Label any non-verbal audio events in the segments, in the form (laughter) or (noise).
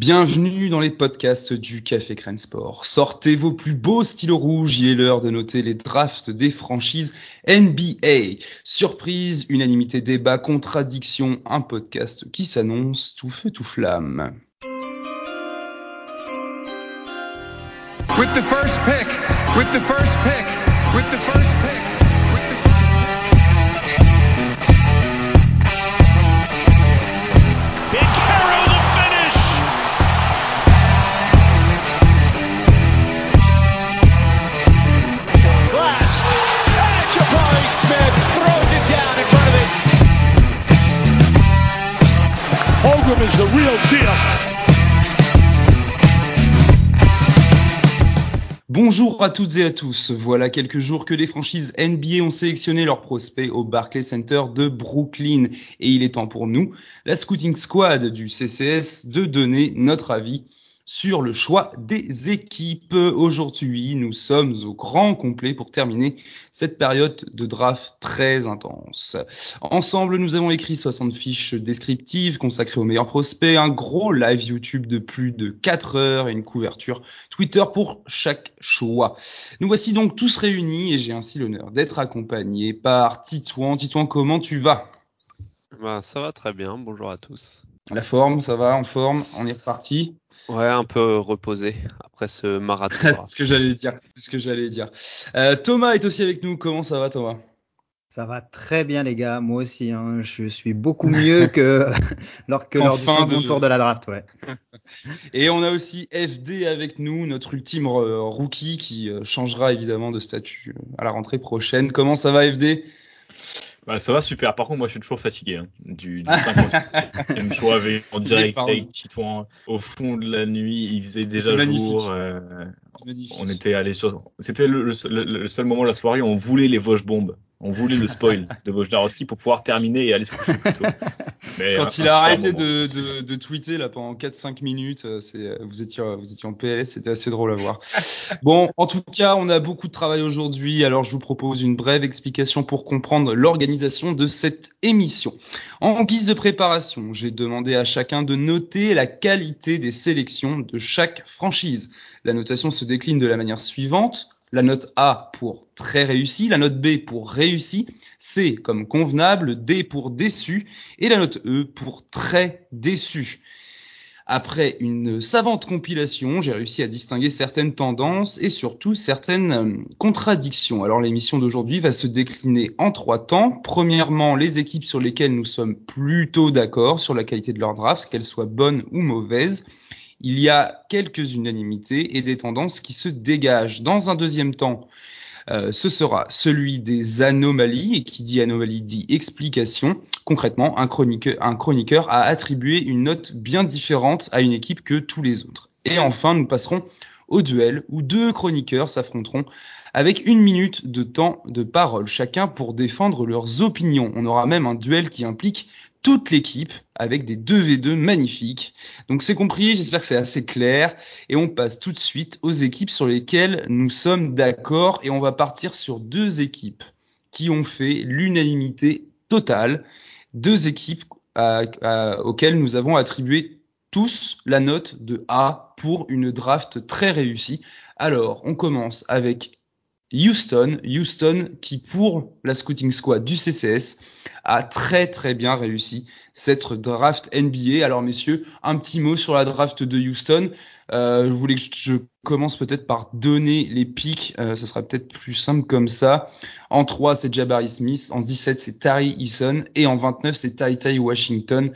Bienvenue dans les podcasts du Café Crème Sport. Sortez vos plus beaux stylos rouges, il est l'heure de noter les drafts des franchises NBA. Surprise, unanimité, débat, contradiction, un podcast qui s'annonce tout feu tout flamme. Bonjour à toutes et à tous. Voilà quelques jours que les franchises NBA ont sélectionné leurs prospects au Barclays Center de Brooklyn. Et il est temps pour nous, la scouting squad du CCS, de donner notre avis sur le choix des équipes. Aujourd'hui, nous sommes au grand complet pour terminer cette période de draft très intense. Ensemble, nous avons écrit 60 fiches descriptives consacrées aux meilleurs prospects, un gros live YouTube de plus de 4 heures et une couverture Twitter pour chaque choix. Nous voici donc tous réunis et j'ai ainsi l'honneur d'être accompagné par Titouan. Titouan, comment tu vas? Bah, Ça va très bien, bonjour à tous. La forme, ça va, en forme, on est reparti? Ouais, un peu reposé après ce marathon. (laughs) c'est ce que j'allais dire. C'est ce que j'allais dire. Euh, Thomas est aussi avec nous. Comment ça va, Thomas? Ça va très bien, les gars. Moi aussi, hein. je suis beaucoup mieux (laughs) que lors, que lors du second tour de la draft. Ouais. (laughs) Et on a aussi FD avec nous, notre ultime rookie qui euh, changera évidemment de statut euh, à la rentrée prochaine. Comment ça va, FD bah, ça va super. Par contre, moi, je suis toujours fatigué hein, du, du 50 choix avec, en (laughs) direct avec Titouan au fond de la nuit. Il faisait déjà jour. Euh, on était allé sur. C'était le, le, seul moment de la soirée où on voulait les Vosges bombes. On voulait le spoil (laughs) de Wojnarowski pour pouvoir terminer et aller se coucher plus tôt. Quand il a arrêté de, de, de, tweeter là pendant 4-5 minutes, euh, euh, vous étiez vous étiez en PS, c'était assez drôle à voir. (laughs) bon, en tout cas, on a beaucoup de travail aujourd'hui, alors je vous propose une brève explication pour comprendre l'organisation de cette émission. En guise de préparation, j'ai demandé à chacun de noter la qualité des sélections de chaque franchise. La notation se décline de la manière suivante la note A pour très réussi, la note B pour réussi, C comme convenable, D pour déçu et la note E pour très déçu. Après une savante compilation, j'ai réussi à distinguer certaines tendances et surtout certaines euh, contradictions. Alors l'émission d'aujourd'hui va se décliner en trois temps. Premièrement, les équipes sur lesquelles nous sommes plutôt d'accord sur la qualité de leur draft, qu'elles soient bonnes ou mauvaises il y a quelques unanimités et des tendances qui se dégagent. Dans un deuxième temps, euh, ce sera celui des anomalies, et qui dit anomalie dit explication. Concrètement, un chroniqueur, un chroniqueur a attribué une note bien différente à une équipe que tous les autres. Et enfin, nous passerons au duel où deux chroniqueurs s'affronteront avec une minute de temps de parole chacun pour défendre leurs opinions. On aura même un duel qui implique toute l'équipe avec des 2v2 magnifiques. Donc c'est compris, j'espère que c'est assez clair. Et on passe tout de suite aux équipes sur lesquelles nous sommes d'accord. Et on va partir sur deux équipes qui ont fait l'unanimité totale. Deux équipes auxquelles nous avons attribué tous la note de A pour une draft très réussie. Alors, on commence avec Houston, Houston qui pour la scouting squad du CCS a très très bien réussi cette draft NBA. Alors messieurs, un petit mot sur la draft de Houston. Euh, je voulais que je commence peut-être par donner les pics, euh, ce sera peut-être plus simple comme ça. En 3, c'est Jabari Smith, en 17, c'est Tari Eason et en 29, c'est Tai Tai Washington.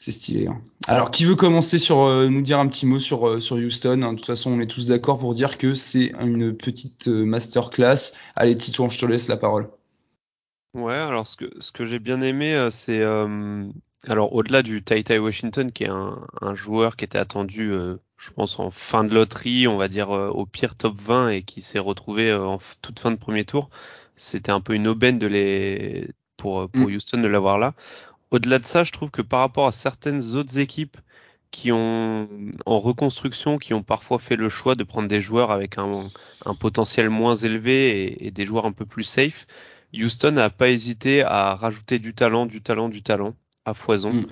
C'est stylé. Hein. Alors, qui veut commencer sur euh, nous dire un petit mot sur euh, sur Houston hein? De toute façon, on est tous d'accord pour dire que c'est une petite euh, masterclass. Allez, Titouan, je te laisse la parole. Ouais, alors ce que ce que j'ai bien aimé, c'est alors au-delà du Tai Tai Washington, qui est un, un joueur qui était attendu, je pense en fin de loterie, on va dire au pire top 20 et qui s'est retrouvé en toute fin de premier tour. C'était un peu une aubaine de les pour pour mm. Houston de l'avoir là au-delà de ça, je trouve que par rapport à certaines autres équipes qui ont en reconstruction, qui ont parfois fait le choix de prendre des joueurs avec un, potentiel moins élevé et, des joueurs un peu plus safe, Houston n'a pas hésité à rajouter du talent, du talent, du talent à foison. Mm.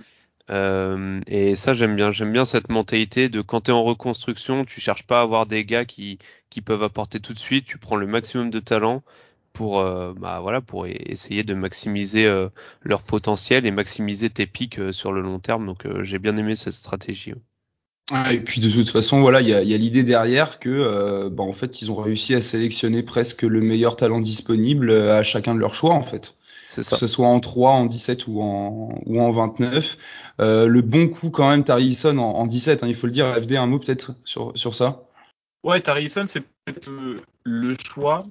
Euh, et ça j'aime bien, j'aime bien cette mentalité de quand tu es en reconstruction, tu cherches pas à avoir des gars qui, qui peuvent apporter tout de suite, tu prends le maximum de talent pour euh, bah, voilà pour e-, essayer de maximiser euh, leur potentiel et maximiser tes pics euh, sur le long terme. Donc j'ai bien aimé cette stratégie. et puis de toute façon, voilà, il y a, y a l'idée derrière que, bah, en fait, ils ont réussi à sélectionner presque le meilleur talent disponible à chacun de leurs choix, en fait. C'est ça. Que ce soit en 3, en 17 ou en, ou en 29. le bon coup quand même, Tarison en, en 17, hein, il faut le dire. FD, un mot peut-être sur, sur ça? Ouais, Tarison, c'est peut-être le choix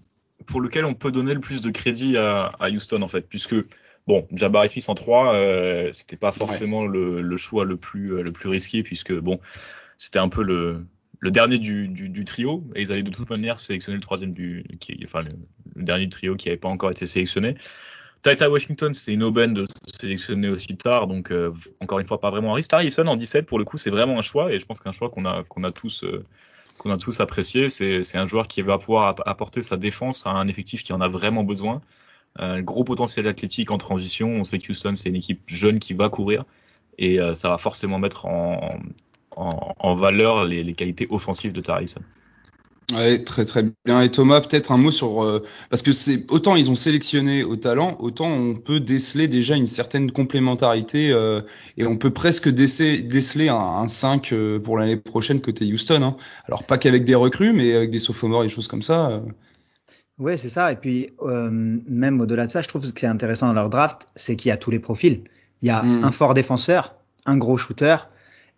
pour lequel on peut donner le plus de crédit à, Houston en fait, puisque bon, Jabari Smith en 3, euh, c'était pas forcément le, choix le plus euh, le plus risqué puisque bon, c'était un peu le, le dernier du, du, trio et ils allaient de toute manière sélectionner le troisième du qui, enfin le, dernier trio qui n'avait pas encore été sélectionné. Tata Washington, c'est une aubaine de sélectionner aussi tard, donc euh, encore une fois pas vraiment un risque. Harrison en 17 pour le coup c'est vraiment un choix et je pense qu'un choix qu'on a qu'on a tous qu'on a tous apprécié. C'est un joueur qui va pouvoir apporter sa défense à un effectif qui en a vraiment besoin. Un gros potentiel athlétique en transition. On sait que Houston, c'est une équipe jeune qui va courir et euh, ça va forcément mettre en, en, valeur les, les, qualités offensives de Tarison. Ouais, très très bien. Et Thomas, peut-être un mot sur euh, parce que c'est autant ils ont sélectionné au talent, autant on peut déceler déjà une certaine complémentarité euh, et on peut presque déceler, déceler un, un 5 euh, pour l'année prochaine côté Houston. Hein. Alors pas qu'avec des recrues, mais avec des sophomores et des choses comme ça. Ouais, c'est ça. Et puis même au-delà de ça, je trouve que c'est intéressant dans leur draft, c'est qu'il y a tous les profils. Il y a hmm. un fort défenseur, un gros shooter,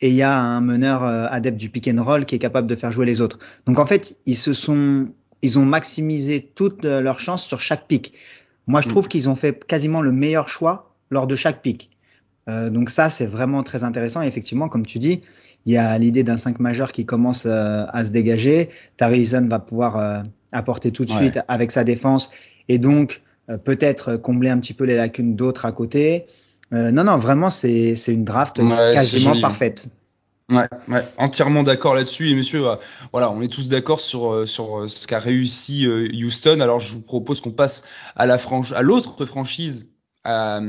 et il y a un meneur euh, adepte du pick and roll qui est capable de faire jouer les autres. Donc en fait, ils se sont, ils ont maximisé toutes euh, leurs chances sur chaque pick. Moi, je mm. trouve qu'ils ont fait quasiment le meilleur choix lors de chaque pick. Euh, donc ça, c'est vraiment très intéressant. Et effectivement, comme tu dis, il y a l'idée d'un 5 majeur qui commence euh, à se dégager. Tarizan va pouvoir apporter tout de suite avec sa défense et donc peut-être combler un petit peu les lacunes d'autres à côté. Euh, non, non, vraiment, c'est une draft quasiment parfaite. Ouais, ouais, entièrement d'accord là-dessus. Et messieurs, bah, voilà, on est tous d'accord sur euh, sur euh, ce qu'a réussi Houston. Alors, je vous propose qu'on passe à la franche, à l'autre franchise à,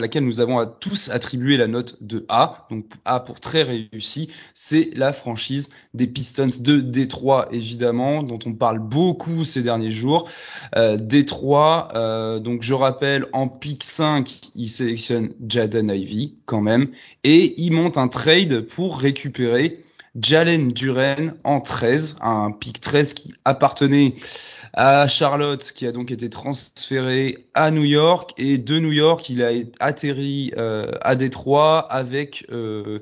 laquelle nous avons à tous attribué la note de A, donc A pour très réussi, c'est la franchise des Pistons de Détroit, évidemment, dont on parle beaucoup ces derniers jours. Euh, Détroit, euh, donc je rappelle, en pick 5, il sélectionne Jaden Ivy quand même, et il monte un trade pour récupérer Jalen Duren en 13, un pick 13 qui appartenait à Charlotte, qui a donc été transféré à New York. Et de New York, il a atterri euh, à Détroit avec euh,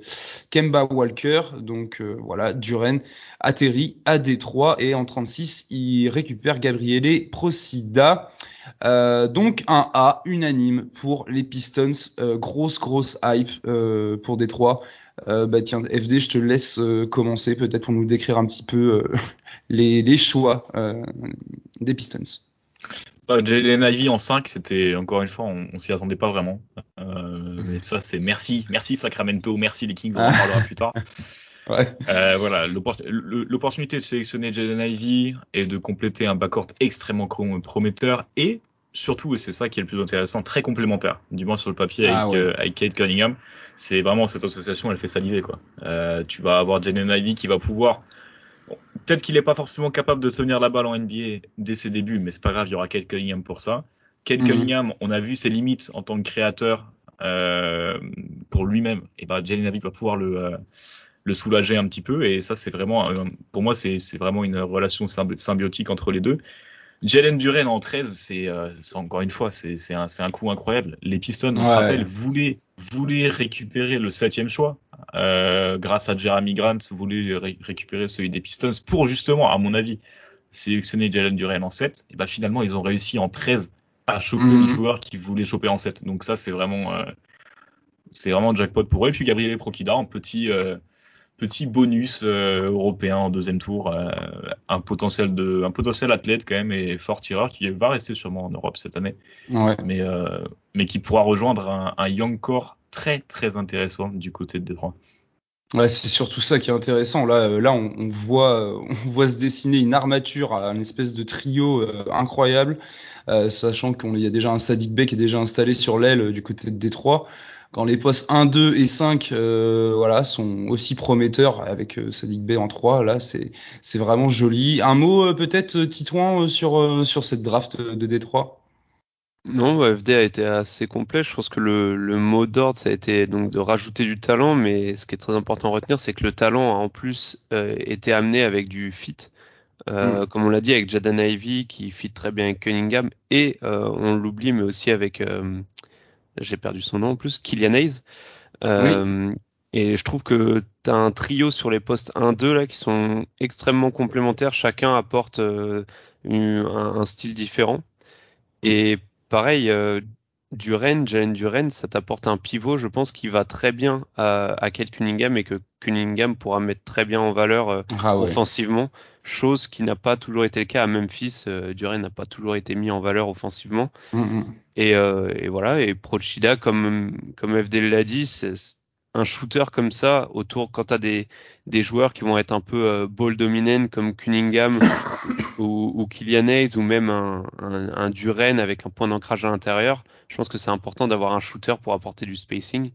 Kemba Walker. Donc euh, voilà, Duren atterrit à Détroit. Et en 36, il récupère Gabriele Procida. Donc un A unanime pour les Pistons. grosse, grosse hype pour Détroit. bah tiens, FD, je te laisse commencer peut-être pour nous décrire un petit peu (laughs) les, choix euh, des Pistons. Euh, Jalen Ivy en 5, c'était encore une fois, on, on s'y attendait pas vraiment. Euh, mais ça, c'est merci, merci Sacramento, merci les Kings, on en (laughs) parlera plus tard. Ouais. Euh, voilà, l'opportunité de sélectionner Jalen Ivy et de compléter un backcourt extrêmement prometteur et surtout, et c'est ça qui est le plus intéressant, très complémentaire, du moins sur le papier ah avec, euh, avec, Kate Cunningham. C'est vraiment cette association, elle fait saliver quoi. Euh, tu vas avoir Jalen Ivy qui va pouvoir peut-être qu'il n'est pas forcément capable de tenir la balle en NBA dès ses débuts, mais c'est pas grave, il y aura Kate Cunningham pour ça. Kate mhm. Cunningham, on a vu ses limites en tant que créateur euh, pour lui-même. Et ben, Jalen Navi va pouvoir le, euh, le soulager un petit peu. Et ça, c'est vraiment, euh, pour moi, c'est vraiment une relation symbiotique entre les deux. Jalen Duren en 13, c'est encore une fois, c'est un, un coup incroyable. Les Pistons, on se rappelle, voulaient, voulait récupérer le septième choix euh, grâce à Jeremy Grant, voulait récupérer celui des Pistons pour justement, à mon avis, sélectionner Jalen Duren en 7. Et ben finalement, ils ont réussi en 13 à choper mmh. le joueur qu'ils voulaient choper en 7. Donc ça, c'est vraiment, euh, c'est vraiment jackpot pour eux. Et puis Gabriel Prokida, un petit, euh, petit bonus euh, européen en deuxième tour, euh, un potentiel de, un potentiel athlète quand même et fort tireur qui va rester sûrement en Europe cette année, ouais. mais euh, mais qui pourra rejoindre un, un, young core très très intéressant du côté de Détroit. Ouais, c'est surtout ça qui est intéressant. Là, là, on, on voit, on voit se dessiner une armature, un espèce de trio incroyable, sachant qu'il y a déjà un Sadik Bey qui est déjà installé sur l'aile du côté de Détroit quand les postes 1, 2 et 5 euh, voilà, sont aussi prometteurs avec euh, Sadik B en 3, là c'est c'est vraiment joli. Un mot euh, peut-être euh, Titouan sur sur cette draft de Détroit? Non, FD a été assez complet. Je pense que le, le mot d'ordre, ça a été donc de rajouter du talent, mais ce qui est très important à retenir, c'est que le talent a en plus euh, été amené avec du fit. Euh, mm. Comme on l'a dit avec Jaden Ivy qui fit très bien avec Cunningham et on l'oublie, mais aussi avec j'ai perdu son nom en plus, Kylian Hayes. Euh, Et je trouve que tu as un trio sur les postes 1-2 là qui sont extrêmement complémentaires. Chacun apporte euh, un, un, style différent. Et pareil, euh, Duren, Jalen Duren, ça t'apporte un pivot, je pense, qui va très bien à, à Kate Cunningham et que Cunningham pourra mettre très bien en valeur euh, ah offensivement, chose qui n'a pas toujours été le cas à Memphis. Euh, Duren n'a pas toujours été mis en valeur offensivement. Mm -hmm. et, euh, et, voilà, et Prochida, comme, comme FD l'a dit, c'est un shooter comme ça autour quand tu as des, des joueurs qui vont être un peu euh, ball dominant comme Cunningham (coughs) ou, ou Kylian Hayes ou même un, un, un Duren avec un point d'ancrage à l'intérieur, je pense que c'est important d'avoir un shooter pour apporter du spacing.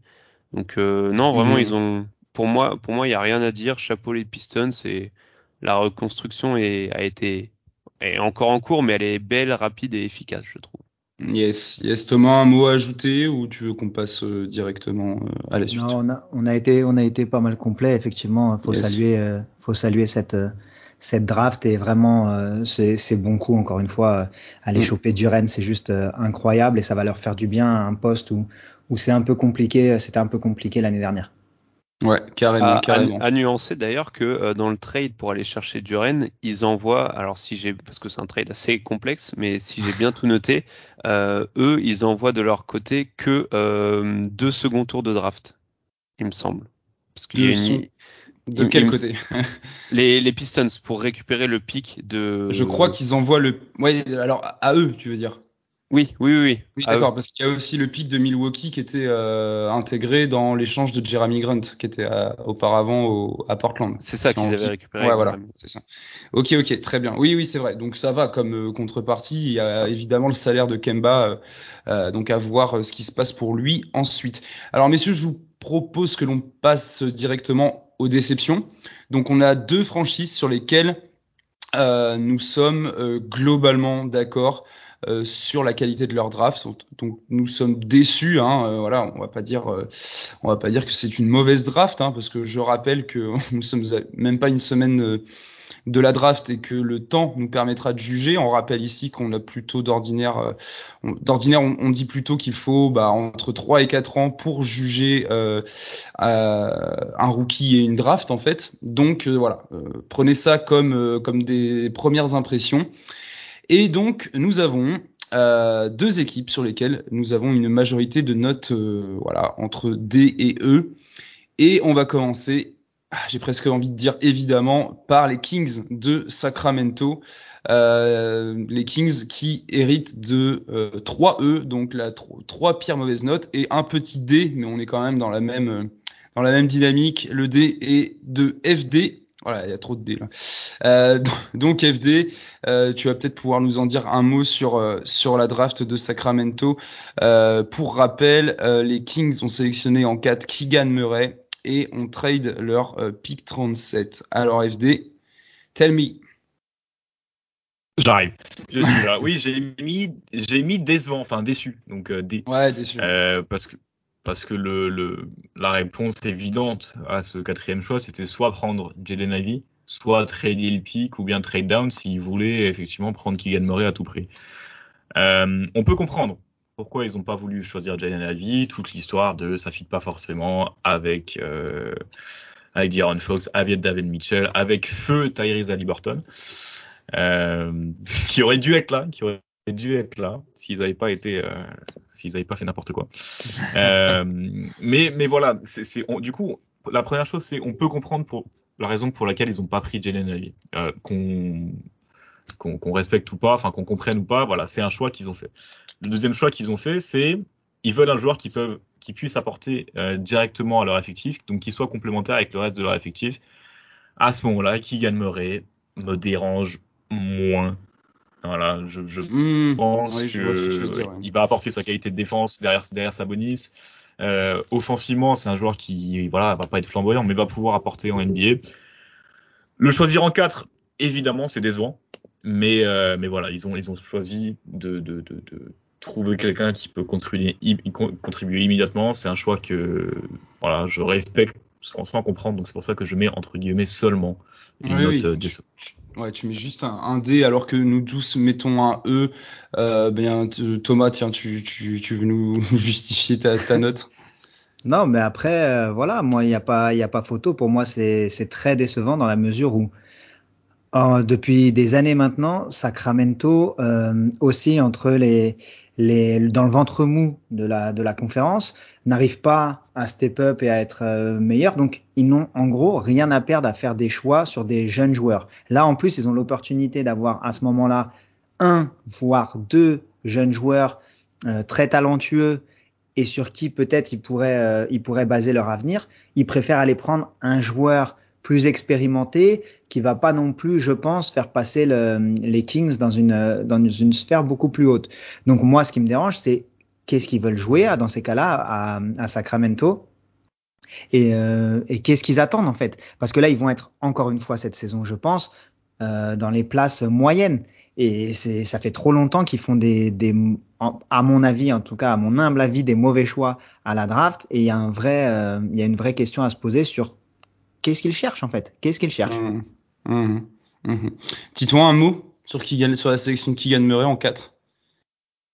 Donc euh, non, vraiment mmh. ils ont pour moi pour moi il y a rien à dire, chapeau les Pistons et la reconstruction est, a été est encore en cours mais elle est belle, rapide et efficace, je trouve. Yes, yes. Thomas, un mot à ajouter ou tu veux qu'on passe euh, directement euh, à la suite? Non, on a, on a été, on a été pas mal complet. Effectivement, faut yes. saluer, euh, faut saluer cette cette draft et vraiment euh, c'est bon coup encore une fois aller mm. choper Duren c'est juste euh, incroyable et ça va leur faire du bien à un poste où où c'est un peu compliqué c'était un peu compliqué l'année dernière. Ouais, carrément, à, carrément. À, à nuancer d'ailleurs que euh, dans le trade pour aller chercher Duren, ils envoient, alors si j'ai, parce que c'est un trade assez complexe, mais si j'ai bien tout noté, euh, eux, ils envoient de leur côté que euh, deux second tours de draft, il me semble. Parce qu'il y a une, de quel il côté les, les Pistons pour récupérer le pic de. Je crois qu'ils envoient le. Ouais, alors à eux, tu veux dire Oui, oui, oui. Oui, d'accord, parce qu'il y a aussi le pic de Milwaukee qui était euh, intégré dans l'échange de Jeremy Grant, qui était à, auparavant au, à Portland. C'est ça qu'ils avaient récupéré. Ouais, voilà, c'est ça. Ok, ok, très bien. Oui, oui, c'est vrai. Donc ça va comme euh, contrepartie. Il y a évidemment le salaire de Kemba, euh, donc à voir ce qui se passe pour lui ensuite. Alors messieurs, je vous propose que l'on passe directement aux déceptions. Donc on a deux franchises sur lesquelles euh, nous sommes euh, globalement d'accord euh, sur la qualité de leur draft. Donc nous sommes déçus. Hein, voilà, on va pas dire, on va pas dire que c'est une mauvaise draft, hein, parce que je rappelle que (laughs) nous sommes même pas une semaine de la draft et que le temps nous permettra de juger. On rappelle ici qu'on a plutôt d'ordinaire, euh, d'ordinaire on, dit plutôt qu'il faut bah, entre 3 et 4 ans pour juger euh, euh, un rookie et une draft en fait. Donc euh, voilà, euh, prenez ça comme, euh, comme des premières impressions. Et donc nous avons deux équipes sur lesquelles nous avons une majorité de notes voilà, entre D et E. Et on va commencer ah, j'ai presque envie de dire évidemment, par les Kings de Sacramento. Euh, les Kings qui héritent de euh, 3 E, donc la 3 pires mauvaises notes, et un petit D, mais on est quand même dans la même, euh, dans la même dynamique. Le D est de FD. Voilà, il y a trop de D là. Euh, (laughs) donc FD, euh, tu vas peut-être pouvoir nous en dire un mot sur euh, sur la draft de Sacramento. pour rappel, les Kings ont sélectionné en 4 Keegan Murray, et on trade leur euh, pick 37. Alors FD, tell me. J'arrive. Je suis là. Oui, j'ai mis, j'ai mis décevant, enfin déçu. Donc euh, dé... Ouais, déçu. Euh, parce que parce que la réponse évidente à ce quatrième choix, c'était soit prendre Jaden Ivy, soit trader le pick ou bien trade down s'ils voulaient effectivement prendre Keegan Murray à tout prix. Euh, on peut comprendre pourquoi ils n'ont pas voulu choisir Jalen Ivy, toute l'histoire de ça fit pas forcément avec euh, avec D'Aaron Fox, avec David Mitchell, avec feu Tyrese Haliburton, euh, (laughs) qui aurait dû être là, qui aurait dû être là s'ils n'avaient pas été euh, s'ils n'avaient pas fait n'importe quoi. euh, mais mais voilà, c'est du coup la première chose c'est on peut comprendre pour la raison pour laquelle ils n'ont pas pris Jalen Ivy, euh, qu'on qu'on respecte ou pas, enfin qu'on comprenne ou pas, voilà, c'est un choix qu'ils ont fait. Le deuxième choix qu'ils ont fait, c'est ils veulent un joueur qui peuvent qui puisse apporter euh, directement à leur effectif, donc qui soit complémentaire avec le reste de leur effectif. À ce moment-là, Keegan Murray me dérange moins. Voilà, je, je mmh, pense qu'il va apporter sa qualité de défense derrière derrière Sabonis. Euh, offensivement, c'est un joueur qui voilà va pas être flamboyant, mais va pouvoir apporter en NBA. Le choisir en 4, évidemment, c'est décevant. Mais, euh, mais voilà, ils ont, ils ont choisi de, de, de, de trouver quelqu'un qui peut contribuer, contribuer immédiatement. C'est un choix que voilà, je respecte sans comprendre. Donc c'est pour ça que je mets entre guillemets seulement une note euh, tu, ouais, tu mets juste un, un, D alors que nous tous mettons un E. Euh, bien, Thomas, tiens, tu, tu, tu veux nous (laughs) justifier ta, ta (laughs) note? Non, mais après, euh, voilà, moi, il n'y a, pas, y a pas photo. Pour moi, c'est très décevant dans la mesure où depuis des années maintenant, Sacramento euh, aussi entre les, les dans le ventre mou de la de la conférence n'arrive pas à step up et à être euh, meilleur. Donc ils n'ont en gros rien à perdre à faire des choix sur des jeunes joueurs. Là en plus ils ont l'opportunité d'avoir à ce moment-là un voire deux jeunes joueurs euh, très talentueux et sur qui peut-être ils pourraient euh, ils pourraient baser leur avenir. Ils préfèrent aller prendre un joueur plus expérimenté, qui va pas non plus, je pense, faire passer le, les Kings dans une dans une sphère beaucoup plus haute. Donc moi, ce qui me dérange, c'est qu'est-ce qu'ils veulent jouer à, dans ces cas-là à, à Sacramento et, euh, et qu'est-ce qu'ils attendent en fait? Parce que là, ils vont être encore une fois cette saison, je pense, euh, dans les places moyennes. Et ça fait trop longtemps qu'ils font des, des, à mon avis, en tout cas, à mon humble avis, des mauvais choix à la draft. Et il y a un vrai, euh, il y a une vraie question à se poser sur qu'est-ce qu'il cherche en fait? Qu'est-ce qu'il cherche mmh. Mmh. Mmh. Dis-toi un mot sur, la sélection qui gagne Murray en 4.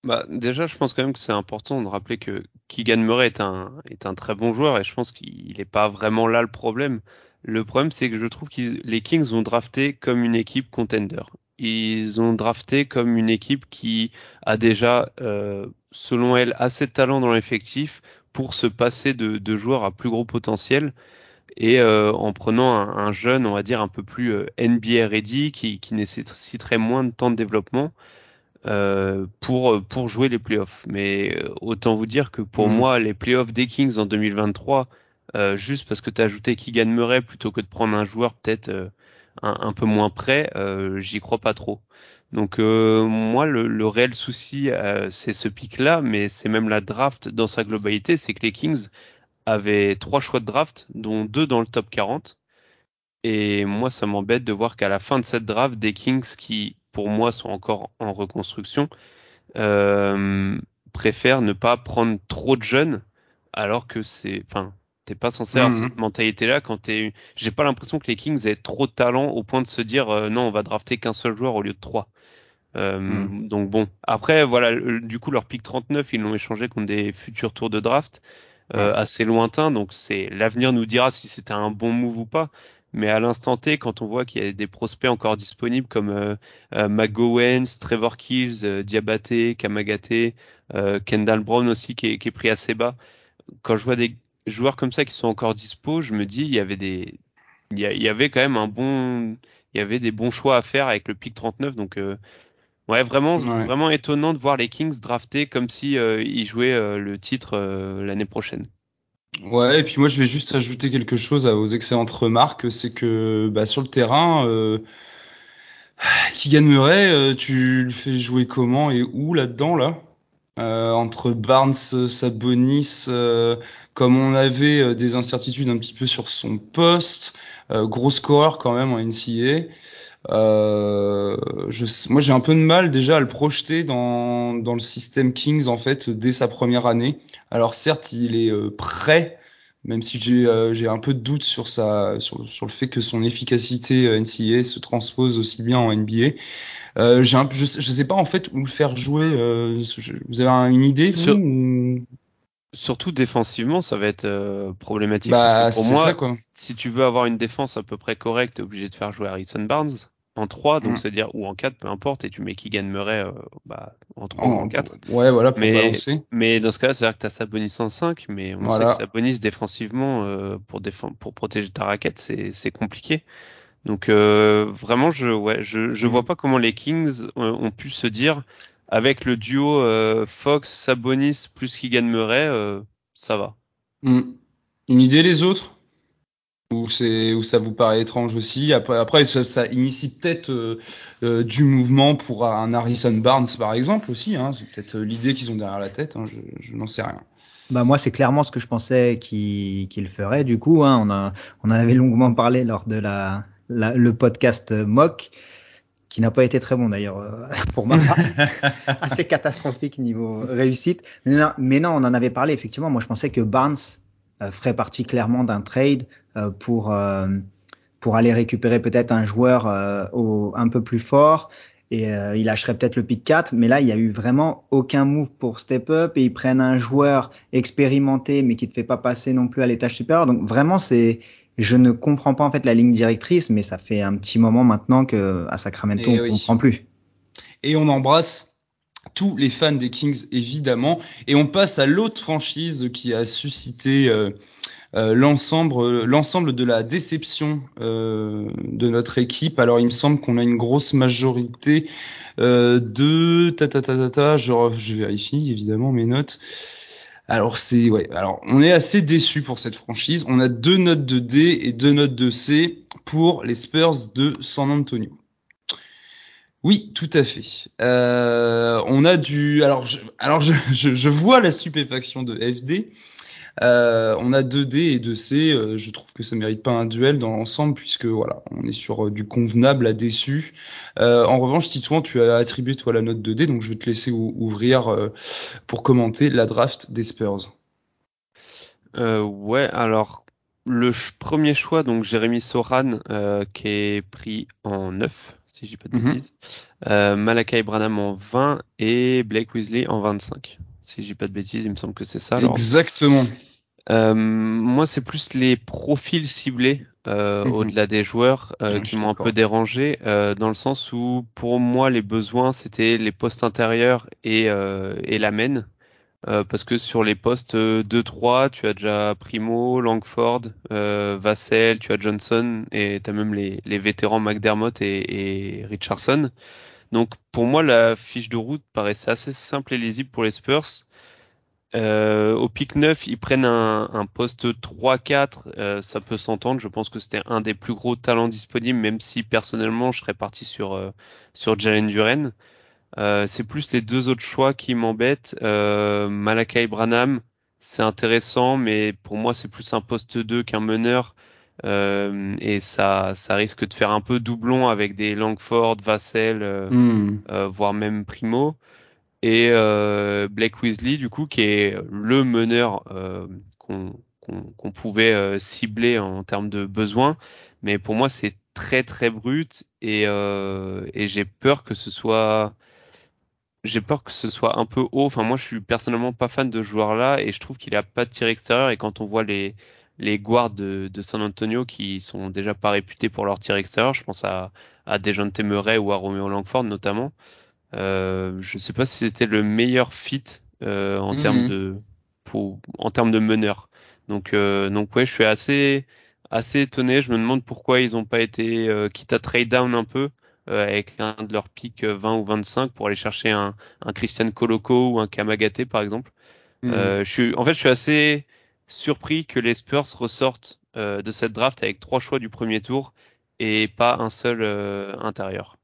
Bah, déjà, je pense quand même que c'est important de rappeler que Keegan Murray est un, est un très bon joueur et je pense qu'il n'est pas vraiment là le problème. Le problème, c'est que je trouve que les Kings ont drafté comme une équipe contender. Ils ont drafté comme une équipe qui a déjà, euh, selon elle, assez de talent dans l'effectif pour se passer de, de joueurs à plus gros potentiel et euh, en prenant un, jeune, on va dire, un peu plus euh, NBA ready, qui, qui, nécessiterait moins de temps de développement euh, pour, pour jouer les playoffs. Mais euh, autant vous dire que pour mhm. moi, les playoffs des Kings en 2023, euh, juste parce que tu as ajouté Keegan Murray plutôt que de prendre un joueur peut-être un, un, peu moins près, j'y crois pas trop. Donc moi, le, le, réel souci, c'est ce pic-là, mais c'est même la draft dans sa globalité, c'est que les Kings avait trois choix de draft, dont deux dans le top 40. Et moi, ça m'embête de voir qu'à la fin de cette draft, des Kings qui, pour moi, sont encore en reconstruction, euh, préfèrent ne pas prendre trop de jeunes, alors que c'est, enfin, t'es pas censé avoir mhm. cette mentalité-là quand t'es. J'ai pas l'impression que les Kings aient trop de talent au point de se dire euh, non, on va drafter qu'un seul joueur au lieu de trois. Euh, mhm. Donc bon, après voilà, du coup leur pick 39, ils l'ont échangé contre des futurs tours de draft. Euh, assez lointain. Donc c'est l'avenir nous dira si c'était un bon move ou pas. Mais à l'instant T, quand on voit qu'il y a des prospects encore disponibles comme euh, euh McGowens, Trevor Keeves, euh, Diabaté, Kamagaté, Kendall Brown aussi qui est, qui est, pris assez bas, quand je vois des joueurs comme ça qui sont encore dispo, je me dis il y avait des, il y, y avait quand même un bon, il y avait des bons choix à faire avec le pick 39. Donc Ouais, vraiment, vraiment étonnant de voir les Kings drafter comme si euh, ils jouaient euh, le titre euh, l'année prochaine. Ouais, et puis moi je vais juste ajouter quelque chose à vos excellentes remarques, c'est que bah, sur le terrain, Keegan Murray, tu le fais jouer comment et où là-dedans là, Entre Barnes, Sabonis, comme on avait des incertitudes un petit peu sur son poste, gros scoreur quand même en NCAA. Euh, je, moi, j'ai un peu de mal déjà à le projeter dans, dans le système Kings en fait dès sa première année. Alors certes, il est euh, prêt, même si j'ai euh, j'ai un peu de doute sur sa sur, sur le fait que son efficacité NCAA se transpose aussi bien en NBA. Euh, j'ai un, je, je sais pas en fait où le faire jouer. Euh, vous avez une idée Sur... Surtout défensivement, ça va être euh, problématique. Bah, pour moi, ça, quoi. si tu veux avoir une défense à peu près correcte, t'es obligé de faire jouer Harrison Barnes en 3, donc mm. c'est-à-dire ou en 4, peu importe, et tu mets Keegan Murray euh, bah, en 3 ou en 4. Ouais, voilà, pour mais, balancer. mais dans ce cas-là, c'est-à-dire que tu as Sabonis en 5, mais on sait que Sabonis défensivement, euh, pour, défendre, pour protéger ta raquette, c'est compliqué. Donc euh, vraiment, je ouais, je, je mm. vois pas comment les Kings ont pu se dire avec le duo euh, Fox, Sabonis plus Keegan Murray, euh, ça va. Mm. Une idée les autres? Ou c'est où ça vous paraît étrange aussi? Après, après ça, ça initie peut-être euh, euh, du mouvement pour un Harrison Barnes par exemple aussi. Hein. C'est peut-être euh, l'idée qu'ils ont derrière la tête. Hein. Je, je n'en sais rien. Bah moi c'est clairement ce que je pensais qu'il qu ferait. Du coup, hein, on, a, on en avait longuement parlé lors de la, la le podcast mock qui n'a pas été très bon d'ailleurs (laughs) pour moi, (laughs) assez catastrophique niveau réussite. Mais non, mais non, on en avait parlé effectivement. Moi je pensais que Barnes euh, ferait partie clairement d'un trade euh, pour euh, pour aller récupérer peut-être un joueur au, un peu plus fort et il lâcherait peut-être le pick 4 mais là il y a eu vraiment aucun move pour step up et ils prennent un joueur expérimenté mais qui ne fait pas passer non plus à l'étage supérieur. Donc vraiment c'est je ne comprends pas en fait la ligne directrice mais ça fait un petit moment maintenant que à Sacramento et eh on ne comprend plus. Et on embrasse tous les fans des Kings évidemment. Et on passe à l'autre franchise qui a suscité euh, euh, l'ensemble, de la déception euh, de notre équipe. Alors il me semble qu'on a une grosse majorité de ta ta ta ta ta. Je, je vérifie évidemment mes notes. Alors c'est ouais. Alors on est assez déçu pour cette franchise. On a deux notes de D et deux notes de C pour les Spurs de San Antonio. Oui, tout à fait. Euh, on a du. Alors, je, alors je, (laughs) je, vois la stupéfaction de FD. Euh, on a 2D et 2C. Euh, je trouve que ça mérite pas un duel dans l'ensemble puisque voilà, on est sur du convenable à déçu. en revanche, Titouan, tu as attribué toi la note 2D, donc je vais te laisser ouvrir pour commenter la draft des Spurs. ouais, alors le premier choix, donc Jérémy Soran, qui est pris en 9 si je dis pas de mhm. bêtises. Euh, Malakai Branham en 20 et Blake Weasley en 25. Si je dis pas de bêtises, il me semble que c'est ça. Exactement. Euh, moi, c'est plus les profils ciblés euh, mhm. au-delà des joueurs euh, qui m'ont un peu dérangé, euh, dans le sens où pour moi les besoins c'était les postes intérieurs et, et la main. Euh, parce que sur les postes 2-3, tu as déjà Primo, Langford, euh, Vassell, tu as Johnson et tu as même les, vétérans McDermott et, Richardson. Donc pour moi, la fiche de route paraissait assez simple et lisible pour les Spurs. Euh, au pic 9, ils prennent un, poste 3-4, euh, ça peut s'entendre. Je pense que c'était un des plus gros talents disponibles, même si personnellement je serais parti sur euh, sur Jalen Duren. Euh, c'est plus les deux autres choix qui m'embêtent. Euh, Malakai Branham, c'est intéressant, mais pour moi c'est plus un poste 2 qu'un meneur. Euh, et ça, ça risque de faire un peu doublon avec des Langford, Vassell, euh, hmm. voire même Primo. Et Blake Weasley, du coup, qui est le meneur qu'on pouvait cibler en termes de besoins. Mais pour moi, c'est très très brut et, et j'ai peur que ce soit j'ai peur que ce soit un peu haut. Enfin, moi, je suis personnellement pas fan de ce joueur-là et je trouve qu'il a pas de tir extérieur. Et quand on voit les les guards de, de, San Antonio qui sont déjà pas réputés pour leur tir extérieur, je pense à à Dejounte Murray ou à Romeo Langford notamment. Euh, je sais pas si c'était le meilleur fit euh, en termes mhm. de pour, en termes de meneur. Donc euh, donc ouais, je suis assez assez étonné. Je me demande pourquoi ils ont pas été euh, quitte à trade down un peu avec un de leurs pics 20 euh, ou 25 pour aller chercher un, un Christian Coloco ou un Kamagaté par exemple. Hmm. Euh, je suis, en fait, je suis assez surpris que les Spurs ressortent de cette draft avec trois choix du premier tour et pas un seul intérieur.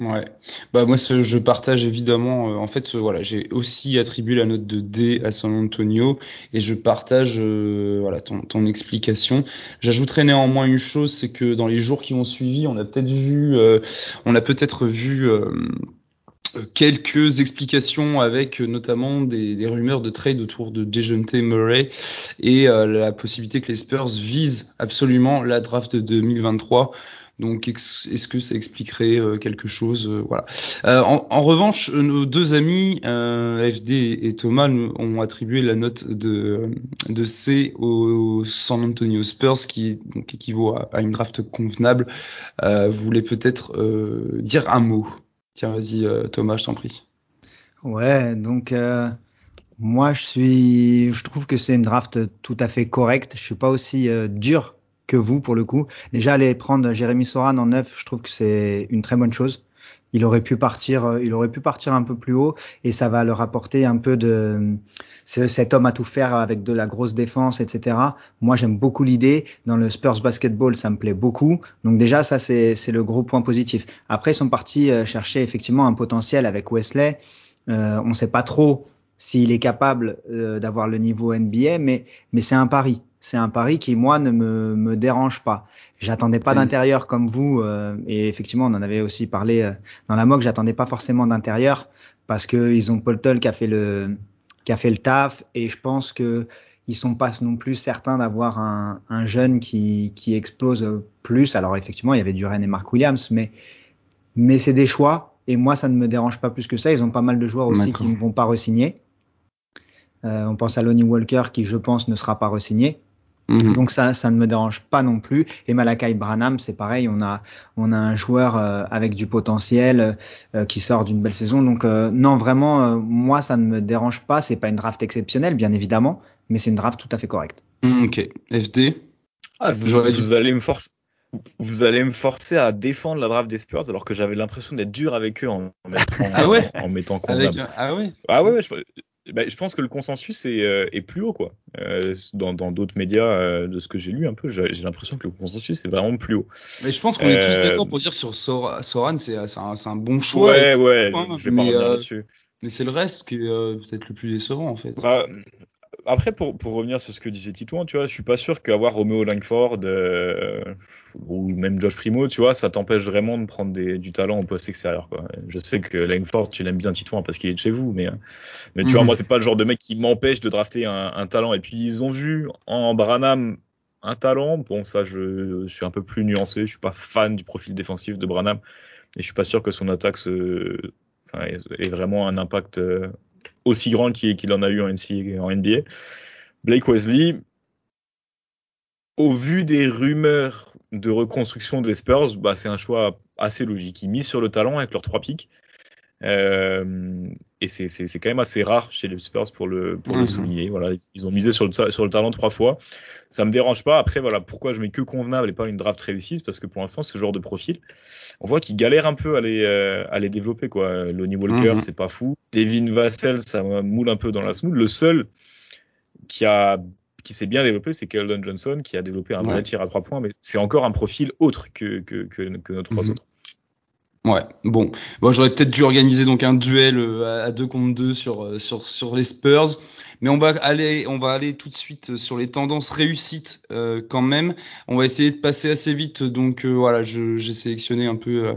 Ouais, bah moi je partage évidemment. Euh, en fait, voilà, j'ai aussi attribué la note de D à San Antonio et je partage euh, voilà ton, ton explication. J'ajouterai néanmoins une chose, c'est que dans les jours qui ont suivi, on a peut-être vu, euh, on a peut-être vu quelques explications avec notamment des, des, rumeurs de trade autour de Dejounte Murray et la possibilité que les Spurs visent absolument la draft de 2023. Donc est-ce que ça expliquerait euh, quelque chose euh, Voilà. Euh, en, revanche, nos deux amis FD et Thomas nous ont attribué la note de, de C au San Antonio Spurs, qui donc équivaut à, une draft convenable. vous voulez peut-être dire un mot? Tiens, vas-y Thomas, je t'en prie. Ouais, donc moi je suis, je trouve que c'est une draft tout à fait correcte. Je suis pas aussi dur que vous pour le coup. Déjà aller prendre Jérémy Soran en neuf, je trouve que c'est une très bonne chose. Il aurait pu partir, euh, il aurait pu partir un peu plus haut et ça va leur apporter un peu de cet homme à tout faire avec de la grosse défense, etc. Moi, j'aime beaucoup l'idée. Dans le Spurs basketball, ça me plaît beaucoup. Donc déjà, ça c'est le gros point positif. Après, ils sont partis euh, chercher effectivement un potentiel avec Wesley. Euh, on ne sait pas trop s'il est capable euh, d'avoir le niveau NBA, mais mais c'est un pari c'est un pari qui moi ne me, me dérange pas. J'attendais pas d'intérieur comme vous euh, et effectivement on en avait aussi parlé euh, dans la moque. J'attendais pas forcément d'intérieur parce que ils ont Paul Tull qui a fait le qui a fait le taf et je pense que ils sont pas non plus certains d'avoir un, un, jeune qui, qui explose plus. Alors effectivement il y avait Duren et Mark Williams, mais mais c'est des choix et moi ça ne me dérange pas plus que ça. Ils ont pas mal de joueurs aussi qui ne vont pas resigner. Euh, on pense à Lonnie Walker qui, je pense, ne sera pas resigné. Mhm. Donc ça, ça ne me dérange pas non plus. Et Malakai Branham, c'est pareil. On a, on a un joueur euh, avec du potentiel euh, qui sort d'une belle saison. Donc euh, non, vraiment, moi, ça ne me dérange pas. C'est pas une draft exceptionnelle, bien évidemment, mais c'est une draft tout à fait correcte. Mm, ok. FD. Ah, vous, vous allez me forcer. Vous allez me forcer à défendre la draft des Spurs alors que j'avais l'impression d'être dur avec eux en, mettant, (laughs) ah ouais en, mettant Ah ouais. Ah ouais, je, bah, je pense que le consensus est, euh, est plus haut quoi. Euh, dans d'autres médias, euh, de ce que j'ai lu un peu, j'ai l'impression que le consensus est vraiment plus haut. Mais je pense qu'on est tous d'accord pour dire sur Soran, c'est un, un, bon choix. Ouais, ouais. je vais mais, pas mais c'est le reste qui est peut-être le plus décevant en fait. Bah, après, pour, pour revenir sur ce que disait Titouan, tu vois, je suis pas sûr qu'avoir Romeo Langford euh, ou même Josh Primo, tu vois, ça t'empêche vraiment de prendre des, du talent au poste extérieur. Quoi. Je sais que Langford, tu l'aimes bien Titouan parce qu'il est de chez vous, mais, mais tu vois, mhm. moi, c'est pas le genre de mec qui m'empêche de drafter un, un, talent. Et puis, ils ont vu en Branham un talent. Bon, ça, je, je, suis un peu plus nuancé. Je suis pas fan du profil défensif de Branham et je suis pas sûr que son attaque se, ait vraiment un impact euh, aussi grand qu'il en a eu en NBA. Blake Wesley, au vu des rumeurs de reconstruction des Spurs, bah, c'est un choix assez logique. Ils misent sur le talent avec leurs trois pics. Euh, et c'est quand même assez rare chez les Spurs pour le, pour le mhm. souligner. Voilà, ils ont misé sur le, sur le talent trois fois. Ça me dérange pas. Après, voilà, pourquoi je mets que convenable et pas une draft réussie, parce que pour l'instant, ce genre de profil, on voit qu'ils galèrent un peu à les, euh, à les développer, quoi. Lonnie Walker, mhm. c'est pas fou. Devin Vassell, ça moule un peu dans la smooth. Le seul qui a qui s'est bien développé, c'est Keldon Johnson, qui a développé un vrai tir à trois points, mais c'est encore un profil autre que, que, que, que nos trois mhm. autres. Ouais, bon, bon j'aurais peut-être dû organiser donc un duel euh, à deux contre deux sur euh, sur sur les Spurs, mais on va aller on va aller tout de suite sur les tendances réussites euh, quand même. On va essayer de passer assez vite, donc voilà, j'ai sélectionné un peu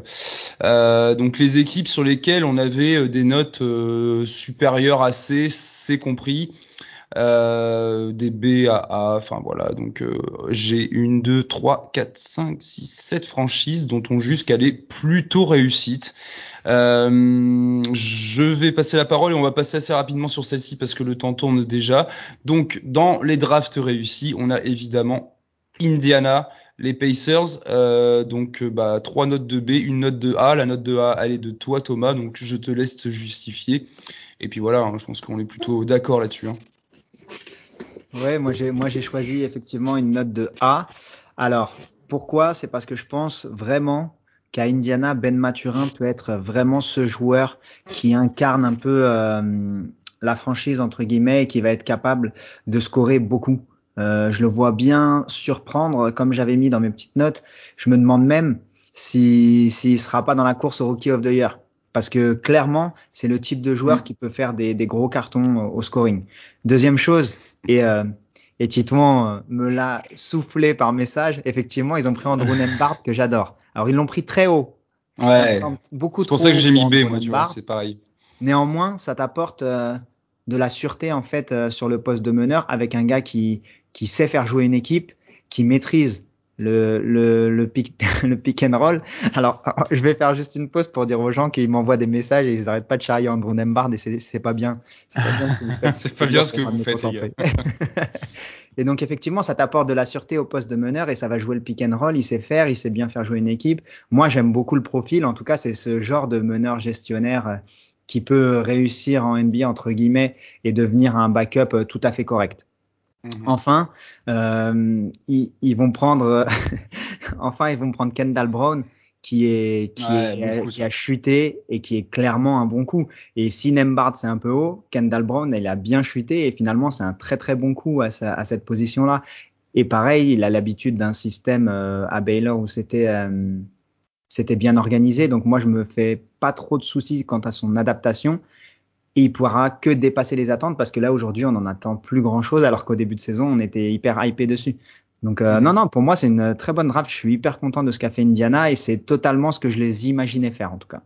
donc les équipes sur lesquelles on avait des notes supérieures à C, C compris euh, des B à A, enfin voilà, donc euh, j'ai une, deux, trois, quatre, cinq, six, sept franchises dont on juge qu'elle est plutôt réussite. Euh, je vais passer la parole et on va passer assez rapidement sur celle-ci parce que le temps tourne déjà. Donc dans les drafts réussis, on a évidemment Indiana, les Pacers, euh, donc bah, trois notes de B, une note de A. La note de A, elle est de toi, Thomas, donc je te laisse te justifier. Et puis voilà, hein, je pense qu'on est plutôt d'accord là-dessus. Hein. Ouais, moi j'ai moi j'ai choisi effectivement une note de A. Alors pourquoi? C'est parce que je pense vraiment qu'à Indiana, Ben Maturin peut être vraiment ce joueur qui incarne un peu euh, la franchise entre guillemets et qui va être capable de scorer beaucoup. Euh, je le vois bien surprendre, comme j'avais mis dans mes petites notes. Je me demande même s'il si, sera pas dans la course au Rookie of the Year. Parce que clairement, c'est le type de joueur mm. qui peut faire des, des, gros cartons au scoring. Deuxième chose, et, euh, et Titouan euh, me l'a soufflé par message. Effectivement, ils ont pris Andrew (laughs) Nembard que j'adore. Alors ils l'ont pris très haut. Ouais. Beaucoup C'est pour ça que j'ai mis B, moi, tu vois, c'est pareil. Néanmoins, ça t'apporte euh, de la sûreté en fait sur le poste de meneur avec un gars qui qui sait faire jouer une équipe, qui maîtrise le, le, le, pick, (laughs) le pick and roll. Alors, (laughs) je vais faire juste une pause pour dire aux gens qu'ils m'envoient des messages et ils n'arrêtent pas de charrier Andrew Nembard et c'est pas bien. C'est pas bien ce que vous faites. (laughs) c'est pas bien ce que vous faites, Et donc, effectivement, ça t'apporte de la sûreté au poste de meneur et ça va jouer le pick and roll. Il sait faire, il sait bien faire jouer une équipe. Moi, j'aime beaucoup le profil. En tout cas, c'est ce genre de meneur gestionnaire euh, qui peut réussir en NBA, entre guillemets, et devenir un backup euh, tout à fait correct. Mhm. Enfin, euh, ils, ils, vont prendre, (laughs) enfin, ils vont prendre Kendall Brown, qui est qui, est, qui a chuté et qui est clairement un bon coup. Et si Nembard c'est un peu haut, Kendall Brown il a bien chuté et finalement c'est un très très bon coup à, sa, à cette position là. Et pareil, il a l'habitude d'un système euh, à Baylor où c'était euh, c'était bien organisé. Donc moi je me fais pas trop de soucis quant à son adaptation et il pourra que dépasser les attentes parce que là aujourd'hui on en attend plus grand chose alors qu'au début de saison on était hyper hypé dessus. Donc euh, non non pour moi c'est une très bonne draft. Je suis hyper content de ce qu'a fait Indiana et c'est totalement ce que je les imaginais faire en tout cas.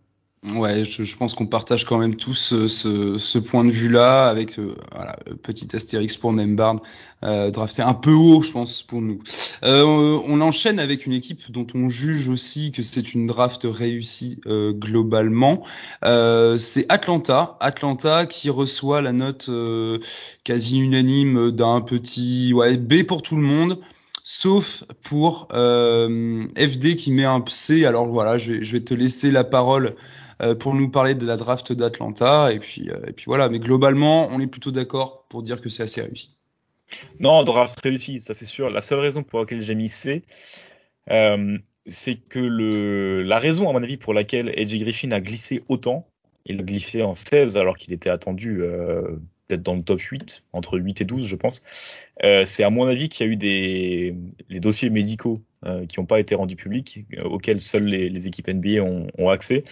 Ouais, je, je pense qu'on partage quand même tous ce, ce, ce point de vue-là, avec euh, voilà, petit astérix pour Nembard, euh, drafté un peu haut, je pense, pour nous. Euh, on enchaîne avec une équipe dont on juge aussi que c'est une draft réussie euh, globalement. Euh, c'est Atlanta, Atlanta qui reçoit la note quasi unanime d'un petit ouais, B pour tout le monde sauf pour euh, FD qui met un C. Alors voilà, je je vais te laisser la parole euh, pour nous parler de la draft d'Atlanta. Et puis, euh, et puis voilà, mais globalement, on est plutôt d'accord pour dire que c'est assez réussi. Non, draft réussi, ça c'est sûr. La seule raison pour laquelle j'ai mis C, euh, c'est que le, la raison, à mon avis, pour laquelle Edgy Griffin a glissé autant, il a glissé en 16 alors qu'il était attendu euh, peut-être dans le top 8, entre 8 et 12, je pense. Euh, c'est à mon avis qu'il y a eu des les dossiers médicaux euh, qui n'ont pas été rendus publics, auxquels seules les, équipes NBA ont, accès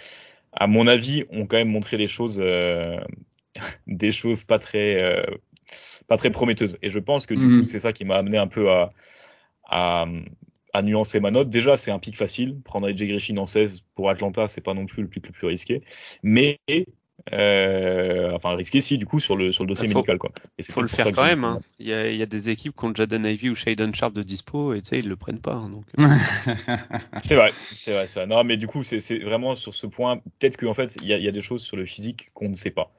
à mon avis, ont quand même montré des choses, euh, (laughs) des choses pas très, euh, pas très prometteuses. Et je pense que du mhm. coup, c'est ça qui m'a amené un peu à, à, à, nuancer ma note. Déjà, c'est un pic facile. Prendre AJ Griffin en 16 pour Atlanta, c'est pas non plus le pic le plus risqué. Mais euh, enfin risqué si du coup sur le sur le dossier bah, médical quoi. Il faut le faire quand même. Hein. Il, y a, il y a des équipes qui ont Jaden Ivy ou Shaden Sharp de dispo et tu sais ils le prennent pas. Hein, donc. Euh. (laughs) c'est vrai, c'est vrai ça. Non mais du coup c'est vraiment sur ce point peut-être qu'en fait il y a, il y a des choses sur le physique qu'on ne sait pas.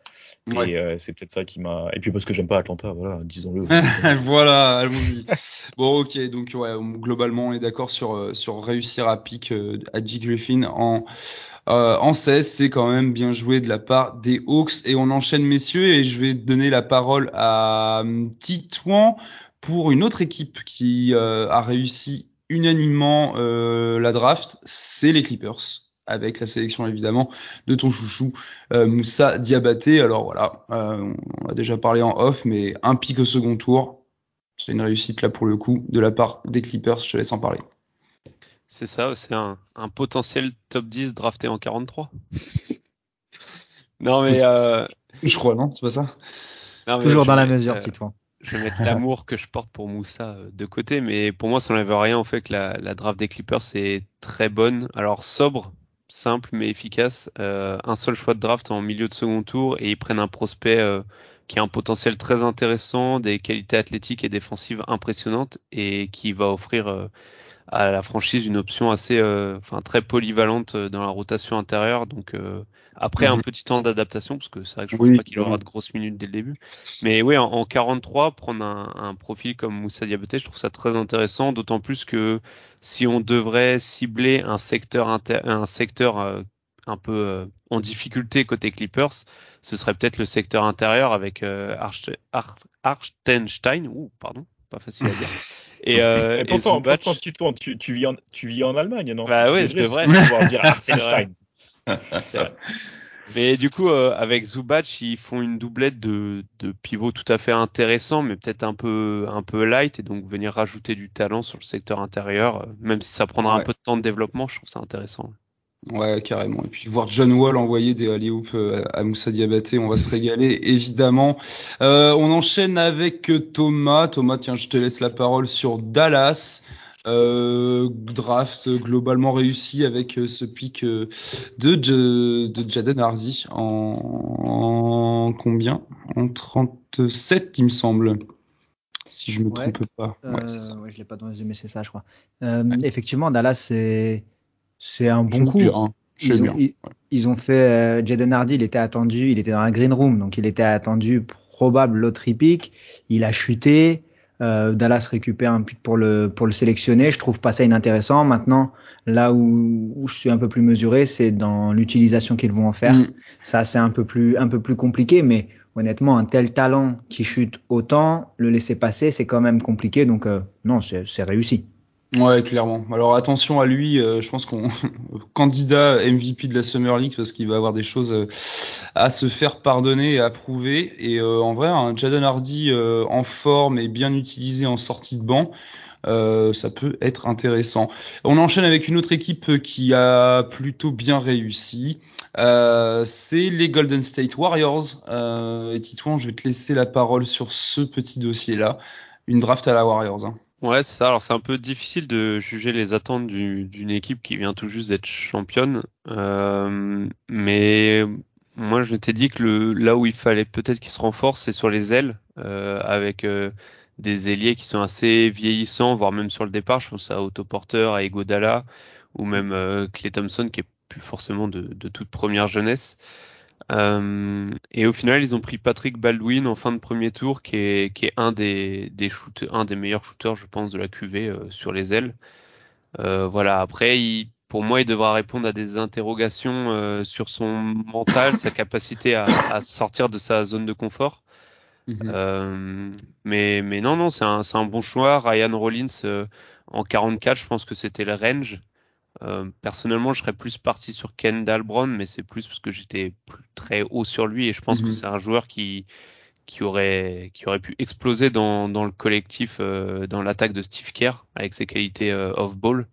Et euh, c'est peut-être ça qui m'a. Et puis parce que j'aime pas Atlanta, voilà, disons-le. (laughs) voilà, allons-y. bon, ok, donc ouais, globalement, on est d'accord sur sur réussir à pick euh, à G Griffin en euh, en 16, c'est quand même bien joué de la part des Hawks. Et on enchaîne, messieurs, et je vais donner la parole à euh, Titouan pour une autre équipe qui euh, a réussi unanimement euh, la draft, c'est les Clippers avec la sélection évidemment de ton chouchou euh, Moussa Diabaté. Alors voilà, euh, on a déjà parlé en off, mais un pic au second tour, c'est une réussite là pour le coup de la part des Clippers. Je te laisse en parler. C'est ça, c'est un, un, potentiel top 10 drafté en 43. non mais euh... je crois non, c'est pas ça. Non, Toujours dans la mesure, euh, Je vais mettre l'amour que je porte pour Moussa euh, de côté, mais pour moi ça n'enlève rien au fait que la, la, draft des Clippers est très bonne. Alors sobre, simple mais efficace. Euh, un seul choix de draft en milieu de second tour et ils prennent un prospect euh, qui a un potentiel très intéressant, des qualités athlétiques et défensives impressionnantes et qui va offrir euh, à la franchise une option assez, euh, enfin très polyvalente euh, dans la rotation intérieure. Donc euh, après un mhm. petit temps d'adaptation, parce que c'est vrai que je pense pas qu'il aura de grosses minutes dès le début. Mais oui, en, en 43, prendre un, un, profil comme Moussa Diabaté, je trouve ça très intéressant, d'autant plus que si on devrait cibler un secteur un secteur un peu en difficulté côté Clippers, ce serait peut-être le secteur intérieur avec euh, Arstenstein, ou pardon, pas facile à dire. Et, euh, et pourtant, tu, tu, vis en, tu vis en Allemagne, non? Bah oui, je devrais. pouvoir dire (laughs) Artenstein. Mais du coup, euh, avec Zubac, ils font une doublette de, de pivots tout à fait intéressant, mais peut-être un peu un peu light, et donc venir rajouter du talent sur le secteur intérieur, euh, même si ça prendra un peu de temps de développement, je trouve ça intéressant. Ouais, carrément. Et puis voir John Wall envoyer des alley euh, à Moussa Diabaté, on va se régaler, évidemment. Euh, on enchaîne avec Thomas. Thomas, tiens, je te laisse la parole sur Dallas. Euh, draft globalement réussi avec euh, ce pic de, de Jaden Hardy en, en combien? En 37, il me semble. si je me trompe pas. Ouais, euh, ça. ouais je l'ai pas dans les yeux, mais c'est ça, je crois. Euh, effectivement, Dallas, c'est c'est un bon coup. Hein. Ils ont, ils, ont, fait euh, Jaden Hardy, il était attendu, il était dans la green room, donc il était attendu probable lottery pick. Il a chuté. Euh, Dallas récupère un pick pour le pour le sélectionner. Je trouve pas ça inintéressant. Maintenant, là où, où je suis un peu plus mesuré, c'est dans l'utilisation qu'ils vont en faire. Mm. Ça, c'est un peu plus un peu plus compliqué, mais honnêtement, un tel talent qui chute autant, le laisser passer, c'est quand même compliqué. Donc euh, non, c'est réussi. Ouais, clairement. Alors attention à lui, euh, je pense qu'on (laughs) candidat MVP de la Summer League parce qu'il va avoir des choses euh, à se faire pardonner et à prouver. Et euh, en vrai, un Jaden Hardy en forme et bien utilisé en sortie de banc, ça peut être intéressant. On enchaîne avec une autre équipe qui a plutôt bien réussi. c'est les Golden State Warriors. et Titouan, je vais te laisser la parole sur ce petit dossier-là. Une draft à la Warriors. Hein. Ouais, c'est ça. Alors c'est un peu difficile de juger les attentes d'une équipe qui vient tout juste d'être championne. Euh, mais moi je m'étais dit que là où il fallait peut-être qu'il se renforce, c'est sur les ailes, euh, avec euh, des ailiers qui sont assez vieillissants, voire même sur le départ. Je pense à Autoporteur, à Egodala, ou même Clay Thompson qui est plus forcément de toute première jeunesse. Euh, et au final, ils ont pris Patrick Baldwin en fin de premier tour, qui est, qui est un des, des shooters, un des meilleurs shooters, je pense, de la QV euh, sur les ailes. Euh, voilà. Après, il, pour moi, il devra répondre à des interrogations euh, sur son mental, sa capacité à, à, sortir de sa zone de confort. Mhm. mais, mais non, non, c'est un, un bon choix. Ryan Rollins en 44, je pense que c'était le range. Euh, personnellement, je serais plus parti sur Kendall Brown, mais c'est plus parce que j'étais très haut sur lui et je pense que mhm. c'est un joueur qui qui aurait qui aurait pu exploser dans, dans le collectif euh, dans l'attaque de Steve Kerr avec ses qualités euh, off ball.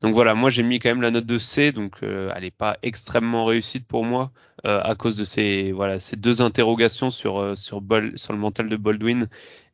Donc voilà, moi j'ai mis quand même la note de C, donc elle n'est pas extrêmement réussite pour moi à cause de ces voilà ces deux interrogations sur sur sur le mental de Baldwin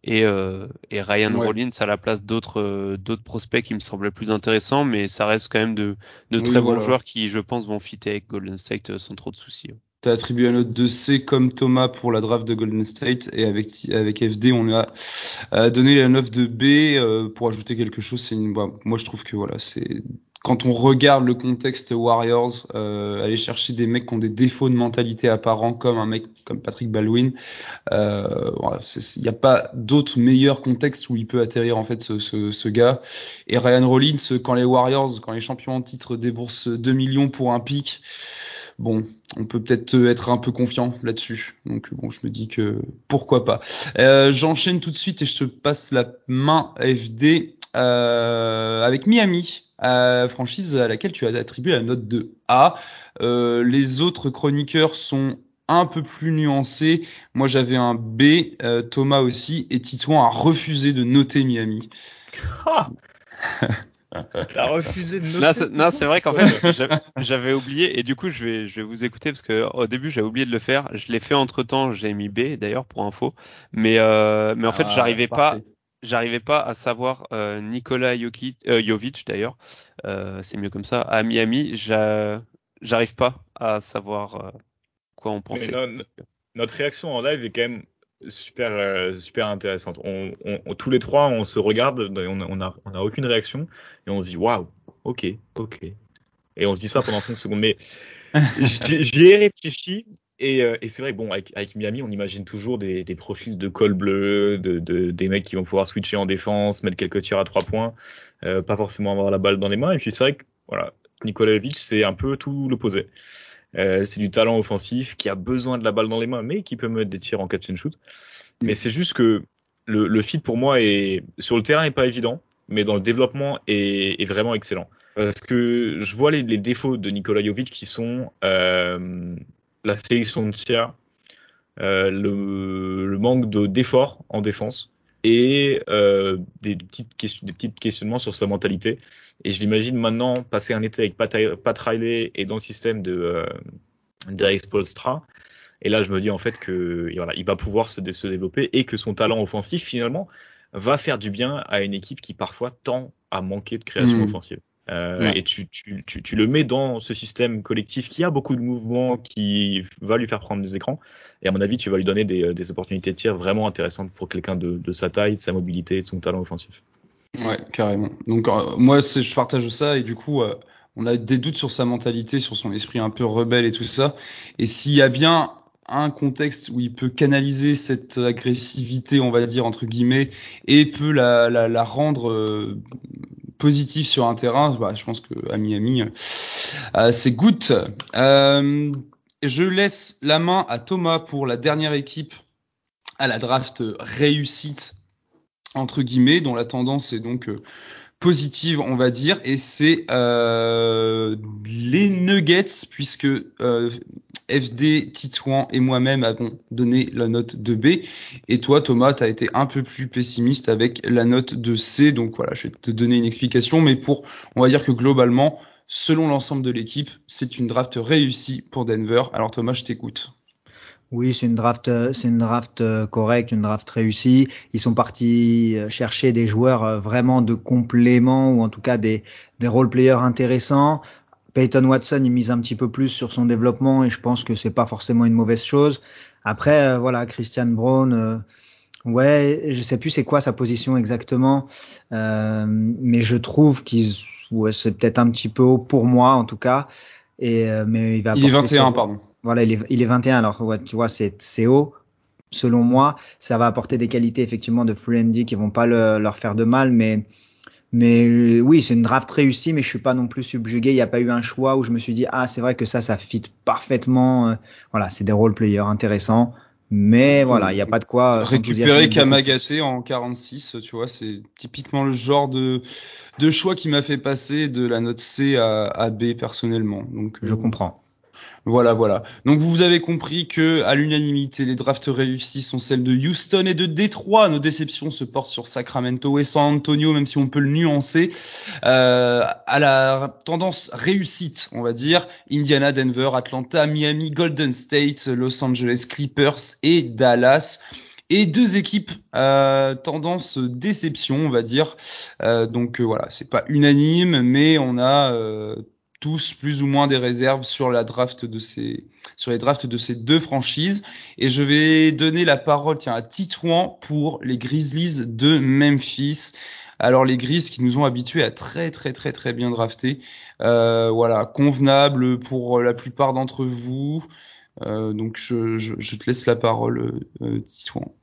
et, euh, et Ryan Rollins à la place d'autres euh, d'autres prospects qui me semblaient plus intéressants, mais ça reste quand même de, de très bons joueurs qui, je pense, vont fitter avec Golden State euh, sans trop de soucis. Tu as attribué un note de C comme Thomas pour la draft de Golden State et avec avec FD on a donné la note de B pour ajouter quelque chose. C'est une, bah, moi je trouve que voilà c'est quand on regarde le contexte Warriors, euh, aller chercher des mecs qui ont des défauts de mentalité apparents, comme un mec comme Patrick Baldwin, euh, il n'y a pas d'autre meilleur contexte où il peut atterrir en fait ce, ce, ce, gars. Et Ryan Rollins, quand les Warriors, quand les champions en titre déboursent 2 millions pour un pic, bon, on peut peut-être être un peu confiant là-dessus. Donc bon, je me dis que pourquoi pas. Euh, J'enchaîne tout de suite et je te passe la main FD euh, avec Miami franchise à laquelle tu as attribué la note de A. Euh, les autres chroniqueurs sont un peu plus nuancés. Moi, j'avais un B, euh, Thomas aussi, et Titouan a refusé de noter Miami. (laughs) T'as refusé de noter. Non, c'est vrai qu'en fait, j'avais oublié, et du coup, je vais, je vais vous écouter parce que au début, j'avais oublié de le faire. Je l'ai fait entre temps, j'ai mis B d'ailleurs pour info, mais euh, mais en fait, ah, j'arrivais pas j'arrivais pas à savoir euh, Nikola Jokic, euh, Jovic d'ailleurs, euh, c'est mieux comme ça, à Miami, j'arrive pas à savoir euh, quoi on pensait. notre réaction en live est quand même super euh, super intéressante. On, on, tous les trois, on se regarde, on, on, a, on a aucune réaction et on se dit waouh, ok, ok. Et on se dit ça pendant 5 secondes. Mais (laughs) j'y ai réfléchi et, euh, et c'est vrai, bon, avec, avec, Miami, on imagine toujours des, des profils de col bleu, de, de, des mecs qui vont pouvoir switcher en défense, mettre quelques tirs à trois points, euh, pas forcément avoir la balle dans les mains. Et puis c'est vrai que voilà, Nikolaevich, c'est un peu tout l'opposé. Euh, c'est du talent offensif qui a besoin de la balle dans les mains, mais qui peut mettre des tirs en catch and shoot. Mais c'est juste que le, le fit pour moi est sur le terrain est pas évident, mais dans le développement est, est vraiment excellent. Parce que je vois les, les défauts de Nikola Jovic qui sont euh, la sélection de tiers, euh, le, manque d'effort en défense et euh, des, petites questions, des petits questionnements sur sa mentalité. Et je l'imagine maintenant passer un été avec Pat, Riley et dans le système de euh, Et là, je me dis en fait que voilà, il va pouvoir se, se, développer et que son talent offensif finalement va faire du bien à une équipe qui parfois tend à manquer de création mmh. offensive. Euh, et tu, tu, tu, tu, le mets dans ce système collectif qui a beaucoup de mouvements, qui va lui faire prendre des écrans. Et à mon avis, tu vas lui donner des, des opportunités de tir vraiment intéressantes pour quelqu'un de, de, sa taille, de sa mobilité, de son talent offensif. Ouais, carrément. Donc euh, moi, je partage ça et du coup, euh, on a des doutes sur sa mentalité, sur son esprit un peu rebelle et tout ça. Et s'il y a bien un contexte où il peut canaliser cette agressivité, on va dire entre guillemets, et peut la, la, la rendre euh, positive sur un terrain, bah, je pense que à Miami, euh, c'est good. Euh, je laisse la main à Thomas pour la dernière équipe à la draft réussite entre guillemets, dont la tendance est donc euh, positive, on va dire, et c'est euh, les Nuggets, puisque euh, FD, Titouan et moi-même avons donné la note de B, et toi, Thomas, tu as été un peu plus pessimiste avec la note de C, donc voilà, je vais te donner une explication, mais pour, on va dire que globalement, selon l'ensemble de l'équipe, c'est une draft réussie pour Denver. Alors Thomas, je t'écoute. Oui, c'est une draft, c'est une draft euh, correcte, une draft réussie. Ils sont partis euh, chercher des joueurs euh, vraiment de complément ou en tout cas des, des role players intéressants. Peyton Watson, il mise un petit peu plus sur son développement et je pense que c'est pas forcément une mauvaise chose. Après, voilà, Christian Brown, ouais, je sais plus c'est quoi sa position exactement, euh, mais je trouve qu'il, ouais, c'est peut-être un petit peu haut pour moi en tout cas. Et mais il va. Il est 21, pardon. Voilà, il est, il est 21. Alors, ouais, tu vois, c'est haut. Selon moi, ça va apporter des qualités effectivement de free qui vont pas le, leur faire de mal, mais mais oui, c'est une draft réussie, mais je suis pas non plus subjugué. Il n'y a pas eu un choix où je me suis dit ah c'est vrai que ça, ça fit parfaitement. Euh, voilà, c'est des role players intéressants, mais voilà, il n'y a pas de quoi. Euh, Récupérer Kamagate en 46, tu vois, c'est typiquement le genre de de choix qui m'a fait passer de la note C à, à B personnellement. Donc je euh, comprends. Voilà, voilà. Donc vous avez compris que à l'unanimité, les drafts réussis sont celles de Houston et de Détroit. Nos déceptions se portent sur Sacramento et San Antonio, même si on peut le nuancer. Euh, à la tendance réussite, on va dire, Indiana, Denver, Atlanta, Miami, Golden State, Los Angeles Clippers et Dallas et deux équipes euh, tendance déception, on va dire. Euh, donc euh, voilà, c'est pas unanime, mais on a euh, tous plus ou moins des réserves sur la draft de ces sur les drafts de ces deux franchises et je vais donner la parole tiens à Titouan pour les Grizzlies de Memphis. Alors les Grizzlies qui nous ont habitués à très très très très bien drafter, euh, voilà convenable pour la plupart d'entre vous. Euh, donc je, je, je, te laisse la parole, euh, Titouan.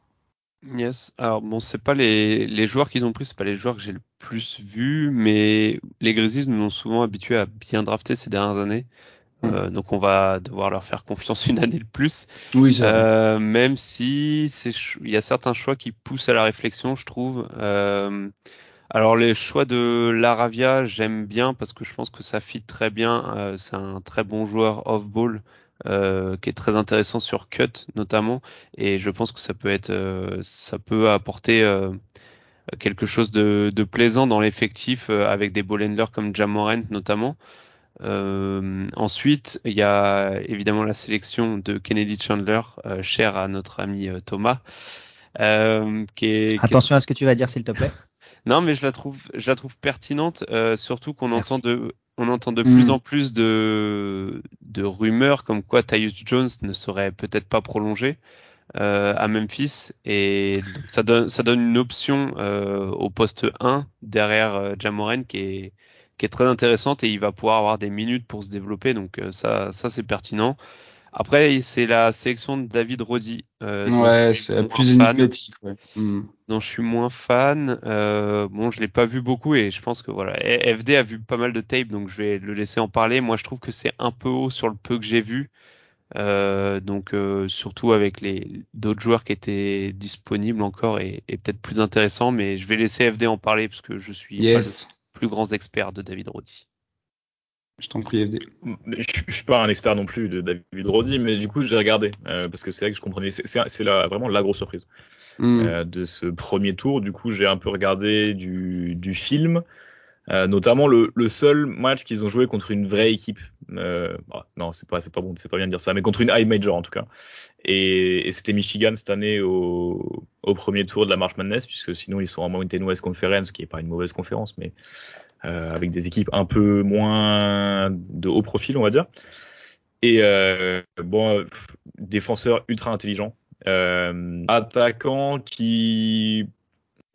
Yes. Alors bon, c'est pas les, les joueurs qu'ils ont pris, c'est pas les joueurs que j'ai le plus vus, mais les Grizzlies nous ont souvent habitués à bien drafter ces dernières années. Hmm. Euh, donc on va devoir leur faire confiance (laughs) une année de plus. Oui, euh, même si c'est il y a certains choix qui poussent à la réflexion, je trouve. Euh, alors les choix de Laravia, j'aime bien parce que je pense que ça fit très bien. Euh, c'est un très bon joueur off-ball euh, qui est très intéressant sur cut notamment et je pense que ça peut être euh, ça peut apporter euh, quelque chose de, de plaisant dans l'effectif avec des ball handlers comme Jamorant notamment. ensuite, il y a évidemment la sélection de Kennedy Chandler, cher à notre ami Thomas. qui est, Attention à ce que tu vas dire, s'il te plaît. (laughs) non, mais je la trouve, je la trouve pertinente, surtout qu'on entend de, on entend de plus mm. en plus de, de rumeurs comme quoi Tyus Jones ne serait peut-être pas prolongé euh, à Memphis et ça donne ça donne une option euh, au poste 1 derrière euh, Jamoren qui est qui est très intéressante et il va pouvoir avoir des minutes pour se développer donc euh, ça ça c'est pertinent. Après, c'est la sélection de David Roddy. Ouais, c'est plus énigmatique. Ouais. Hmm. Dont je suis moins fan. Bon, je l'ai pas vu beaucoup et je pense que voilà, FD a vu pas mal de tape, donc je vais le laisser en parler. Moi, je trouve que c'est un peu haut sur le peu que j'ai vu. Euh, donc euh, surtout avec les d'autres joueurs qui étaient disponibles encore et, et peut-être plus intéressants, mais je vais laisser FD en parler parce que je suis pas le plus grand expert de David Roddy. Je t'en prie, FD. Je, je, suis pas un expert non plus de David Roddy, mais du coup, j'ai regardé euh, parce que c'est là que je comprenais. C'est vraiment la grosse surprise mm. euh, de ce premier tour. Du coup, j'ai un peu regardé du, du film, euh, notamment le, le, seul match qu'ils ont joué contre une vraie équipe. Euh, bah, non, c'est pas, c'est pas bon, c'est pas bien de dire ça, mais contre une high major en tout cas. Et, et c'était Michigan cette année au, au, premier tour de la March Madness, puisque sinon ils sont en Mountain West Conference, qui est pas une mauvaise conférence, mais euh, avec des équipes un peu moins de haut profil, on va dire. Et euh, bon, défenseur ultra intelligent, euh, attaquant qui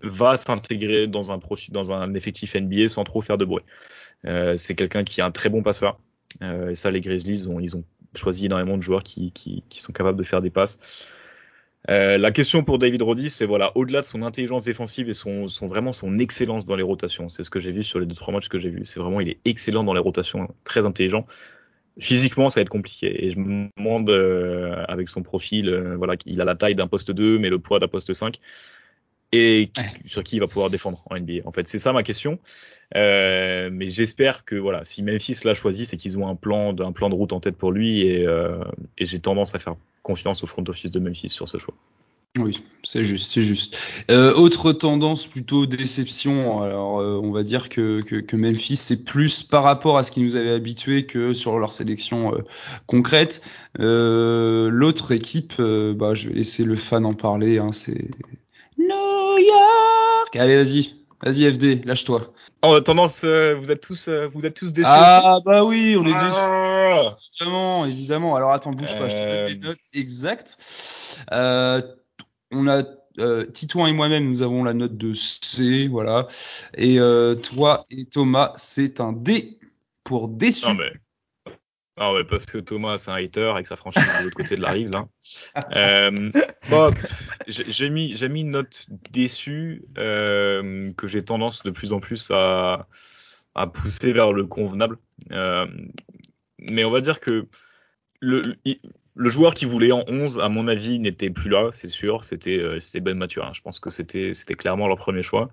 va s'intégrer dans un profil, dans un effectif NBA sans trop faire de bruit. Euh, c'est quelqu'un qui est un très bon passeur. Euh, et ça, les Grizzlies, ont, ils ont choisi énormément de joueurs qui, qui, qui sont capables de faire des passes. Euh, la question pour David Roddy, c'est voilà, au-delà de son intelligence défensive et son, son vraiment son excellence dans les rotations. C'est ce que j'ai vu sur les deux trois matchs que j'ai vus. C'est vraiment, il est excellent dans les rotations, très intelligent. Physiquement, ça va être compliqué. Et je me demande, euh, avec son profil, euh, voilà, il a la taille d'un poste 2, mais le poids d'un poste 5 et sur qui il va pouvoir défendre en NBA. En fait, c'est ça ma question. Euh, mais j'espère que voilà, si Memphis l'a choisi, c'est qu'ils ont un plan, un plan de route en tête pour lui et, euh, et j'ai tendance à faire confiance au front office de Memphis sur ce choix. Oui, c'est juste, c'est juste. Euh, autre tendance plutôt déception. Alors, euh, on va dire que, que, que Memphis c'est plus par rapport à ce qui nous avait habitué que sur leur sélection euh, concrète. L'autre équipe, bah, je vais laisser le fan en parler. Hein, c'est New York. Allez, vas-y, vas-y FD, lâche-toi. En tendance, vous êtes tous, vous êtes tous déçus. Ah bah oui, on est ah. déçus. Évidemment, évidemment. Alors attends, bouge pas, je te donne les notes exactes. Euh, on a euh, Titouan et moi-même, nous avons la note de C, voilà. Et euh, toi et Thomas, c'est un D pour déçu. Non mais, non mais parce que Thomas c'est un hater avec sa franchise de l'autre côté de la rive là. Euh, bon, j'ai mis j'ai mis une note déçue euh, que j'ai tendance de plus en plus à à pousser vers le convenable. Euh, mais on va dire que le, le joueur qui voulait en 11, à mon avis, n'était plus là, c'est sûr. C'était euh, Ben Mathurin. Je pense que c'était c'était clairement leur premier choix.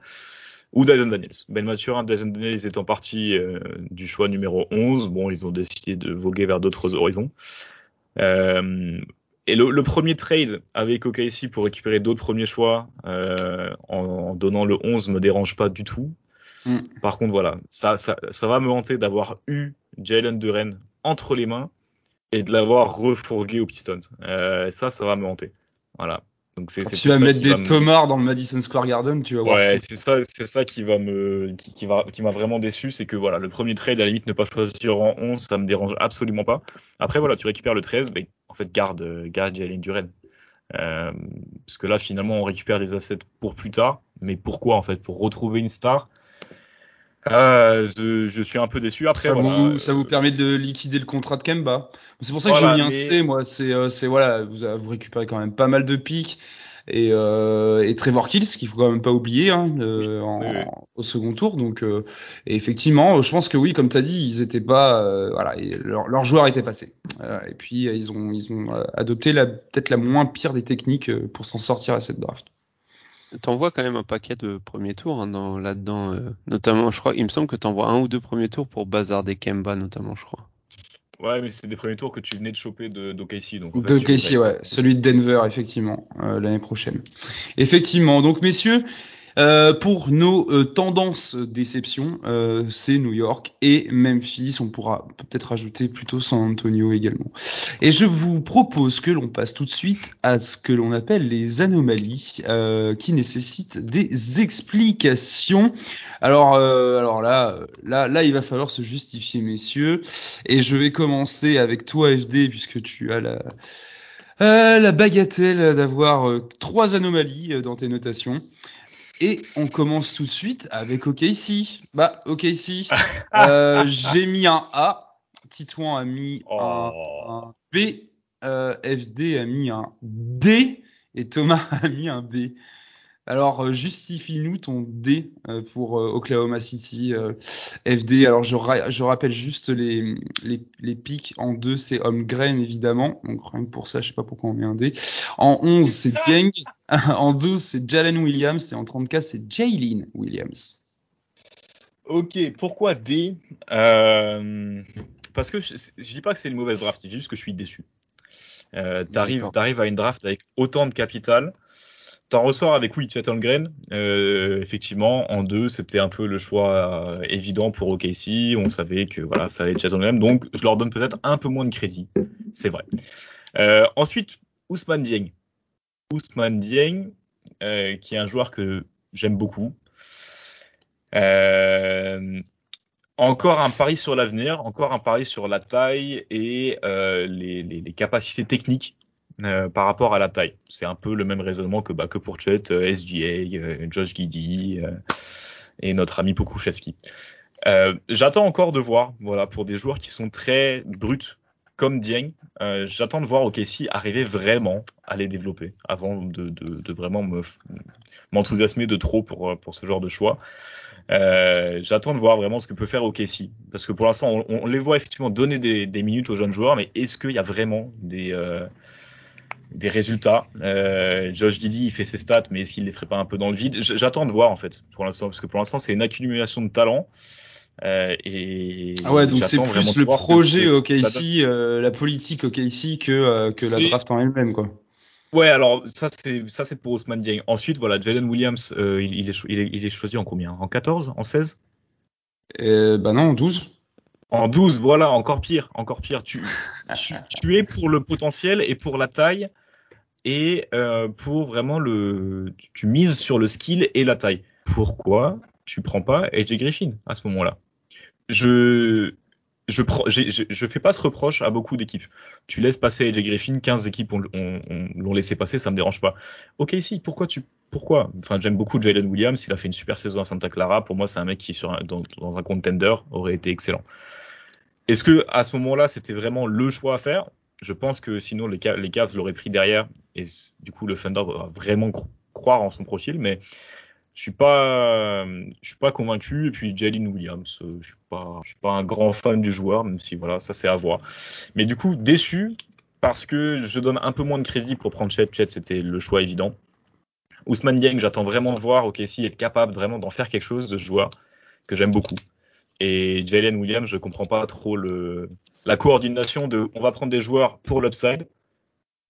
Ou Dyson Daniels. Ben Mathurin, Dyson Daniels étant parti euh, du choix numéro 11. Bon, ils ont décidé de voguer vers d'autres horizons. Euh, et le, le, premier trade avec OKC pour récupérer d'autres premiers choix euh, en, en, donnant le 11 me dérange pas du tout. Mm. Par contre, voilà, ça, ça, ça va me hanter d'avoir eu Jalen Duren entre les mains et de l'avoir refourgué aux Pistons. Euh, ça, ça va me hanter. Voilà. Donc c'est, tu vas mettre des tomards dans le Madison Square Garden, tu vas voir. Ouais, c'est ça, c'est ça qui va me, qui, qui, va, qui m'a vraiment déçu, c'est que voilà, le premier trade à la limite ne pas choisir en 11, ça me dérange absolument pas. Après voilà, tu récupères le 13, mais en fait garde, garde Jalen Duren. Euh, parce que là finalement on récupère des assets pour plus tard, mais pourquoi en fait? Pour retrouver une star euh, je, je, suis un peu déçu. Après, ça, voilà, vous, ça vous permet de liquider le contrat de Kemba. C'est pour ça que voilà, j'ai mis un C. Moi, c'est, euh, c'est voilà, vous, vous récupérez quand même pas mal de pics et, euh, et Trevor Kills, qu'il faut quand même pas oublier hein, euh, en, oui, oui. au second tour. Donc, euh, et effectivement, je pense que oui, comme tu as dit, ils étaient pas, euh, voilà, leur, leur, joueur était passé. Euh, et puis ils ont, ils ont adopté la, peut-être la moins pire des techniques pour s'en sortir à cette draft. T'envoies quand même un paquet de premiers tours hein, dans, là-dedans, euh, notamment, je crois, il me semble que t'envoies un ou deux premiers tours pour bazarder Kemba, notamment, je crois. Ouais, mais c'est des premiers tours que tu venais de choper de d'OKC. Donc, en fait, d'OKC, ouais. Celui de Denver, effectivement, euh, l'année prochaine. Effectivement. Donc, messieurs, euh, pour nos euh, tendances déception, euh, c'est New York et Memphis. On pourra peut-être rajouter plutôt San Antonio également. Et je vous propose que l'on passe tout de suite à ce que l'on appelle les anomalies euh, qui nécessitent des explications. Alors, alors là, là, là, il va falloir se justifier, messieurs. Et je vais commencer avec toi, FD, puisque tu as la la bagatelle d'avoir trois anomalies dans tes notations. Et on commence tout de suite avec OKC. Bah, OKC, (laughs) euh, j'ai mis un A, Titouan a mis oh. un, un, B, euh, FD a mis un D et Thomas (laughs) a mis un B. Alors, justifie-nous ton D pour Oklahoma City FD. Alors, je, ra je rappelle juste les, les, les pics. En 2, c'est Holmgren, évidemment. Donc, rien que pour ça, je sais pas pourquoi on met un D. En 11, c'est Dieng. (laughs) en 12, c'est Jalen Williams. Et en 34, c'est Jalen Williams. Ok, pourquoi D euh, Parce que je, je dis pas que c'est une mauvaise draft, je dis juste que je suis déçu. Euh, T'arrives à une draft avec autant de capital T'en ressors avec oui, Chet Holmgren. Euh, effectivement, en deux, c'était un peu le choix euh, évident pour OKC. On savait que voilà, ça allait être Chet Holmgren, donc je leur donne peut-être un peu moins de crédit. C'est vrai. Euh, ensuite, Ousmane Dieng. Ousmane Dieng, euh, qui est un joueur que j'aime beaucoup. Euh, encore un pari sur l'avenir, encore un pari sur la taille et euh, les, les, les, capacités techniques euh, par rapport à la taille. C'est un peu le même raisonnement que, bah, que pour Chet, euh, SGA, euh, Josh Giddy et notre ami Pokushevski. J'attends encore de voir, voilà, pour des joueurs qui sont très bruts comme Dieng, j'attends de voir OKC arriver vraiment à les développer avant de, de, de vraiment m'enthousiasmer de trop pour, pour ce genre de choix. Euh, J'attends de voir vraiment ce que peut faire OKC. Parce que pour l'instant, on, on, les voit effectivement donner des, des minutes aux jeunes joueurs, mais est-ce qu'il y a vraiment des, euh, des résultats euh, Josh Didi, il fait ses stats, mais est-ce qu'il les ferait pas un peu dans le vide? J'attends de voir en fait, pour l'instant, parce que pour l'instant, c'est une accumulation de talents. Euh, et ah ouais, donc c'est plus le projet OKC, euh, la politique OKC que, euh, que la draft en elle-même, quoi. Ouais, alors ça c'est ça c'est pour Ousmane Dieng. Ensuite, voilà, Jalen Williams, euh, il, il, est, il, est, il, est, choisi en combien? En 14 En 16 euh, Bah non, en 12. En 12, voilà, encore pire, encore pire. Tu, tu, tu, es pour le potentiel et pour la taille et euh, pour vraiment le, tu, mises sur le skill et la taille. Pourquoi tu prends pas AJ Griffin à ce moment-là? Je je, je, je, fais pas ce reproche à beaucoup d'équipes. Tu laisses passer AJ Griffin, 15 équipes l'ont on, on, laissé passer, ça me dérange pas. Ok, si, pourquoi tu, pourquoi? Enfin, j'aime beaucoup Jalen Williams, il a fait une super saison à Santa Clara. Pour moi, c'est un mec qui, sur dans, un contender, aurait été excellent. Est-ce que à ce moment-là, c'était vraiment le choix à faire? Je pense que sinon les, les Cavs l'auraient pris derrière et du coup le Thunder va vraiment croire en son profil, mais je suis pas, je suis pas convaincu. Et puis Jalen Williams, euh, je suis pas, je suis pas un grand fan du joueur, même si voilà, ça c'est à voir. Mais du coup, déçu parce que je donne un peu moins de crédit pour prendre Chet. Chet, c'était le choix évident. Ousmane Dieng, j'attends vraiment de voir ok si être capable vraiment d'en faire quelque chose de ce joueur que j'aime beaucoup. Et Jalen Williams, je comprends pas trop le la coordination de on va prendre des joueurs pour l'upside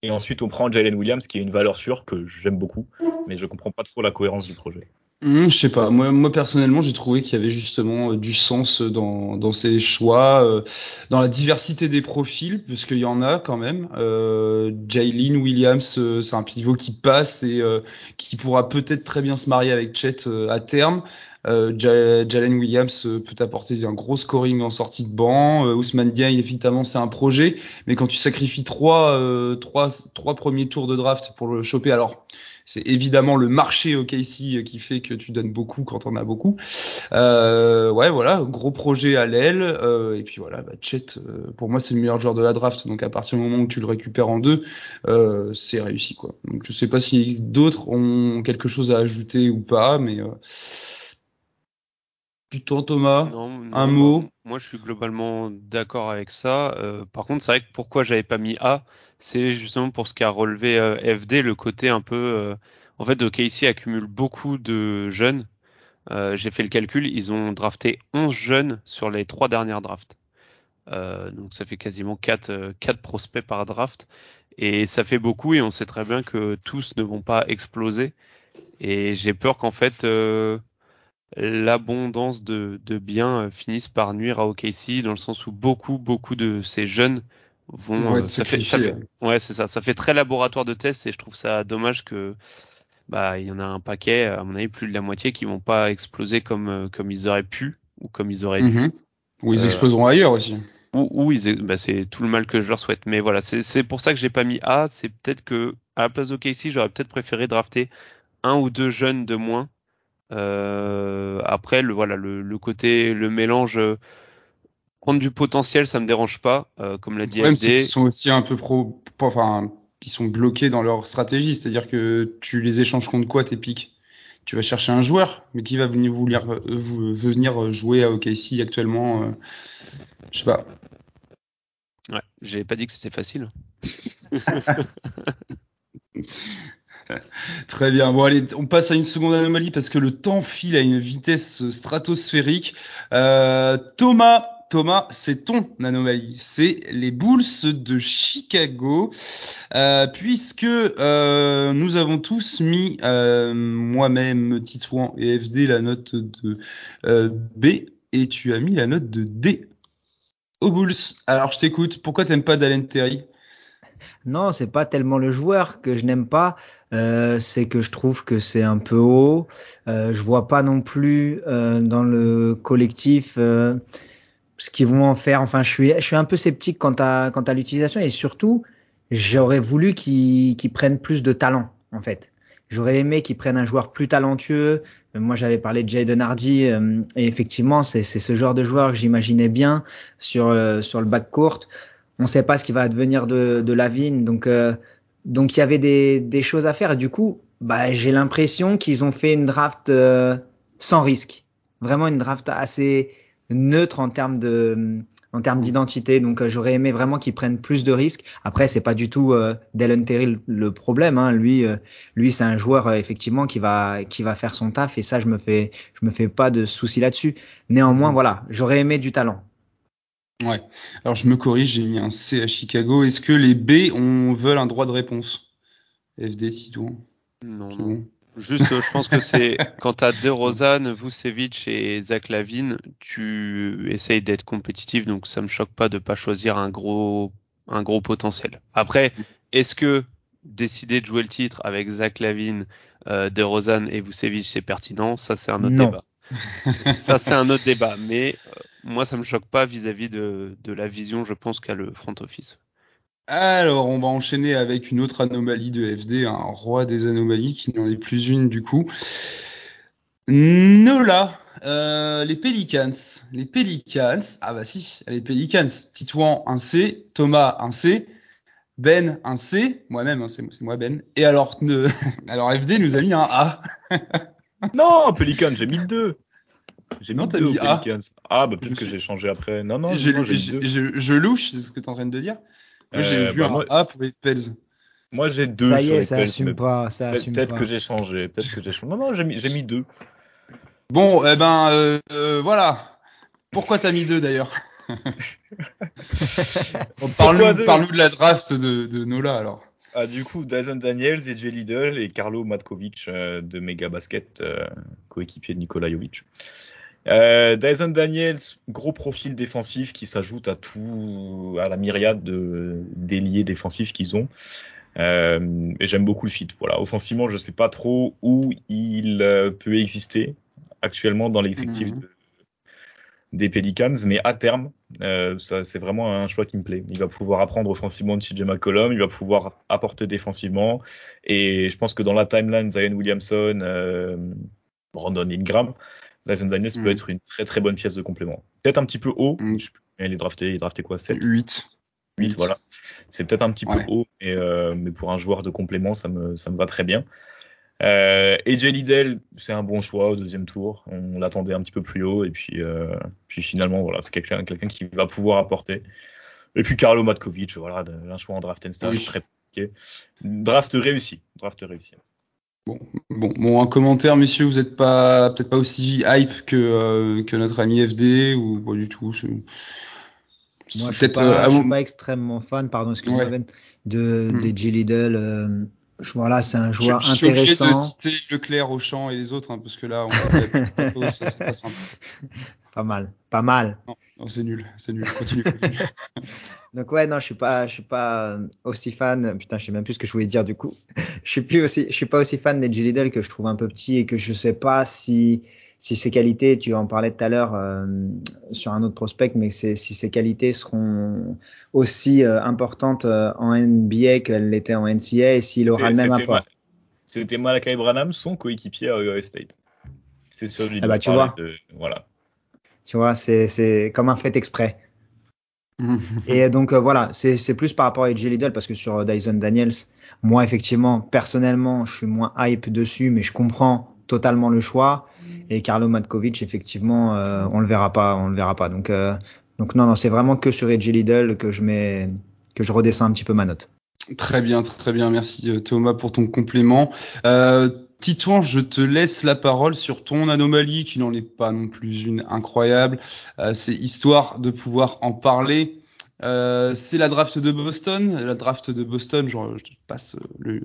et ensuite, on prend Jalen Williams, qui est une valeur sûre que j'aime beaucoup, mais je comprends pas trop la cohérence du projet. Mmh, je sais pas. Moi, personnellement, j'ai trouvé qu'il y avait justement euh, du sens dans, ces choix, euh, dans la diversité des profils, parce qu'il y en a quand même. Euh, Jalen Williams, euh, c'est un pivot qui passe et qui pourra peut-être très bien se marier avec Chet à terme. Euh, Jalen Williams euh, peut apporter un gros scoring en sortie de banc. Euh, Ousmane Diaye, évidemment, c'est un projet, mais quand tu sacrifies trois, trois, trois premiers tours de draft pour le choper, alors c'est évidemment le marché OKC qui fait que tu donnes beaucoup quand on a beaucoup. Euh, ouais, voilà, gros projet à l'aile. Euh, et puis voilà, bah, Chet, euh, pour moi, c'est le meilleur joueur de la draft. Donc à partir du moment où tu le récupères en deux, c'est réussi quoi. Donc je sais pas si d'autres ont quelque chose à ajouter ou pas, mais Plutôt Thomas, un mot. Moi, je suis globalement d'accord avec ça. Euh, par contre, c'est vrai que pourquoi j'avais pas mis A, c'est justement pour ce qu'a relevé euh, FD, le côté un peu. Euh, en fait, OKC accumule beaucoup de jeunes. J'ai fait le calcul, ils ont drafté 11 jeunes sur les trois dernières drafts. donc ça fait quasiment 4, 4 prospects par draft. Et ça fait beaucoup et on sait très bien que tous ne vont pas exploser. Et j'ai peur qu'en fait l'abondance de, de biens euh, finissent par nuire à OKC dans le sens où beaucoup beaucoup de ces jeunes vont ouais, euh, ça fait, ça fait ouais c'est ça ça fait très laboratoire de tests et je trouve ça dommage que bah il y en a un paquet à mon avis plus de la moitié qui vont pas exploser comme euh, comme ils auraient pu ou comme ils auraient dû. Mhm. ou ils exploseront ailleurs aussi. ou, ou ils bah, c'est tout le mal que je leur souhaite. Mais voilà c'est c'est pour ça que j'ai pas mis A. C'est peut-être que à la place d'OKC j'aurais peut-être préféré drafter un ou deux jeunes de moins après, le, voilà, le, le, côté, le mélange, euh, prendre du potentiel, ça me dérange pas, euh, comme l'a dit Le Ils sont aussi un peu pro, enfin, ils sont bloqués dans leur stratégie, c'est-à-dire que tu les échanges contre quoi tes pics Tu vas chercher un joueur, mais qui va venir vouloir venir jouer à OKC actuellement Je sais pas. Ouais, j'ai pas dit que c'était facile. (laughs) (laughs) Très bien. Bon, allez, on passe à une seconde anomalie parce que le temps file à une vitesse stratosphérique. Euh, Thomas, Thomas, c'est ton anomalie. C'est les Bulls de Chicago, euh, puisque euh, nous avons tous mis, moi-même, Titouan et FD, la note de B, et tu as mis la note de D aux Bulls. Alors, je t'écoute. Pourquoi t'aimes pas Dalen Terry? Non, c'est pas tellement le joueur que je n'aime pas, euh, c'est que je trouve que c'est un peu haut. Euh, je vois pas non plus euh, dans le collectif euh, ce qu'ils vont en faire. Enfin, je suis, je suis un peu sceptique quant à, quant à l'utilisation et surtout, j'aurais voulu qu'ils prennent plus de talent en fait. J'aurais aimé qu'ils prennent un joueur plus talentueux. Moi, j'avais parlé de Jayden Hardy et effectivement, c'est ce genre de joueur que j'imaginais bien sur sur le back court on ne sait pas ce qui va advenir de, de Lavigne, donc euh, donc il y avait des, des, choses à faire. Et du coup, bah, j'ai l'impression qu'ils ont fait une draft euh, sans risque, vraiment une draft assez neutre en termes de en termes d'identité. Donc euh, j'aurais aimé vraiment qu'ils prennent plus de risques. Après, c'est pas du tout euh, Dylan Terry le problème. Hein. Lui, lui, c'est un joueur effectivement qui va qui va faire son taf et ça, je me fais je me fais pas de soucis là-dessus. Néanmoins, voilà, j'aurais aimé du talent. Ouais. Alors je me corrige, j'ai mis un C à Chicago. Est-ce que les B on veulent un droit de réponse? FD, Titouan Non, non. Juste, je pense que c'est (laughs) quand t'as DeRozan, Vucevic et Zach Lavine, tu essayes d'être compétitif, donc ça me choque pas de pas choisir un gros, un gros potentiel. Après, est-ce que décider de jouer le titre avec Zach Lavine, euh, DeRozan et Vucevic c'est pertinent? Ça c'est un autre débat. Ça c'est un autre débat, mais euh, moi, ça me choque pas vis-à-vis de, la vision, je pense, qu'a le front office. Alors, on va enchaîner avec une autre anomalie de FD, un roi des anomalies qui n'en est plus une du coup. Nola, euh, les Pelicans. Les Pelicans, ah bah si, les Pelicans. Titouan, un C. Thomas, un C. Ben, un C. Moi-même, hein, c'est moi Ben. Et alors, (laughs) alors FD nous a mis un A. (laughs) non, Pelican, j'ai mis deux. J'ai mis deux mis Ah, bah peut-être que j'ai changé après. Non, non, j'ai je, je louche, c'est ce que tu es en train de dire. Moi, j'ai euh, vu bah, un A pour les Pels. Moi, j'ai deux. Ça y est, ça assume pas. Ça assume peut-être que j'ai changé. Peut-être que j'ai changé. Non, non, j'ai mis, mis deux. Bon, eh ben, euh, euh, voilà. Pourquoi t'as mis deux d'ailleurs? (laughs) Parle-nous parle de la draft de, de Nola alors. Ah, du coup, Dyson Daniels, et Jay Lidl et Carlo Matkovic de Mega Basket, coéquipier de Nikola Jovic. Euh, Dyson Daniels, gros profil défensif qui s'ajoute à tout, à la myriade de déliés défensifs qu'ils ont. Euh, et j'aime beaucoup le fit. Voilà, offensivement, je sais pas trop où il euh, peut exister actuellement dans l'effectif mhm. Des Pelicans, mais à terme, euh, ça c'est vraiment un choix qui me plaît. Il va pouvoir apprendre offensivement de CJ McCollum, il va pouvoir apporter défensivement, et je pense que dans la timeline, Zion Williamson, euh, Brandon Ingram, Dyson Daniels peut mm. être une très très bonne pièce de complément. Peut-être un petit peu haut. Mm. Il est drafté, il est drafté quoi 7 8. 8, voilà. C'est peut-être un petit peu haut, mais, euh, mais, pour un joueur de complément, ça me, ça me va très bien. Euh, et Liddell, c'est un bon choix au deuxième tour. On l'attendait un petit peu plus haut, et puis, euh, puis finalement, voilà, c'est quelqu'un quelqu'un qui va pouvoir apporter. Et puis Carlo Matkovic, voilà, un choix en draft and stage très compliqué. Draft réussi, draft réussi. Bon, bon, bon, un commentaire, messieurs, vous n'êtes pas peut-être pas aussi hype que, euh, que notre ami FD ou pas du tout. Moi, je suis, pas, euh, suis pas extrêmement fan, pardon, excusez-moi, ben, de des G Lidl. Euh, voilà, c'est un joueur je, je intéressant. Je suis de citer Leclerc, Auchan et les autres, hein, parce que là, on (laughs) c'est pas simple. Pas mal, pas mal. Non, c'est nul, c'est nul. Continue. continue. (laughs) Donc ouais, non, je suis pas, je suis pas aussi fan. Putain, je sais même plus ce que je voulais dire du coup. (laughs) je suis plus aussi, je suis pas aussi fan des Lidl que je trouve un peu petit et que je sais pas si si ses qualités, tu en parlais tout à l'heure euh, sur un autre prospect, mais si ses qualités seront aussi euh, importantes euh, en NBA qu'elles l'étaient en NCA et s'il aura le même apport. C'était Malakai Branham, son coéquipier à Ohio State. C'est sur lui. Ah bah tu vois. voilà. Tu vois, c'est comme un fait exprès. (laughs) et donc euh, voilà, c'est plus par rapport à AJ Lidl parce que sur euh, Dyson Daniels, moi effectivement, personnellement, je suis moins hype dessus, mais je comprends totalement le choix. Et Carlo Matkovic, effectivement, euh, on le verra pas, on le verra pas. Donc donc non non, c'est vraiment que sur AJ Lidl que je mets que je redescends un petit peu ma note. Très bien, très bien, merci Thomas pour ton complément. Euh, Titouan, je te laisse la parole sur ton anomalie, qui n'en est pas non plus une incroyable. Euh, c'est histoire de pouvoir en parler. Euh, c'est la draft de Boston. La draft de Boston, je, je passe le,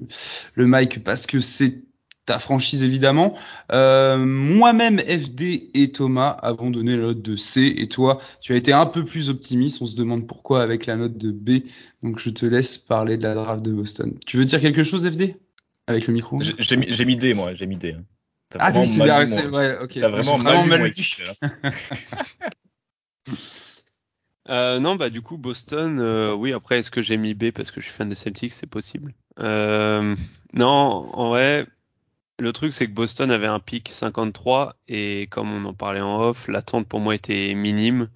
le mic parce que c'est ta franchise évidemment. Euh, moi-même, FD et Thomas avons donné la note de C et toi, tu as été un peu plus optimiste. On se demande pourquoi avec la note de B. Donc je te laisse parler de la draft de Boston. Tu veux dire quelque chose, FD Avec le micro? J'ai mis D, moi, j'ai mis D. Hein. Ah, oui, c'est bien, ouais, ok. T'as vraiment, mal, mal (laughs) Euh, non, bah du coup Boston, euh, oui. Après, est-ce que j'ai mis B parce que je suis fan des Celtics, c'est possible. Euh, non, en vrai, le truc c'est que Boston avait un pic 53 et comme on en parlait en off, l'attente pour moi était minime.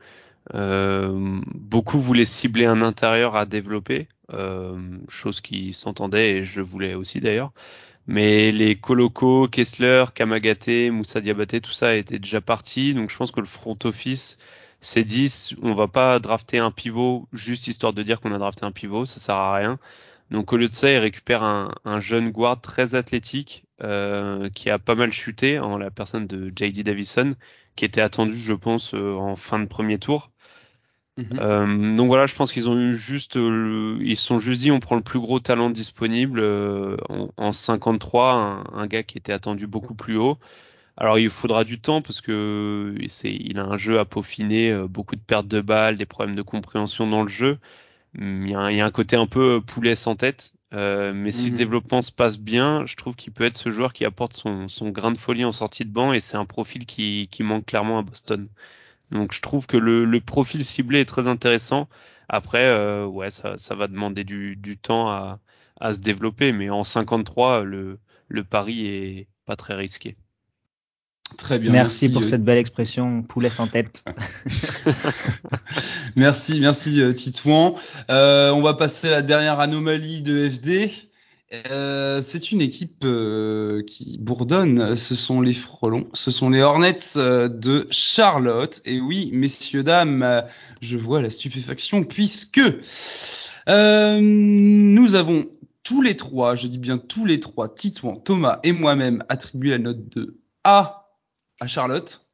beaucoup voulaient cibler un intérieur à développer, chose qui s'entendait et je voulais aussi d'ailleurs. Mais les Koloko, Kessler, Kamagate, Moussa Diabaté, tout ça était déjà parti. Donc je pense que le front office c'est 10, on va pas drafter un pivot juste histoire de dire qu'on a drafté un pivot, ça sert à rien. Donc au lieu de ça, il récupère un, jeune guard très athlétique euh, qui a pas mal chuté en la personne de JD Davison, qui était attendu, je pense, euh, en fin de premier tour. Mhm. Euh, donc voilà, je pense qu'ils ont eu juste, ils se sont juste dit, on prend le plus gros talent disponible en, 53, un, un, gars qui était attendu beaucoup plus haut. Alors il faudra du temps parce que c'est, il a un jeu à peaufiner, euh, beaucoup de pertes de balles, des problèmes de compréhension dans le jeu. Hum, il y a, un, côté un peu poulet sans tête, euh, mais si le mhm. développement se passe bien, je trouve qu'il peut être ce joueur qui apporte son, son grain de folie en sortie de banc et c'est un profil qui, qui manque clairement à Boston. Donc je trouve que le, le profil ciblé est très intéressant. Après, euh, ouais, ça, ça va demander du, du temps à, à se développer, mais en 53, le, le pari est pas très risqué. Très bien. Merci, pour euh, cette belle expression, poulet sans tête. (laughs) (laughs) merci, merci euh, Titouan. Euh, on va passer à la dernière anomalie de FD. c'est une équipe qui bourdonne. Ce sont les frelons, ce sont les Hornets de Charlotte. Et oui, messieurs dames, je vois la stupéfaction puisque nous avons tous les trois, je dis bien tous les trois, Titouan, Thomas et moi-même attribué la note de A à Charlotte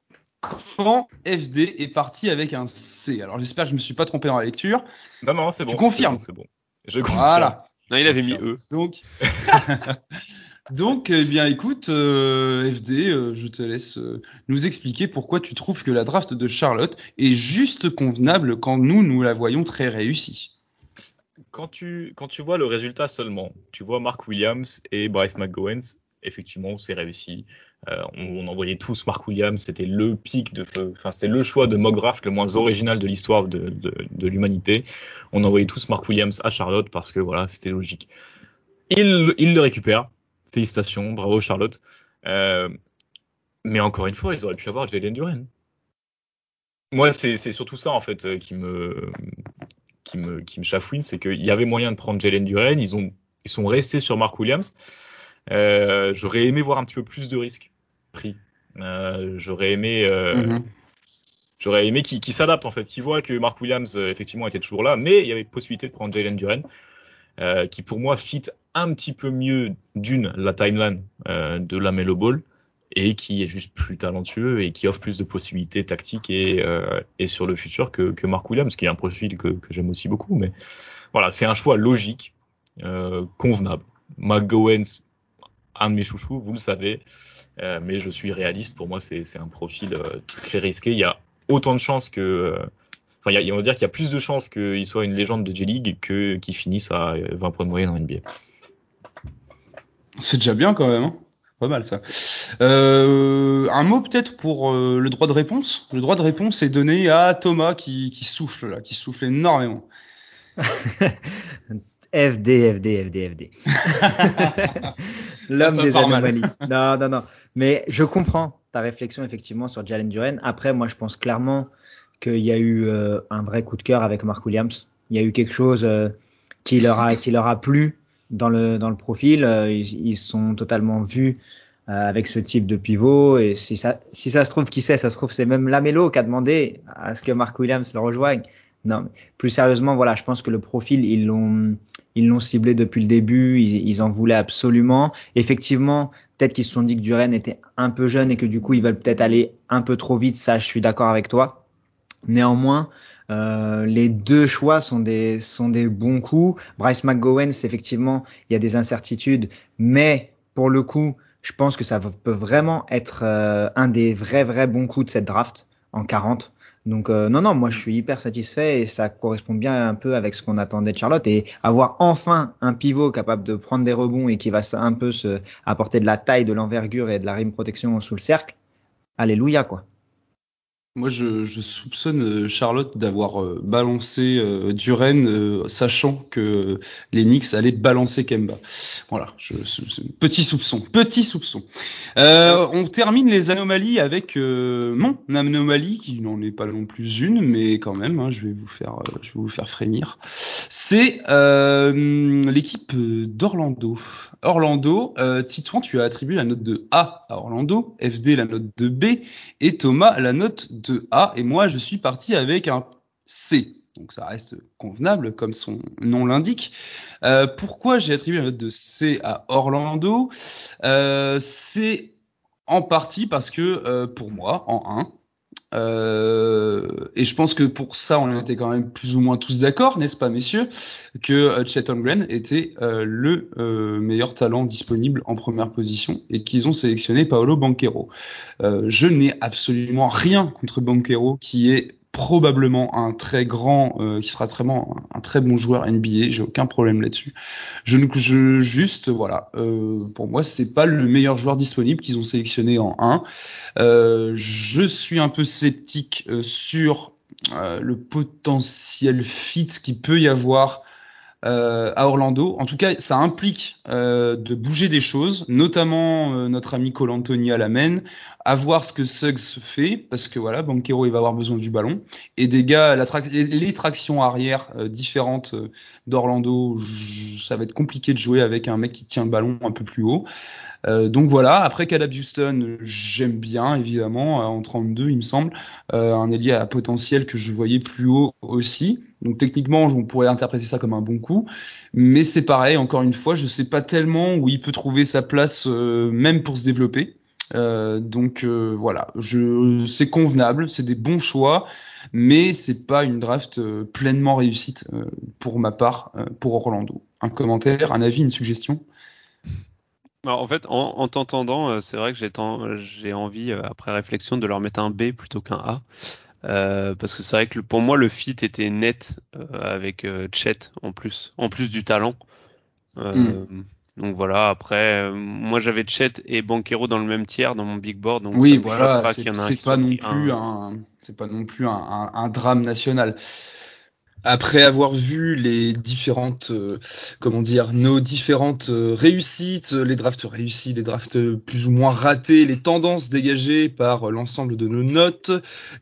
quand FD est parti avec un C. Alors j'espère que je me suis pas trompé dans la lecture. Non, non, c'est bon. Tu confirmes C'est bon, Je confirme. Voilà. Non, il avait mis E. Donc, (laughs) donc eh bien, écoute, euh, FD, euh, je te laisse euh, nous expliquer pourquoi tu trouves que la draft de Charlotte est juste convenable quand nous, nous la voyons très réussie. Quand tu, quand tu vois le résultat seulement, tu vois Mark Williams et Bryce McGowan, effectivement, c'est réussi. Euh, on, envoyait tous Mark Williams, c'était le pic de, enfin c'était le choix de mock le moins original de l'histoire de, de, l'humanité. On envoyait tous Mark Williams à Charlotte parce que voilà, c'était logique. Il, il le récupère. Félicitations, bravo Charlotte. Euh, mais encore une fois, ils auraient pu avoir Jalen Duren. Moi, c'est surtout ça en fait qui me qui me qui me chafouine, c'est qu'il y avait moyen de prendre Jalen Duren. Ils ont ils sont restés sur Mark Williams. Euh, j'aurais aimé voir un petit peu plus de risques pris. Euh, j'aurais aimé, euh, mhm. j'aurais aimé qu'il qu s'adapte en fait, qu'il voit que Mark Williams effectivement était toujours là, mais il y avait possibilité de prendre Jalen Duren, qui pour moi fit un petit peu mieux d'une la timeline de la Melo Ball et qui est juste plus talentueux et qui offre plus de possibilités tactiques et, et sur le futur que, que, Mark Williams, qui est un profil que, que j'aime aussi beaucoup. Mais voilà, c'est un choix logique, convenable. McGowens un de mes chouchous, vous le savez. Euh, mais je suis réaliste. Pour moi, c'est un profil euh, très risqué. Il y a autant de chances que. Euh, enfin, il y a, on va dire qu'il y a plus de chances qu'il soit une légende de J-League que qu'il finisse à 20 points de moyenne en NBA. C'est déjà bien quand même. Hein pas mal ça. Euh, un mot peut-être pour le droit de réponse? Le droit de réponse est donné à Thomas qui, qui souffle là, qui souffle énormément. (laughs) FD, FD, FD, FD. (laughs) L'homme des anomalies. (laughs) Non, non, non. Mais je comprends ta réflexion effectivement sur Jalen Duren. Après, moi, je pense clairement qu'il y a eu euh, un vrai coup de cœur avec Mark Williams. Il y a eu quelque chose euh, qui leur a qui leur a plu dans le dans le profil. Euh, ils, ils, sont totalement vus avec ce type de pivot. Et si ça si ça se trouve, qui sait, ça se trouve c'est même Lamelo qui a demandé à ce que Mark Williams le rejoigne. Non, plus sérieusement, voilà, je pense que le profil, ils l'ont, ils l'ont ciblé depuis le début, ils, en voulaient absolument. Effectivement, peut-être qu'ils se sont dit que Duren était un peu jeune et que du coup, ils veulent peut-être aller un peu trop vite. Ça, je suis d'accord avec toi. Néanmoins, euh, les deux choix sont des sont des bons coups. Bryce McGowan, effectivement, il y a des incertitudes, mais pour le coup, je pense que ça peut vraiment être euh, un des vrais, vrais bons coups de cette draft en 40. Donc euh, non, non, moi je suis hyper satisfait et ça correspond bien un peu avec ce qu'on attendait de Charlotte et avoir enfin un pivot capable de prendre des rebonds et qui va un peu se apporter de la taille, de l'envergure et de la rim protection sous le cercle. Alléluia quoi. Moi, je, soupçonne euh, Charlotte d'avoir euh, balancé euh, Duren, euh, sachant que les Knicks allaient balancer Kemba. Voilà, petit soupçon, petit soupçon. on termine les anomalies avec mon anomalie, qui n'en est pas non plus une, mais quand même, hein, je vais vous faire, je vais vous faire frémir. C'est l'équipe d'Orlando. Orlando, Titouan, tu as attribué la note de A à Orlando, FD la note de B et Thomas la note de A et moi je suis parti avec un C. Donc ça reste convenable comme son nom l'indique. Euh, pourquoi j'ai attribué la note de C à Orlando? Euh, C'est en partie parce que euh, pour moi, en 1, euh, et je pense que pour ça, on était quand même plus ou moins tous d'accord, n'est-ce pas, messieurs, que euh, Chet Holmgren était euh, le meilleur talent disponible en première position et qu'ils ont sélectionné Paolo Banquero. je n'ai absolument rien contre Banquero, qui est probablement un très grand, euh, qui sera très bon, un très bon joueur NBA. J'ai aucun problème là-dessus. Je, je juste, voilà, euh, pour moi, c'est pas le meilleur joueur disponible qu'ils ont sélectionné en 1. Euh, je suis un peu sceptique euh, sur euh, le potentiel fit qui peut y avoir euh, à Orlando. En tout cas, ça implique euh, de bouger des choses, notamment euh, notre ami Cole Anthony à la main, à voir ce que Suggs fait, parce que voilà, Banquero il va avoir besoin du ballon, et des gars, les tractions arrière différentes d'Orlando, ça va être compliqué de jouer avec un mec qui tient le ballon un peu plus haut. Euh, donc voilà, après Caleb Houston, j'aime bien évidemment en 32 il me semble, euh, un ailier à potentiel que je voyais plus haut aussi. Donc techniquement, on pourrait interpréter ça comme un bon coup, mais c'est pareil. Encore une fois, je sais pas tellement où il peut trouver sa place, euh, même pour se développer. donc voilà, je c'est convenable, c'est des bons choix, mais c'est pas une draft pleinement réussite pour ma part pour Orlando. Un commentaire, un avis, une suggestion? Bah, en fait, en, en t'entendant, euh, c'est vrai que j'ai envie, euh, après réflexion, de leur mettre un B plutôt qu'un A. Euh, parce que c'est vrai que pour moi, le fit était net avec Chet en plus, en plus du talent. Hmm. Donc voilà, après, moi j'avais Chet et Banquero dans le même tiers dans mon big board. Donc oui, voilà, c'est pas, non plus un, c'est pas non plus un, un drame national après avoir vu les différentes, euh, comment dire, nos différentes euh, réussites, les drafts réussis, les drafts plus ou moins ratés, les tendances dégagées par l'ensemble de nos notes,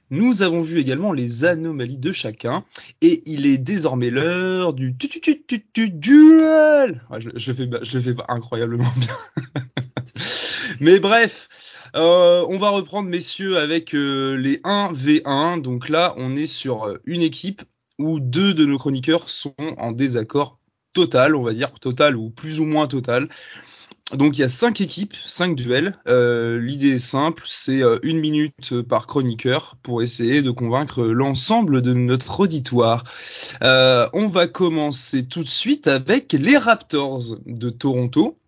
nous avons vu également les anomalies de chacun, et il est désormais l'heure du tu duel. je, je, fais, je fais incroyablement bien. (laughs) Mais bref. Euh, on va reprendre, messieurs, avec les 1v1. Donc là, on est sur une équipe où deux de nos chroniqueurs sont en désaccord total, on va dire total ou plus ou moins total. Donc il y a cinq équipes, cinq duels. Euh, l'idée est simple, c'est euh, une minute par chroniqueur pour essayer de convaincre l'ensemble de notre auditoire. Euh, on va commencer tout de suite avec les Raptors de Toronto.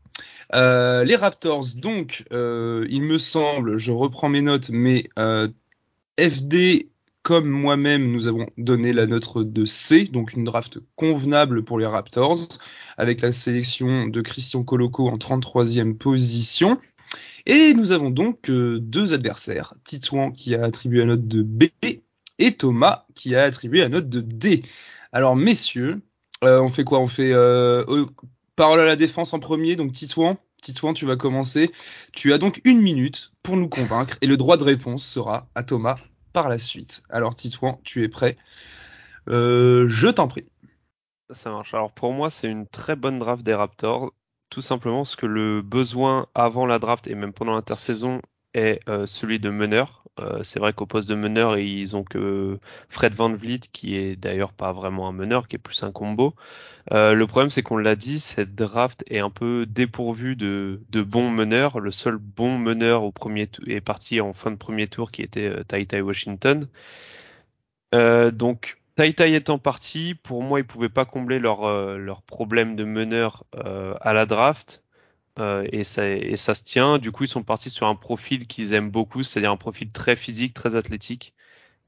les Raptors, donc, il me semble, je reprends mes notes, mais FD comme moi-même, nous avons donné la note de C, donc une draft convenable pour les Raptors, avec la sélection de Christian Coloco en 33e position. Et nous avons donc euh, deux adversaires, Titouan qui a attribué la note de B et Thomas qui a attribué la note de D. Alors messieurs, euh, on fait quoi? On fait euh, parole à la défense en premier, donc Titouan. Titouan, tu vas commencer. Tu as donc une minute pour nous convaincre et le droit de réponse sera à Thomas par la suite. Alors Titouan, tu es prêt? Euh, Je t'en prie. Ça marche. Alors pour moi, c'est une très bonne draft des Raptors, tout simplement parce que le besoin avant la draft et même pendant l'intersaison est euh, celui de meneur. Euh, c'est vrai qu'au poste de meneur, ils ont que Fred Van Vliet, qui est d'ailleurs pas vraiment un meneur, qui est plus un combo. Euh, le problème, c'est qu'on l'a dit, cette draft est un peu dépourvue de, bons meneurs. Le seul bon meneur au premier est parti en fin de premier tour, qui était euh, Tai Tai Washington. Donc, Tai Tai étant parti, pour moi, ils pouvaient pas combler leur problème de meneur à la draft. Euh, et, ça, et ça se tient. Du coup, ils sont partis sur un profil qu'ils aiment beaucoup, c'est-à-dire un profil très physique, très athlétique.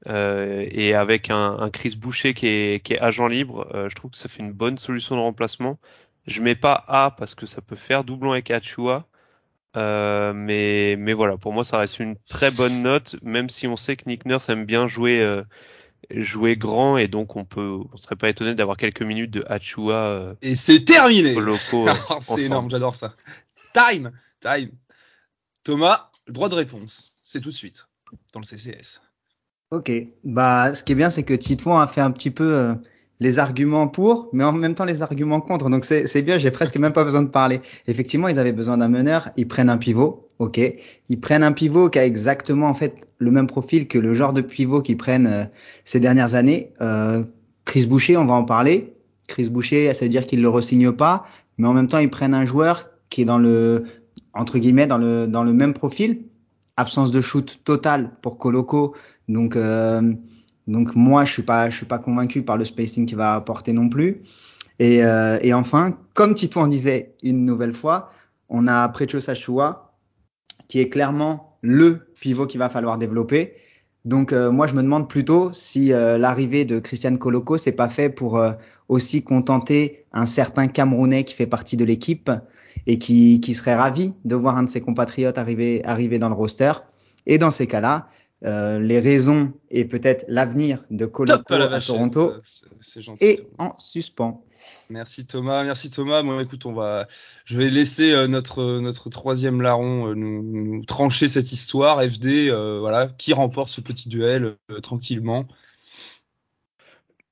Euh, et avec un, un, Chris Boucher qui est, qui est agent libre, euh, je trouve que ça fait une bonne solution de remplacement. Je mets pas A parce que ça peut faire doublon avec Achua. Euh, mais, mais voilà, pour moi, ça reste une très bonne note, même si on sait que Nick Nurse aime bien jouer, euh, jouer grand et donc on peut, on serait pas étonné d'avoir quelques minutes de Achua. Euh, et c'est terminé. (laughs) c'est énorme, j'adore ça. Time, time. Thomas, droit de réponse, c'est tout de suite dans le CCS. Ok, bah ce qui est bien, c'est que Titouan a fait un petit peu les arguments pour, mais en même temps les arguments contre. Donc c'est bien, j'ai presque même pas besoin de parler. Effectivement, ils avaient besoin d'un meneur, ils prennent un pivot, ok. Ils prennent un pivot qui a exactement en fait le même profil que le genre de pivot qu'ils prennent euh, ces dernières années. Euh, Chris Boucher, on va en parler. Chris Boucher, ça veut dire qu'ils le resignent pas, mais en même temps ils prennent un joueur qui est dans le entre guillemets dans le dans le même profil, absence de shoot total pour Coloco. Donc euh, donc moi, je suis pas, je suis pas convaincu par le spacing qu'il va apporter non plus. Et, euh, et enfin, comme Tito en disait une nouvelle fois, on a Precho Sachua, qui est clairement le pivot qu'il va falloir développer. Donc euh, moi, je me demande plutôt si euh, l'arrivée de Christian Coloco, c'est pas fait pour euh, aussi contenter un certain Camerounais qui fait partie de l'équipe et qui, qui serait ravi de voir un de ses compatriotes arriver, arriver dans le roster. Et dans ces cas-là, les raisons et peut-être l'avenir de Coloco à, Toronto et en suspens. Merci Thomas, merci Thomas. Bon je vais laisser euh, notre notre troisième larron euh, nous, trancher cette histoire. FD, voilà, qui remporte ce petit duel tranquillement?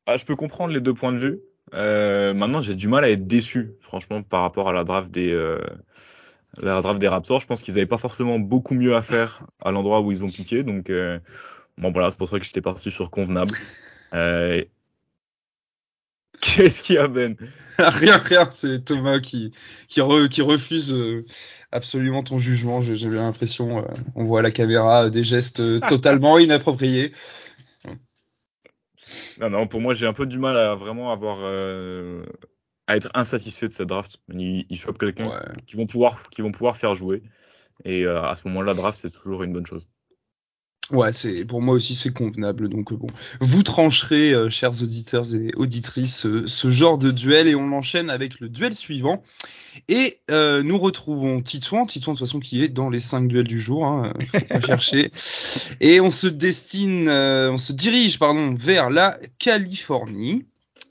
Ah, je peux comprendre les deux points de vue. maintenant, j'ai du mal à être déçu, franchement, par rapport à la draft des la Raptors. Je pense qu'ils n'avaient pas forcément beaucoup mieux à faire à l'endroit où ils ont piqué. Donc, euh, bon, voilà, c'est pour ça que j'étais parti sur convenable. Euh... Qu'est-ce qu'il y a, Ben? (laughs) Rien, rien. C'est Thomas qui, qui, qui refuse euh, absolument ton jugement. J'ai bien l'impression, euh, on voit à la caméra des gestes (laughs) totalement inappropriés. Non, non, pour moi, j'ai un peu du mal à vraiment avoir à être insatisfait de cette draft. Ils, ils quelqu'un qui vont pouvoir qui vont pouvoir faire jouer. Et euh, à ce moment-là, draft c'est toujours une bonne chose. Ouais, c'est pour moi aussi c'est convenable. Donc euh, bon, vous trancherez, euh, chers auditeurs et auditrices, ce genre de duel et on enchaîne avec le duel suivant. Et nous retrouvons Titouan, Titouan de toute façon qui est dans les cinq duels du jour, hein, faut chercher. (laughs) Et on se destine, on se dirige pardon vers la Californie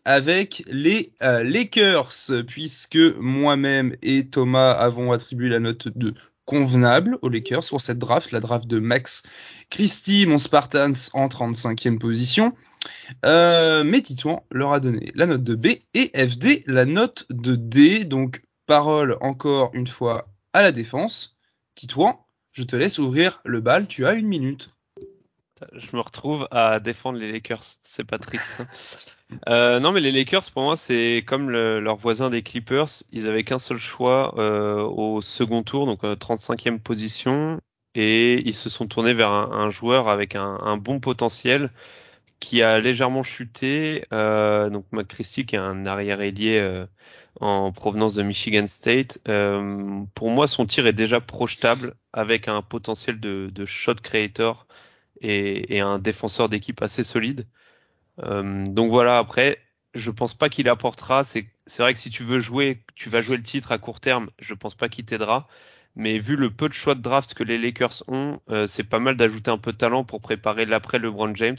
avec les euh, Lakers, puisque moi-même et Thomas avons attribué la note de convenable aux Lakers pour cette draft, la draft de Max Christie, mon Spartans en 35e position. Euh, mais Titouan leur a donné la note de B et FD la note de D. Donc parole encore une fois à la défense. Titouan, je te laisse ouvrir le bal, tu as une minute. Je me retrouve à défendre les Lakers, c'est pas triste. Euh, non, mais les Lakers, pour moi, c'est comme le, leur voisin des Clippers. Ils avaient qu'un seul choix euh, au second tour, donc 35e euh, position, et ils se sont tournés vers un, joueur avec un, bon potentiel qui a légèrement chuté. Euh, donc McChristy, qui est un arrière ailier euh, en provenance de Michigan State. pour moi, son tir est déjà projetable avec un potentiel de, de shot creator et, et un défenseur d'équipe assez solide. Euh, donc voilà, après, je pense pas qu'il apportera. C'est vrai que si tu veux jouer, tu vas jouer le titre à court terme, je pense pas qu'il t'aidera. Mais vu le peu de choix de draft que les Lakers ont, euh, c'est pas mal d'ajouter un peu de talent pour préparer l'après LeBron James.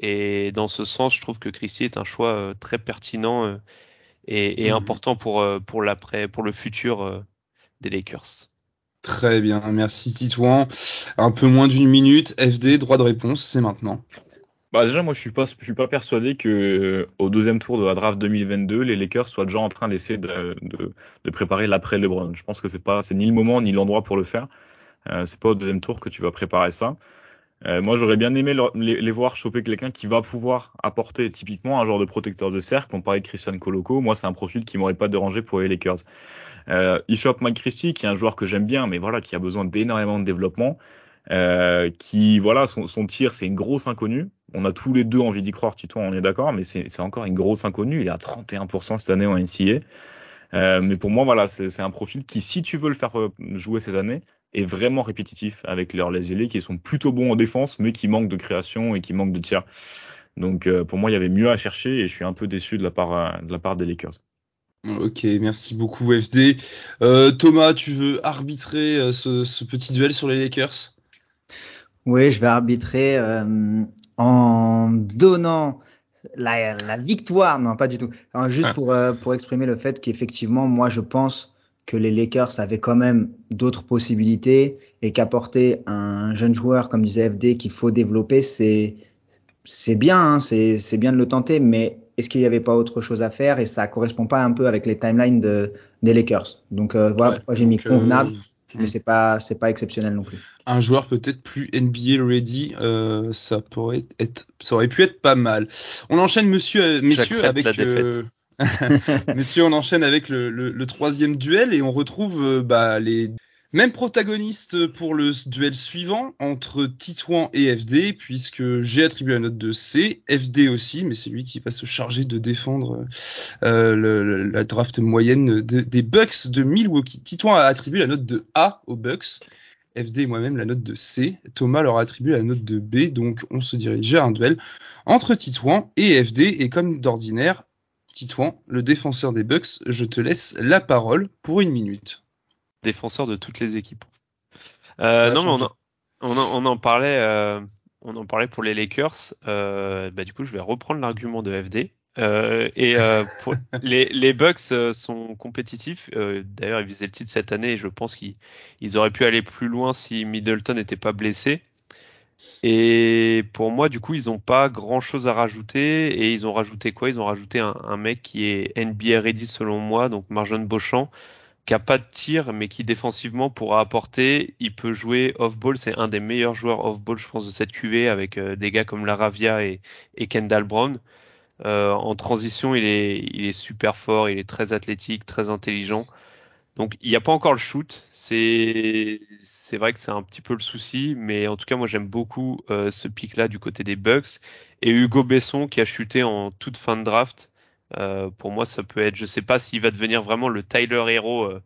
Et dans ce sens, je trouve que Chrissy est un choix euh, très pertinent et, et mhm. important pour, pour l'après, pour le futur des Lakers. Très bien, merci Titouan. Un peu moins d'une minute, FD, droit de réponse, c'est maintenant. Bah déjà moi je suis pas suis pas persuadé que euh, au deuxième tour de la draft 2022 les Lakers soient déjà en train d'essayer de, de, de, préparer l'après LeBron. Je pense que c'est pas c'est ni le moment ni l'endroit pour le faire. Euh, c'est pas au deuxième tour que tu vas préparer ça. Euh, moi j'aurais bien aimé les, les, voir choper quelqu'un qui va pouvoir apporter typiquement un genre de protecteur de cercle. On parlait de Christian Coloco. Moi c'est un profil qui m'aurait pas dérangé pour les Lakers. Euh, il Mike Christie qui est un joueur que j'aime bien mais voilà qui a besoin d'énormément de développement. Euh, qui voilà son, son tir c'est une grosse inconnue. On a tous les deux envie d'y croire, Tito, on est d'accord, mais c'est encore une grosse inconnue. Il est à 31% cette année en NCA. Euh, mais pour moi, voilà, c'est un profil qui, si tu veux le faire euh, jouer ces années, est vraiment répétitif avec leurs les qui sont plutôt bons en défense, mais qui manquent de création et qui manquent de tir. Donc euh, pour moi, il y avait mieux à chercher et je suis un peu déçu de la part, de la part des Lakers. Ok, merci beaucoup FD. Thomas, tu veux arbitrer ce, petit duel sur les Lakers? Oui, je vais arbitrer en donnant la, victoire, non pas du tout. juste pour, euh, pour exprimer le fait qu'effectivement, moi je pense que les Lakers avaient quand même d'autres possibilités et qu'apporter un jeune joueur comme disait FD qu'il faut développer, c'est c'est bien, hein, c'est bien de le tenter, mais est-ce qu'il n'y avait pas autre chose à faire? Et ça correspond pas un peu avec les timelines de, des Lakers. Donc euh, voilà pourquoi j'ai mis convenable. Euh, mais hmm. c'est pas c'est pas exceptionnel non plus. Un joueur peut-être plus NBA ready, euh, ça pourrait être ça aurait pu être pas mal. On enchaîne monsieur euh, messieurs avec la euh, (laughs) messieurs on enchaîne avec le, le, le, troisième duel et on retrouve euh, bah, les même protagoniste pour le duel suivant entre Titouan et FD, puisque j'ai attribué la note de C, FD aussi, mais c'est lui qui va se charger de défendre euh, la draft moyenne des Bucks de Milwaukee. Titouan a attribué la note de A aux Bucks, FD et moi-même la note de C, Thomas leur a attribué la note de B, donc on se dirige à un duel entre Titouan et FD, et comme d'ordinaire, Titouan, le défenseur des Bucks, je te laisse la parole pour une minute défenseur de toutes les équipes. Euh, non, mais on, en parlait, euh, on en parlait pour les Lakers. Euh, bah, du coup, je vais reprendre l'argument de FD. et (laughs) les, Bucks sont compétitifs. D'ailleurs, ils visaient le titre cette année et je pense qu'ils auraient pu aller plus loin si Middleton n'était pas blessé. Et pour moi, du coup, ils n'ont pas grand chose à rajouter. Et ils ont rajouté quoi? Ils ont rajouté un, un, mec qui est NBA ready selon moi, donc Marjon Beauchamp, qui a pas de tir, mais qui défensivement pourra apporter. Il peut jouer off-ball. C'est un des meilleurs joueurs off-ball, je pense, de cette QV avec euh, des gars comme Laravia et, et Kendall Brown. Euh, en transition, il est, il est super fort, il est très athlétique, très intelligent. Donc, il n'y a pas encore le shoot. C'est, c'est vrai que c'est un petit peu le souci, mais en tout cas, moi, j'aime beaucoup euh, ce pic-là du côté des Bucks. Et Hugo Besson qui a chuté en toute fin de draft. Euh, pour moi, ça peut être, je sais pas s'il va devenir vraiment le Tyler Hero euh,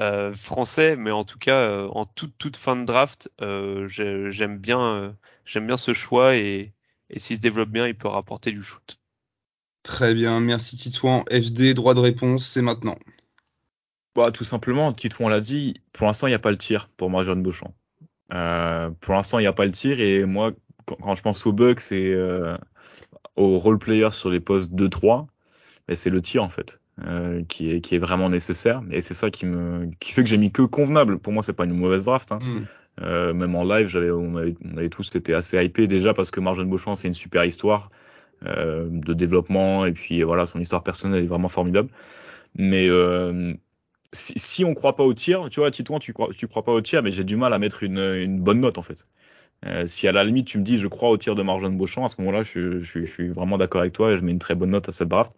euh, français, mais en tout cas, en toute, toute fin de draft, j'aime bien, j'aime bien ce choix et, et s'il se développe bien, il peut rapporter du shoot. Très bien, merci Titouan. FD, droit de réponse, c'est maintenant. Bah, tout simplement, Titouan l'a dit, pour l'instant, il n'y a pas le tir pour Marjon Beauchamp. Euh, pour l'instant, il n'y a pas le tir et moi, quand, je pense aux Bucks et euh, aux role players sur les postes 2-3, mais c'est le tir en fait euh, qui est qui est vraiment nécessaire et c'est ça qui me qui fait que j'ai mis que convenable. Pour moi, c'est pas une mauvaise draft. Hein. Mm. Euh, même en live, j'avais on avait, on avait tous été assez hypés déjà parce que Marjane Beauchamp c'est une super histoire euh, de développement et puis voilà son histoire personnelle est vraiment formidable. Mais si, si, on croit pas au tir, tu vois, Titouan, tu crois, tu crois pas au tir, mais j'ai du mal à mettre une, une bonne note en fait. Euh, si à la limite tu me dis je crois au tir de Marjane Beauchamp, à ce moment-là, je, je, je, suis vraiment d'accord avec toi et je mets une très bonne note à cette draft.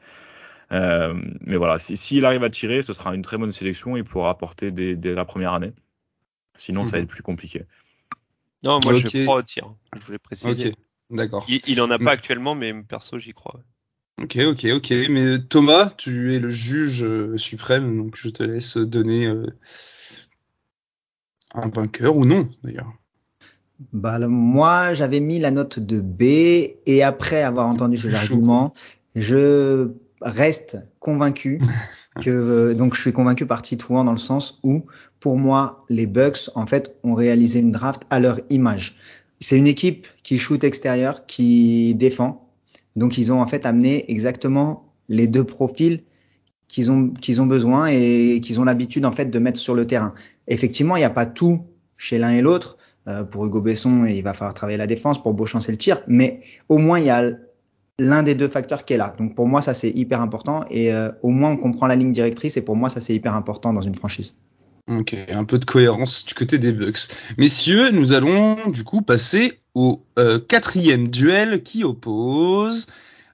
Euh, mais voilà, s'il si, arrive à tirer, ce sera une très bonne sélection. Il pourra apporter dès, la première année. Sinon, ça va mhm. être plus compliqué. Non, moi je crois au tir. Je voulais préciser. D'accord. Il, il en a pas actuellement, mais perso, j'y crois. Ok, ok, ok. Mais Thomas, tu es le juge euh, suprême, donc je te laisse donner euh, un vainqueur ou non, d'ailleurs. Bah, moi, j'avais mis la note de B et après avoir entendu ces arguments, je reste convaincu (laughs) que euh, donc je suis convaincu par Titouan dans le sens où pour moi les Bucks en fait ont réalisé une draft à leur image. C'est une équipe qui shoot extérieur, qui défend. Donc ils ont en fait amené exactement les deux profils qu'ils ont qu'ils ont besoin et qu'ils ont l'habitude en fait de mettre sur le terrain. Effectivement, il n'y a pas tout chez l'un et l'autre. Euh, pour Hugo Besson, il va falloir travailler la défense. Pour Beauchamp, c'est le tir. Mais au moins, il y a l'un des deux facteurs qui est là. Donc pour moi, ça c'est hyper important et euh, au moins on comprend la ligne directrice et pour moi ça c'est hyper important dans une franchise. Ok, un peu de cohérence du côté des Bucks. Messieurs, nous allons du coup passer au euh, quatrième duel qui oppose.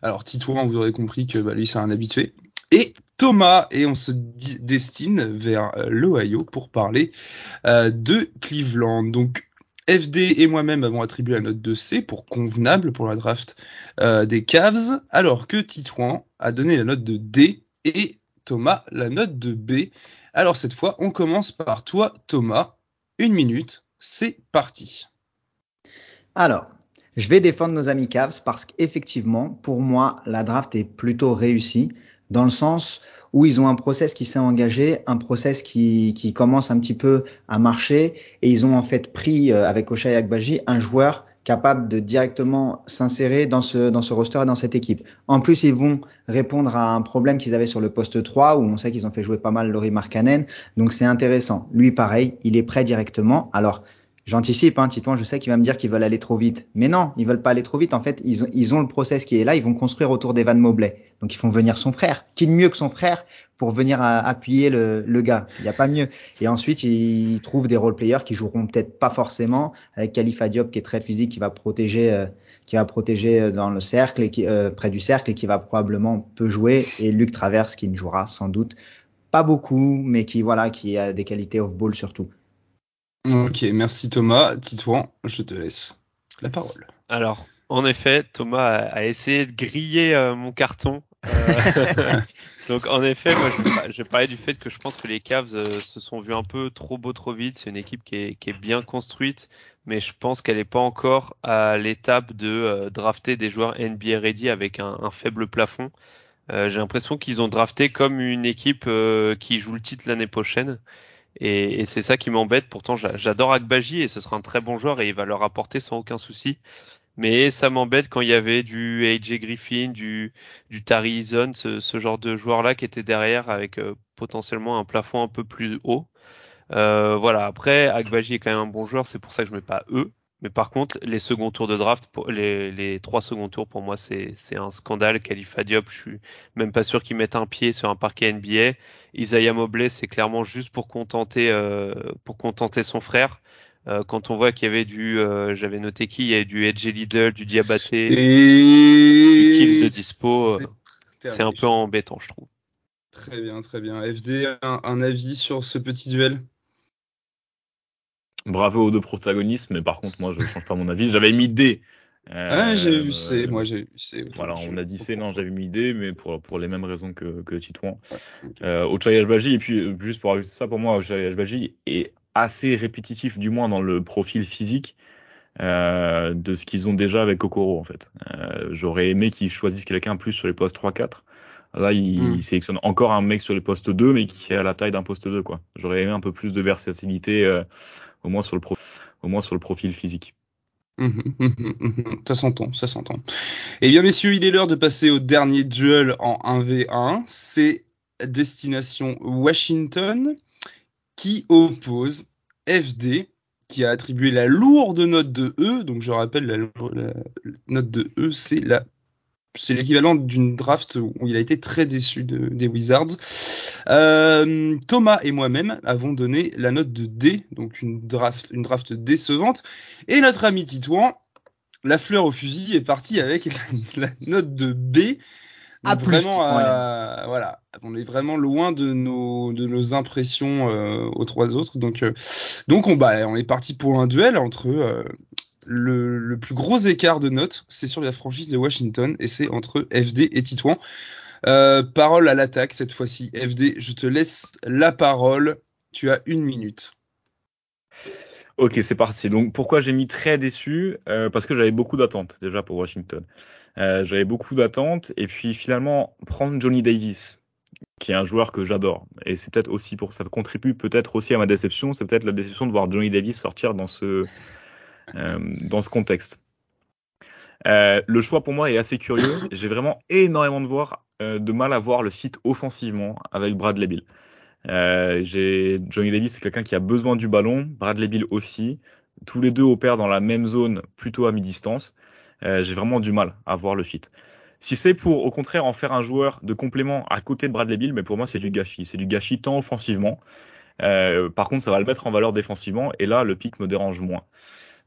Alors Titouan, vous aurez compris que bah, lui c'est un habitué. Et Thomas, et on se destine vers euh, l'Ohio pour parler de Cleveland. Donc FD et moi-même avons attribué la note de C pour convenable pour la draft euh, des Cavs, alors que Titouan a donné la note de D et Thomas la note de B. Alors cette fois, on commence par toi, Thomas. Une minute, c'est parti. Alors, je vais défendre nos amis Cavs parce qu'effectivement, pour moi, la draft est plutôt réussie dans le sens où ils ont un process qui s'est engagé, un process qui, qui commence un petit peu à marcher et ils ont en fait pris euh, avec Oshai Akbaji un joueur capable de directement s'insérer dans ce, dans ce roster et dans cette équipe. En plus, ils vont répondre à un problème qu'ils avaient sur le poste 3 où on sait qu'ils ont fait jouer pas mal Laurie Markkanen. Donc c'est intéressant. Lui, pareil, il est prêt directement. Alors, J'anticipe, hein, Titouan, je sais qu'il va me dire qu'ils veulent aller trop vite. Mais non, ils veulent pas aller trop vite. En fait, ils ont, ils ont le process qui est là. Ils vont construire autour d'Evan Mobley. Donc, ils font venir son frère. Qui de mieux que son frère pour venir appuyer le, le gars? Il n'y a pas mieux. Et ensuite, ils trouvent des role players qui joueront peut-être pas forcément avec Khalifa Diop qui est très physique, qui va protéger, euh, qui va protéger euh, dans le cercle et qui, euh, près du cercle et qui va probablement peu jouer. Et Luc Traverse qui ne jouera sans doute pas beaucoup, mais qui voilà, qui a des qualités off ball surtout. Ok, merci Thomas. Titouan, je te laisse la parole. Alors, en effet, Thomas a, essayé de griller euh, mon carton. Euh, (laughs) donc, en effet, moi, je, parlais du fait que je pense que les Cavs euh, se sont vus un peu trop beau trop vite. C'est une équipe qui est, bien construite, mais je pense qu'elle n'est pas encore à l'étape de drafter des joueurs NBA ready avec un faible plafond. J'ai l'impression qu'ils ont drafté comme une équipe qui joue le titre l'année prochaine. Et, c'est ça qui m'embête. Pourtant, j'adore Akbaji et ce sera un très bon joueur et il va leur apporter sans aucun souci. Mais ça m'embête quand il y avait du AJ Griffin, du, du Tari Eason, ce, genre de joueur-là qui était derrière avec euh, potentiellement un plafond un peu plus haut. Euh, voilà. Après, Akbaji est quand même un bon joueur, c'est pour ça que je mets pas eux. Mais par contre, les seconds tours de draft, pour, les, les trois seconds tours, pour moi, c'est un scandale. Khalifa Diop, je suis même pas sûr qu'il mette un pied sur un parquet NBA. Isaiah Mobley, c'est clairement juste pour contenter, euh, pour contenter son frère. Euh, quand on voit qu'il y avait du, euh, j'avais noté qui, il y avait du Edge Lidl, du Diabaté, du Kills de Dispo. C'est un peu embêtant, je trouve. Très bien, très bien. FD, un avis sur ce petit duel? Bravo aux deux protagonistes, mais par contre, moi, je ne change pas mon avis. J'avais mis D. Euh, ah, j'ai vu C, moi j'ai vu C. Voilà, on a dit C, non, j'avais mis D, mais pour, pour les mêmes raisons que, que Titouan. Ouais, okay. euh, et puis euh, juste pour ajouter ça, pour moi, Ochayage Baji est assez répétitif, du moins dans le profil physique, euh, de ce qu'ils ont déjà avec Kokoro, en fait. Euh, J'aurais aimé qu'ils choisissent quelqu'un plus sur les postes 3-4. Là, il, mm. il, sélectionne encore un mec sur les postes 2, mais qui est à la taille d'un poste 2, quoi. J'aurais aimé un peu plus de versatilité euh, au moins sur le, profil physique. Mmh, mmh, mmh, ça s'entend, ça s'entend. Eh bien, messieurs, il est l'heure de passer au dernier duel en 1v1. C'est Destination Washington qui oppose FD, qui a attribué la lourde note de E. Donc, je rappelle, la note de E, c'est la c'est l'équivalent d'une draft où il a été très déçu de, des Wizards. Euh, Thomas et moi-même avons donné la note de D, donc une draft, une draft décevante. Et notre ami Titouan, la fleur au fusil, est parti avec la, la note de B. Ah, vraiment, euh, voilà, on est vraiment loin de nos de nos impressions euh, aux trois autres. Donc, euh, donc on bah, on est parti pour un duel entre le, plus gros écart de notes, c'est sur la franchise de Washington et c'est entre FD et Titouan. Euh, parole à l'attaque cette fois-ci. FD, je te laisse la parole. Tu as une minute. Ok, c'est parti. Donc pourquoi j'ai mis très déçu? Euh, Parce que j'avais beaucoup d'attentes déjà pour Washington. Euh, j'avais beaucoup d'attentes et puis finalement prendre Johnny Davis, qui est un joueur que j'adore. Et c'est peut-être aussi pour ça contribue peut-être aussi à ma déception. C'est peut-être la déception de voir Johnny Davis sortir dans ce dans ce contexte. Euh, le choix pour moi est assez curieux. J'ai vraiment énormément de, voir, euh, de mal à voir le site offensivement avec Bradley Bill. Euh, Johnny Davis, c'est quelqu'un qui a besoin du ballon. Bradley Bill aussi. Tous les deux opèrent dans la même zone, plutôt à mi-distance. Euh, j'ai vraiment du mal à voir le fit. Si c'est pour, au contraire, en faire un joueur de complément à côté de Bradley Bill, mais pour moi, c'est du gâchis. C'est du gâchis tant offensivement. Euh, par contre, ça va le mettre en valeur défensivement. Et là, le pic me dérange moins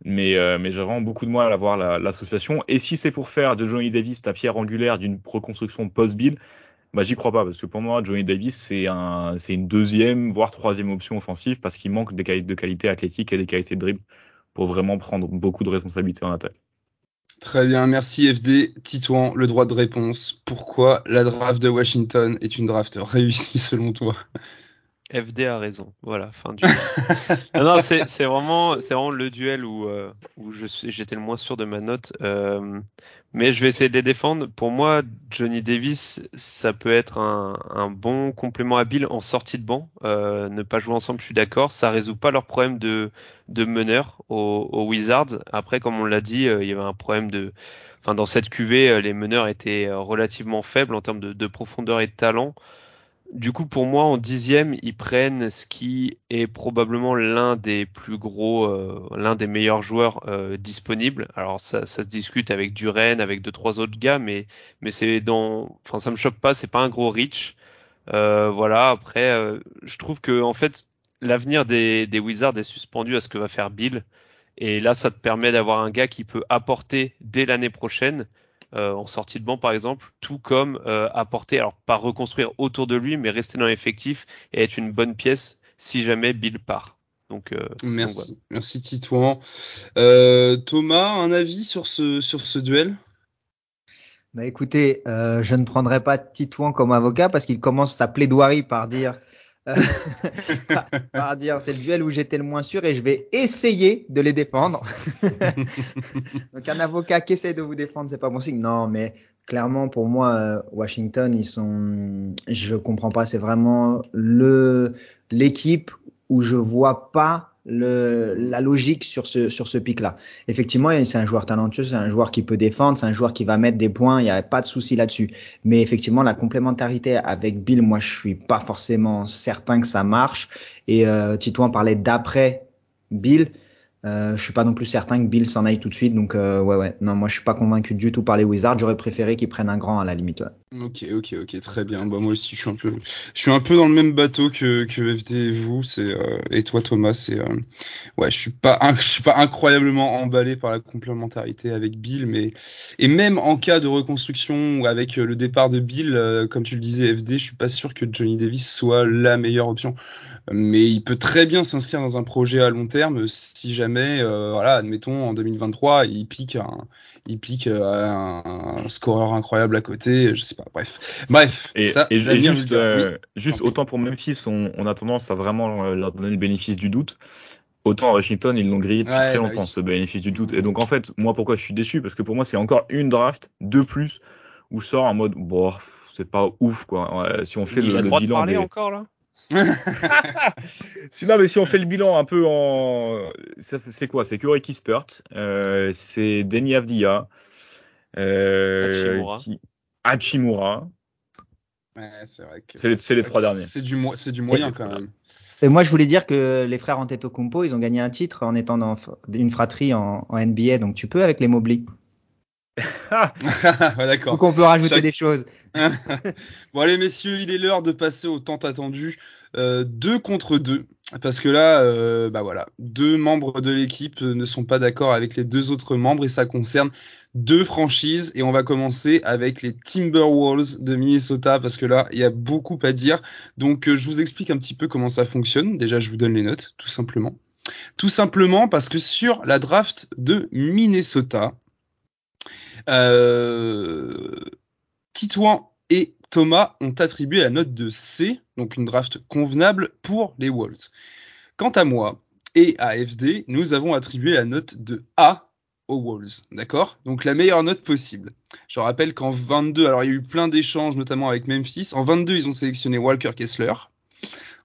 mais, euh, j'ai vraiment beaucoup de mal à voir l'association. et si c'est pour faire de Johnny Davis ta pierre angulaire d'une reconstruction post-bid, bah j'y crois pas parce que pour moi Johnny Davis c'est une deuxième voire troisième option offensive parce qu'il manque des qualités de qualité athlétique et des qualités de dribble pour vraiment prendre beaucoup de responsabilités en attaque. Très bien, merci FD. Titouan, le droit de réponse. Pourquoi la draft de Washington est une draft réussie (laughs) selon toi? FD a raison. Voilà, fin du. (laughs) non, non c'est vraiment, c'est vraiment le duel où euh, où je suis, j'étais le moins sûr de ma note. Euh, mais je vais essayer de les défendre. Pour moi, Johnny Davis, ça peut être un, un bon complément habile en sortie de banc. Euh, ne pas jouer ensemble, je suis d'accord. Ça résout pas leur problème de de meneur aux, aux Wizards. Après, comme on l'a dit, euh, il y avait un problème de, enfin dans cette QV, les meneurs étaient relativement faibles en termes de, de profondeur et de talent. Du coup, pour moi, en dixième, ils prennent ce qui est probablement l'un des plus gros, euh, l'un des meilleurs joueurs euh, disponibles. Alors, ça, se discute avec Duren, avec deux trois autres gars, mais mais c'est dans, enfin, ça me choque pas. C'est pas un gros reach. Euh, voilà. Après, je trouve que en fait, l'avenir des, Wizards est suspendu à ce que va faire Bill. Et là, ça te permet d'avoir un gars qui peut apporter dès l'année prochaine en sortie de banc par exemple, tout comme euh, apporter, alors pas reconstruire autour de lui, mais rester dans l'effectif et être une bonne pièce si jamais Bill part. Donc, euh, merci, merci Titouan. Thomas, un avis sur ce sur ce duel? Bah écoutez, je ne prendrai pas Titouan comme avocat parce qu'il commence sa plaidoirie par dire euh, (laughs) par dire c'est le duel où j'étais le moins sûr et je vais essayer de les défendre. (laughs) Donc un avocat qui essaie de vous défendre, c'est pas bon signe. Non, mais clairement pour moi, euh, Washington, ils sont, je comprends pas, c'est vraiment le l'équipe où je vois pas le, la logique sur ce, sur ce pic-là. Effectivement, c'est un joueur talentueux, c'est un joueur qui peut défendre, c'est un joueur qui va mettre des points, il n'y a pas de souci là-dessus. Mais effectivement, la complémentarité avec Bill, moi, je suis pas forcément certain que ça marche. Et euh, Tito en parlait d'après Bill. Euh, je suis pas non plus certain que Bill s'en aille tout de suite. Donc euh, ouais ouais. Non, moi je suis pas convaincu du tout par les Wizards. J'aurais préféré qu'ils prennent un grand à la limite. Ok ok ok très bien. Bah moi aussi je suis un peu dans le même bateau que FD et vous. Euh, et toi Thomas c'est euh, ouais je suis pas je suis pas incroyablement emballé par la complémentarité avec Bill mais et même en cas de reconstruction avec le départ de Bill comme tu le disais FD je suis pas sûr que Johnny Davis soit la meilleure option mais il peut très bien s'inscrire dans un projet à long terme si jamais, euh, voilà, admettons en 2023, il pique un, il pique euh, un, scoreur incroyable à côté, je sais pas, bref, bref. Et, ça, et, juste, euh, juste autant pour Memphis, on, on, a tendance à vraiment leur donner le bénéfice du doute. Autant à Washington, ils l'ont grillé depuis très bah longtemps, ce bénéfice du doute. Et donc, en fait, moi, pourquoi je suis déçu? Parce que pour moi, c'est encore une draft de plus où sort en mode, bon, c'est pas ouf, quoi. si on fait il le, a le droit bilan. De parler encore, là? (laughs) Sinon, mais si on fait le bilan un peu en, c'est quoi? C'est Corey Kispert, euh, c'est Denny Avdia, euh, Hachimura. Qui... Hachimura. Ouais, c'est vrai que c'est les, les trois derniers. C'est du, moyen quand même. Et moi, je voulais dire que les frères Antetokounmpo, ils ont gagné un titre en étant dans une fratrie en, en NBA, donc tu peux avec les Mobley. (laughs) ouais, d'accord. Donc on peut rajouter des choses. (laughs) bon allez messieurs, il est l'heure de passer au temps attendu. Euh, deux contre deux, parce que là, euh, bah voilà, deux membres de l'équipe ne sont pas d'accord avec les deux autres membres et ça concerne deux franchises et on va commencer avec les Timberwolves de Minnesota parce que là, il y a beaucoup à dire. Donc euh, je vous explique un petit peu comment ça fonctionne. Déjà, je vous donne les notes, tout simplement. Tout simplement parce que sur la draft de Minnesota, euh, Titouan et Thomas ont attribué la note de C, donc une draft convenable pour les Wolves. Quant à moi et à FD, nous avons attribué la note de A aux Wolves, d'accord? Donc la meilleure note possible. Je rappelle qu'en 22, alors il y a eu plein d'échanges, notamment avec Memphis. En 22, ils ont sélectionné Walker Kessler.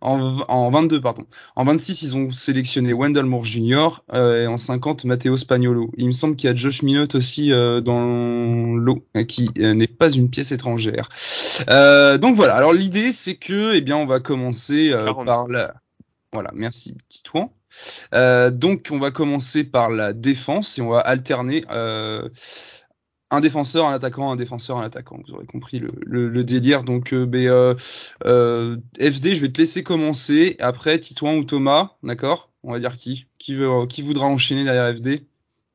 En, en 22, pardon. En 26, ils ont sélectionné Wendell Moore Jr. Euh, et en 50, Matteo Spagnolo. Il me semble qu'il y a Josh Minot aussi euh, dans l'eau, euh, qui euh, n'est pas une pièce étrangère. Euh, donc voilà. Alors l'idée, c'est que, eh bien, on va commencer par la. Voilà, merci Titouan. donc on va commencer par la défense et on va alterner un défenseur, un attaquant, un défenseur, un attaquant. Vous aurez compris le, le, le délire. Donc, euh, ben, euh, euh, FD, je vais te laisser commencer. Après, Titouan ou Thomas, d'accord? On va dire qui? Qui, veut, qui voudra enchaîner derrière FD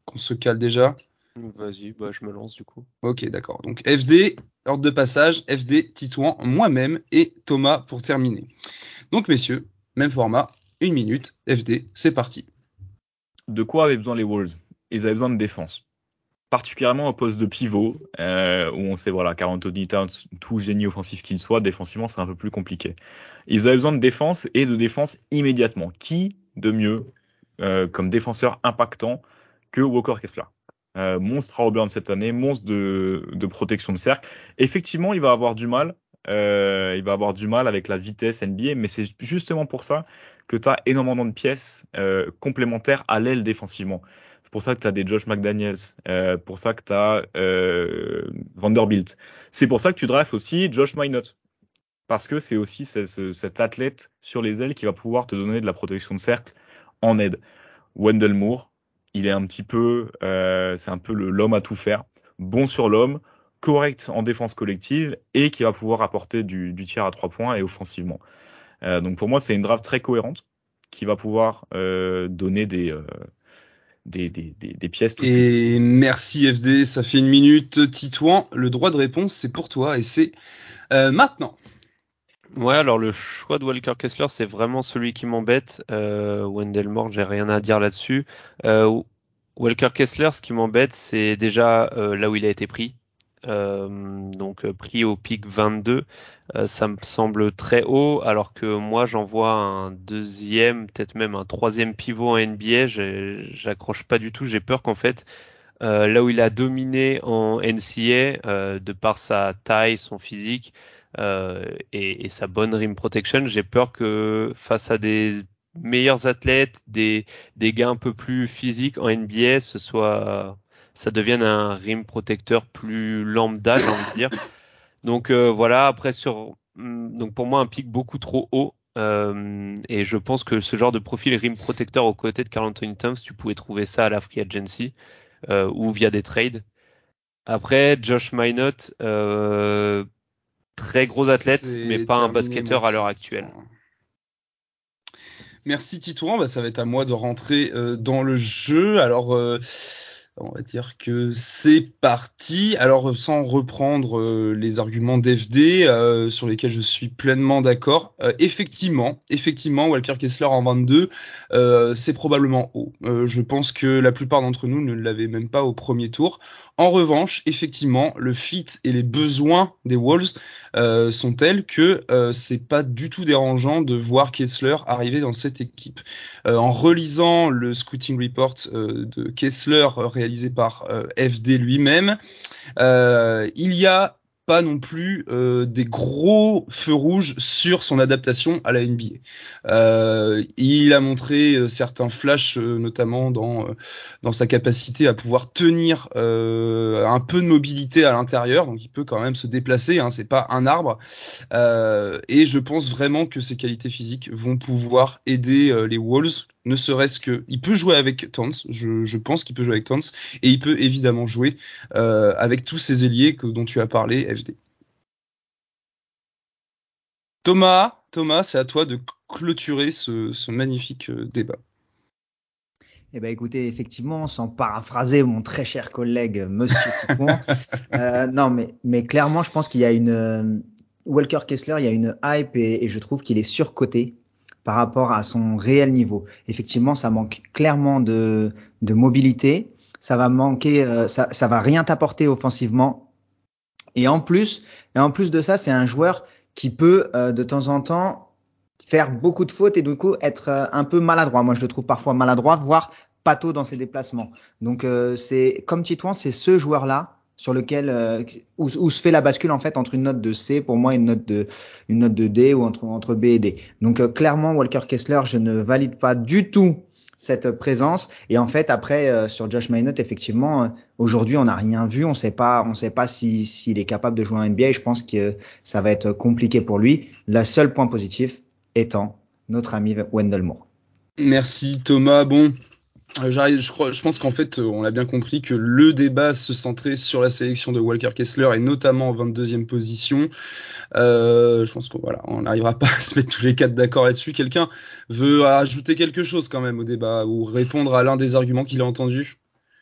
Qu'on se cale déjà. Vas-y, bah, je me lance du coup. Ok, d'accord. Donc, FD, ordre de passage, FD, Titouan, moi-même et Thomas pour terminer. Donc, messieurs, même format, une minute, FD, c'est parti. De quoi avaient besoin les Wolves? Ils avaient besoin de défense particulièrement au poste de pivot, euh, où on sait, voilà, qu'Anthony Towns, tout génie offensif qu'il soit, défensivement, c'est un peu plus compliqué. Ils avaient besoin de défense et de défense immédiatement. Qui de mieux euh, comme défenseur impactant que Walker Kessler? Euh, Monstre à Auburn cette année, monstre de, de, protection de cercle. Effectivement, il va avoir du mal. Euh, il va avoir du mal avec la vitesse NBA, mais c'est justement pour ça que tu as énormément de pièces euh, complémentaires à l'aile défensivement pour ça que tu as des Josh McDaniels, euh, pour ça que tu as euh, Vanderbilt. C'est pour ça que tu drafts aussi Josh Minot. Parce que c'est aussi cet athlète sur les ailes qui va pouvoir te donner de la protection de cercle en aide. Wendell Moore, il est un petit peu, euh, c'est un peu l'homme à tout faire, bon sur l'homme, correct en défense collective et qui va pouvoir apporter du, du tir à trois points et offensivement. Euh, donc pour moi, c'est une draft très cohérente qui va pouvoir euh, donner des, euh, des, des, des, pièces tout Et merci FD, ça fait une minute. Titouan, le droit de réponse, c'est pour toi et c'est euh, maintenant. Ouais, alors le choix de Walker Kessler, c'est vraiment celui qui m'embête. Euh, Wendell Moore, j'ai rien à dire là-dessus. Euh, Walker Kessler, ce qui m'embête, c'est déjà euh, là où il a été pris. Euh, donc euh, pris au pic 22, euh, ça me semble très haut, alors que moi j'en vois un deuxième, peut-être même un troisième pivot en NBA, j'accroche pas du tout, j'ai peur qu'en fait là où il a dominé en NCA, de par sa taille, son physique et, et, sa bonne rim protection, j'ai peur que face à des meilleurs athlètes, des, des gars un peu plus physiques en NBA, ce soit ça devienne un rim protecteur plus lambda, j'ai envie de dire. Donc euh, voilà, après sur hmm, donc pour moi un pic beaucoup trop haut. Euh, et je pense que ce genre de profil rim protecteur aux côtés de Carl Anthony Towns, tu pouvais trouver ça à la free agency euh, ou via des trades. Après, Josh Minot, euh, très gros athlète, mais pas un basketteur à l'heure actuelle. Merci Titouan, bah, ça va être à moi de rentrer euh, dans le jeu. Alors on va dire que c'est parti. Alors sans reprendre euh, les arguments d'FD euh, sur lesquels je suis pleinement d'accord, euh, effectivement, effectivement, Walker Kessler en 22, c'est probablement haut. je pense que la plupart d'entre nous ne l'avaient même pas au premier tour. En revanche, effectivement, le fit et les besoins des Wolves sont tels que c'est pas du tout dérangeant de voir Kessler arriver dans cette équipe. En relisant le scouting report de Kessler par FD lui-même, il y a pas non plus euh, des gros feux rouges sur son adaptation à la NBA. Euh, il a montré euh, certains flashs, notamment dans dans sa capacité à pouvoir tenir un peu de mobilité à l'intérieur, donc il peut quand même se déplacer. Hein, c'est pas un arbre. et je pense vraiment que ses qualités physiques vont pouvoir aider les Wolves ne serait-ce que, il peut jouer avec Tons, je, je pense qu'il peut jouer avec Tons, et il peut évidemment jouer euh, avec tous ces ailiers que, dont tu as parlé, FD. Thomas, Thomas, c'est à toi de clôturer ce, ce magnifique euh, débat. Eh ben écoutez, effectivement, sans paraphraser mon très cher collègue Monsieur Titon, (laughs) euh, non mais mais clairement, je pense qu'il y a une Walker Kessler, il y a une hype et, et je trouve qu'il est surcoté par rapport à son réel niveau. Effectivement, ça manque clairement de, de mobilité. Ça va manquer, euh, ça, ça va rien t'apporter offensivement. Et en plus, et en plus de ça, c'est un joueur qui peut euh, de temps en temps faire beaucoup de fautes et du coup être euh, un peu maladroit. Moi, je le trouve parfois maladroit, voire pato dans ses déplacements. Donc c'est comme Titouan, c'est ce joueur-là sur lequel euh, où, se fait la bascule en fait entre une note de C pour moi et une note de une note de D ou entre entre B et D. Donc euh, clairement Walker Kessler, je ne valide pas du tout cette présence et en fait après euh, sur Josh Maynard effectivement aujourd'hui on n'a rien vu, on sait pas on sait pas si s'il est capable de jouer en NBA, je pense que ça va être compliqué pour lui. La seule point positif étant notre ami Wendell Moore. Merci Thomas. Bon, euh, je, crois, je pense qu'en fait, euh, on a bien compris que le débat se centrait sur la sélection de Walker Kessler et notamment en 22e position. Euh, je pense qu'on voilà, on n'arrivera pas à (laughs) se mettre tous les quatre d'accord là-dessus. Quelqu'un veut ajouter quelque chose quand même au débat ou répondre à l'un des arguments qu'il a entendu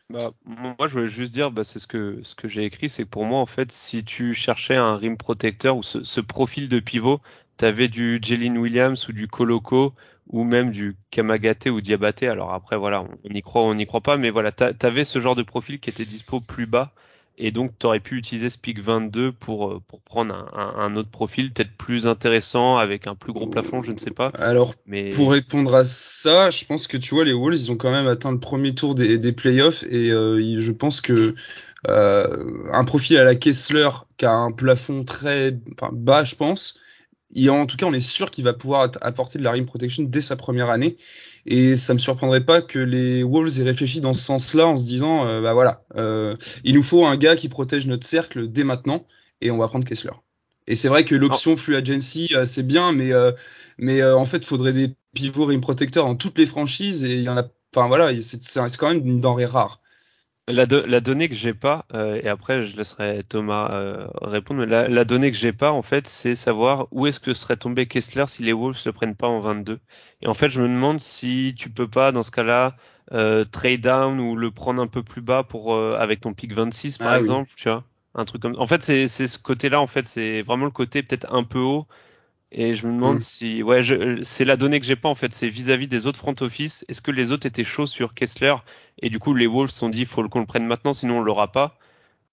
bah, moi, je voulais juste dire, bah, c'est ce que ce que j'ai écrit, c'est pour moi en fait, si tu cherchais un rim protecteur ou ce, ce profil de pivot, tu avais du Jalen Williams ou du Coloco ou même du Kamagaté ou Diabaté. Alors après, voilà, on y croit, on n'y croit pas, mais voilà, t'avais ce genre de profil qui était dispo plus bas et donc, tu aurais pu utiliser ce pic 22 pour, euh, pour prendre un, un, autre profil, peut-être plus intéressant, avec un plus gros plafond, je ne sais pas. Alors, mais... pour répondre à ça, je pense que tu vois, les Wolves, ils ont quand même atteint le premier tour des, des playoffs et euh, je pense que euh, un profil à la Kessler qui a un plafond très bas, je pense, il, en tout cas, on est sûr qu'il va pouvoir apporter de la rim protection dès sa première année. Et ça me surprendrait pas que les Wolves aient réfléchi dans ce sens-là en se disant, euh, bah voilà, euh, il nous faut un gars qui protège notre cercle dès maintenant, et on va prendre Kessler. Et c'est vrai que l'option Free Agency, euh, c'est bien, mais mais en fait, il faudrait des pivots rim protecteurs dans toutes les franchises, et il y en a, enfin voilà, c'est quand même une denrée rare. La, la, donnée que j'ai pas, euh, et après je laisserai Thomas euh, répondre, mais la, la, donnée que j'ai pas en fait, c'est savoir où est-ce que serait tombé Kessler si les Wolves le prennent pas en 22. Et en fait, je me demande si tu peux pas dans ce cas-là euh, trade down ou le prendre un peu plus bas pour avec ton pick 26 par ah exemple, tu vois, un truc comme. En fait, c'est ce côté-là en fait, c'est vraiment le côté peut-être un peu haut et je me demande mm. si, ouais, c'est la donnée que j'ai pas en fait, c'est vis-à-vis des autres front office. Est-ce que les autres étaient chauds sur Kessler? Et du coup les Wolves se sont dit faut qu'on le prenne maintenant sinon on l'aura pas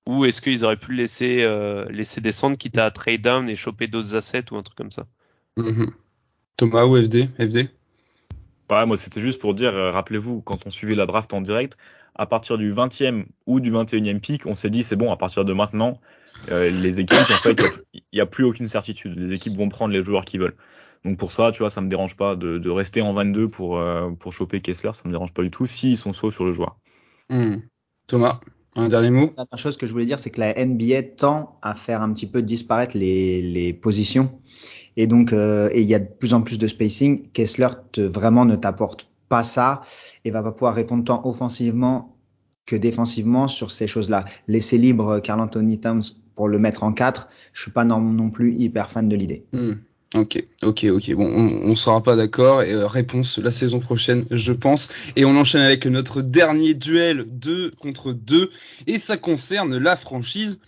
Ou est-ce qu'ils auraient pu le laisser euh, laisser descendre quitte à trade down et choper d'autres assets ou un truc comme ça? Mm-hmm. Thomas ou FD FD bah, moi c'était juste pour dire, euh, rappelez-vous quand on suivait la draft en direct, à partir du 20e ou du 21e pick, on s'est dit c'est bon à partir de maintenant euh, les équipes, en fait, il n'y a, plus aucune certitude. Les équipes vont prendre les joueurs qu'ils veulent. Donc pour ça, tu vois, ça me dérange pas de, de rester en 22 pour, euh, pour choper Kessler, ça me dérange pas du tout s'ils sont sauts sur le joueur. Hmm. Thomas, un dernier mot? La dernière chose que je voulais dire, c'est que la NBA tend à faire un petit peu disparaître les, les positions. Et donc, euh, il y a de plus en plus de spacing. Kessler te, vraiment ne t'apporte pas ça et va pas pouvoir répondre tant offensivement que défensivement sur ces choses-là. Laisser libre Carl Anthony Towns pour le mettre en 4, je suis pas non, plus hyper fan de l'idée. Hmm. Ok, ok, ok. Bon, on, ne sera pas d'accord. Et euh, réponse la saison prochaine, je pense. Et on enchaîne avec notre dernier duel 2 contre 2. Et ça concerne la franchise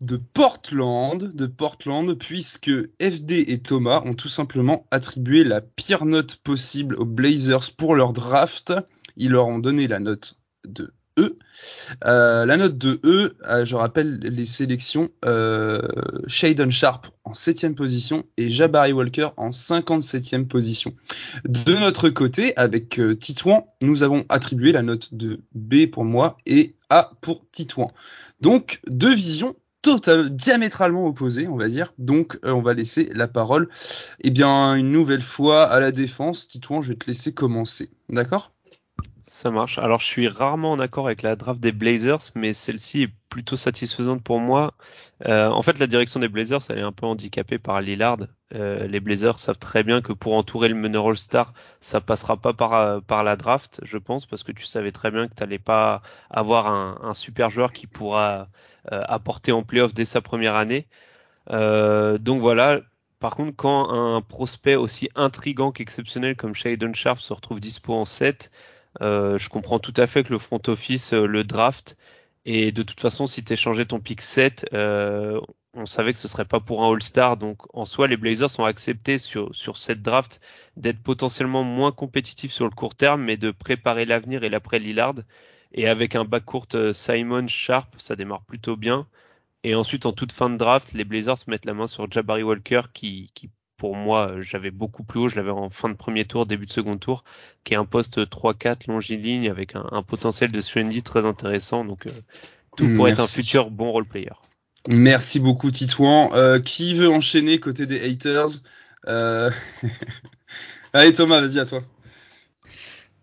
de Portland, de Portland, puisque FD et Thomas ont tout simplement attribué la pire note possible aux Blazers pour leur draft. Ils leur ont donné la note de E. Euh, la note de E, euh, je rappelle les sélections euh, Sharp en 7 position et Jabari Walker en 57e position. De notre côté, avec euh, Titouan, nous avons attribué la note de B pour moi et A pour Titouan. Donc, deux visions diamétralement opposées, on va dire. Donc, on va laisser la parole, eh bien, une nouvelle fois à la défense. Titouan, je vais te laisser commencer. D'accord? Ça marche. Alors, je suis rarement en accord avec la draft des Blazers, mais celle-ci est plutôt satisfaisante pour moi. Euh, en fait, la direction des Blazers, elle est un peu handicapée par Lillard. Euh, les Blazers savent très bien que pour entourer le meneur All-Star, ça passera pas par, euh, par la draft, je pense, parce que tu savais très bien que tu n'allais pas avoir un, super joueur qui pourra apporter en playoff dès sa première année. donc voilà, par contre, quand un prospect aussi intrigant qu'exceptionnel comme Shaden Sharp se retrouve dispo en 7, euh, je comprends tout à fait que le front office euh, le draft. Et de toute façon, si tu échangeais ton pick 7, euh, on savait que ce serait pas pour un All-Star. Donc en soi, les Blazers ont accepté sur, sur cette draft d'être potentiellement moins compétitifs sur le court terme, mais de préparer l'avenir et l'après Lillard. Et avec un backcourt Simon Sharp, ça démarre plutôt bien. Et ensuite, en toute fin de draft, les Blazers mettent la main sur Jabari Walker qui, qui pour moi, j'avais beaucoup plus haut, je l'avais en fin de premier tour, début de second tour, qui est un poste 3-4 longiligne avec un, potentiel de Swendy très intéressant. Donc, euh, tout pour être un futur bon role player. Merci beaucoup, Titouan. Euh, qui veut enchaîner côté des haters? Euh... (laughs) Allez, Thomas, vas-y à toi.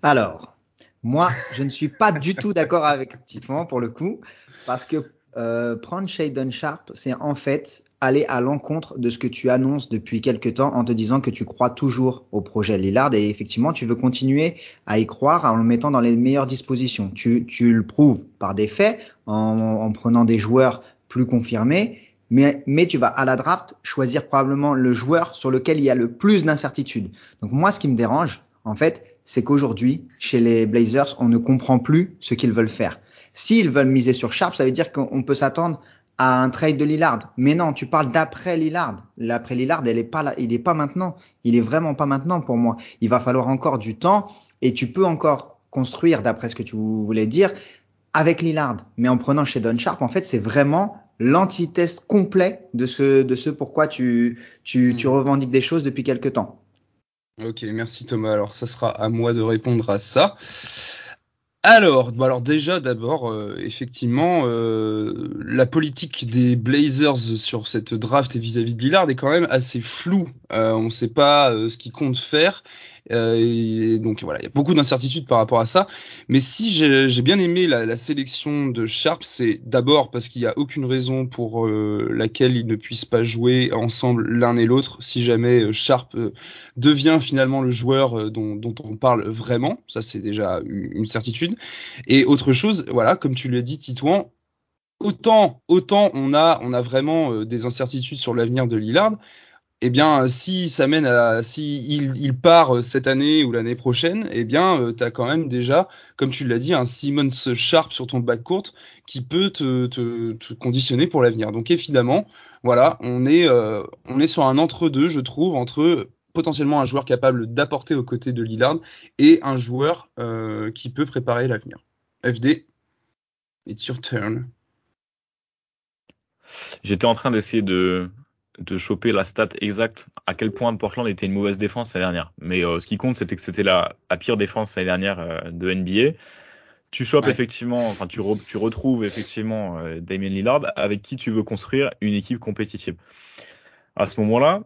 Alors, moi, je ne suis pas du tout d'accord avec Titouan pour le coup, parce que euh, prendre Shaden Sharp, c'est en fait aller à l'encontre de ce que tu annonces depuis quelque temps en te disant que tu crois toujours au projet Lillard et effectivement tu veux continuer à y croire en le mettant dans les meilleures dispositions. Tu, tu le prouves par des faits en, en prenant des joueurs plus confirmés, mais, mais tu vas à la draft choisir probablement le joueur sur lequel il y a le plus d'incertitude. Donc moi ce qui me dérange en fait c'est qu'aujourd'hui chez les Blazers on ne comprend plus ce qu'ils veulent faire. S'ils veulent miser sur Sharp, ça veut dire qu'on peut s'attendre à un trade de Lillard. Mais non, tu parles d'après Lillard. L'après Lillard, elle est pas là, il est pas maintenant. Il est vraiment pas maintenant pour moi. Il va falloir encore du temps et tu peux encore construire d'après ce que tu voulais dire avec Lillard. Mais en prenant chez Don Sharp, en fait, c'est vraiment l'antitest complet de ce, de ce pourquoi tu, tu, tu hmm. revendiques des choses depuis quelque temps. Ok, merci Thomas. Alors, ça sera à moi de répondre à ça. Alors, alors déjà, d'abord, euh, effectivement, euh, la politique des Blazers sur cette draft et vis-à-vis de Lillard est quand même assez floue. Euh, on ne sait pas ce qu'ils comptent faire. Euh, donc voilà, il y a beaucoup d'incertitudes par rapport à ça. Mais si j'ai bien aimé la, sélection de Sharp, c'est d'abord parce qu'il n'y a aucune raison pour euh, laquelle ils ne puissent pas jouer ensemble l'un et l'autre si jamais euh, Sharp devient finalement le joueur dont, dont on parle vraiment. Ça c'est déjà une, certitude. Et autre chose, voilà, comme tu l'as dit, Titouan, autant autant on a on a vraiment des incertitudes sur l'avenir de Lillard eh bien, si ça mène à, si il, part cette année ou l'année prochaine, eh bien, euh, tu quand même déjà, comme tu l'as dit, un Simmons Sharp sur ton bac court qui peut te, te, conditionner pour l'avenir. Donc, évidemment, voilà, on est, euh, on est sur un entre-deux, je trouve, entre potentiellement un joueur capable d'apporter aux côtés de Lillard et un joueur euh, qui peut préparer l'avenir. FD, it's your turn. J'étais en train d'essayer de, de choper la stat exacte à quel point Portland était une mauvaise défense l'année dernière. Mais euh, ce qui compte, c'était que c'était la, pire défense l'année dernière euh, de NBA. Tu chopes effectivement, enfin tu, tu retrouves effectivement euh, Damien Lillard avec qui tu veux construire une équipe compétitive. À ce moment-là,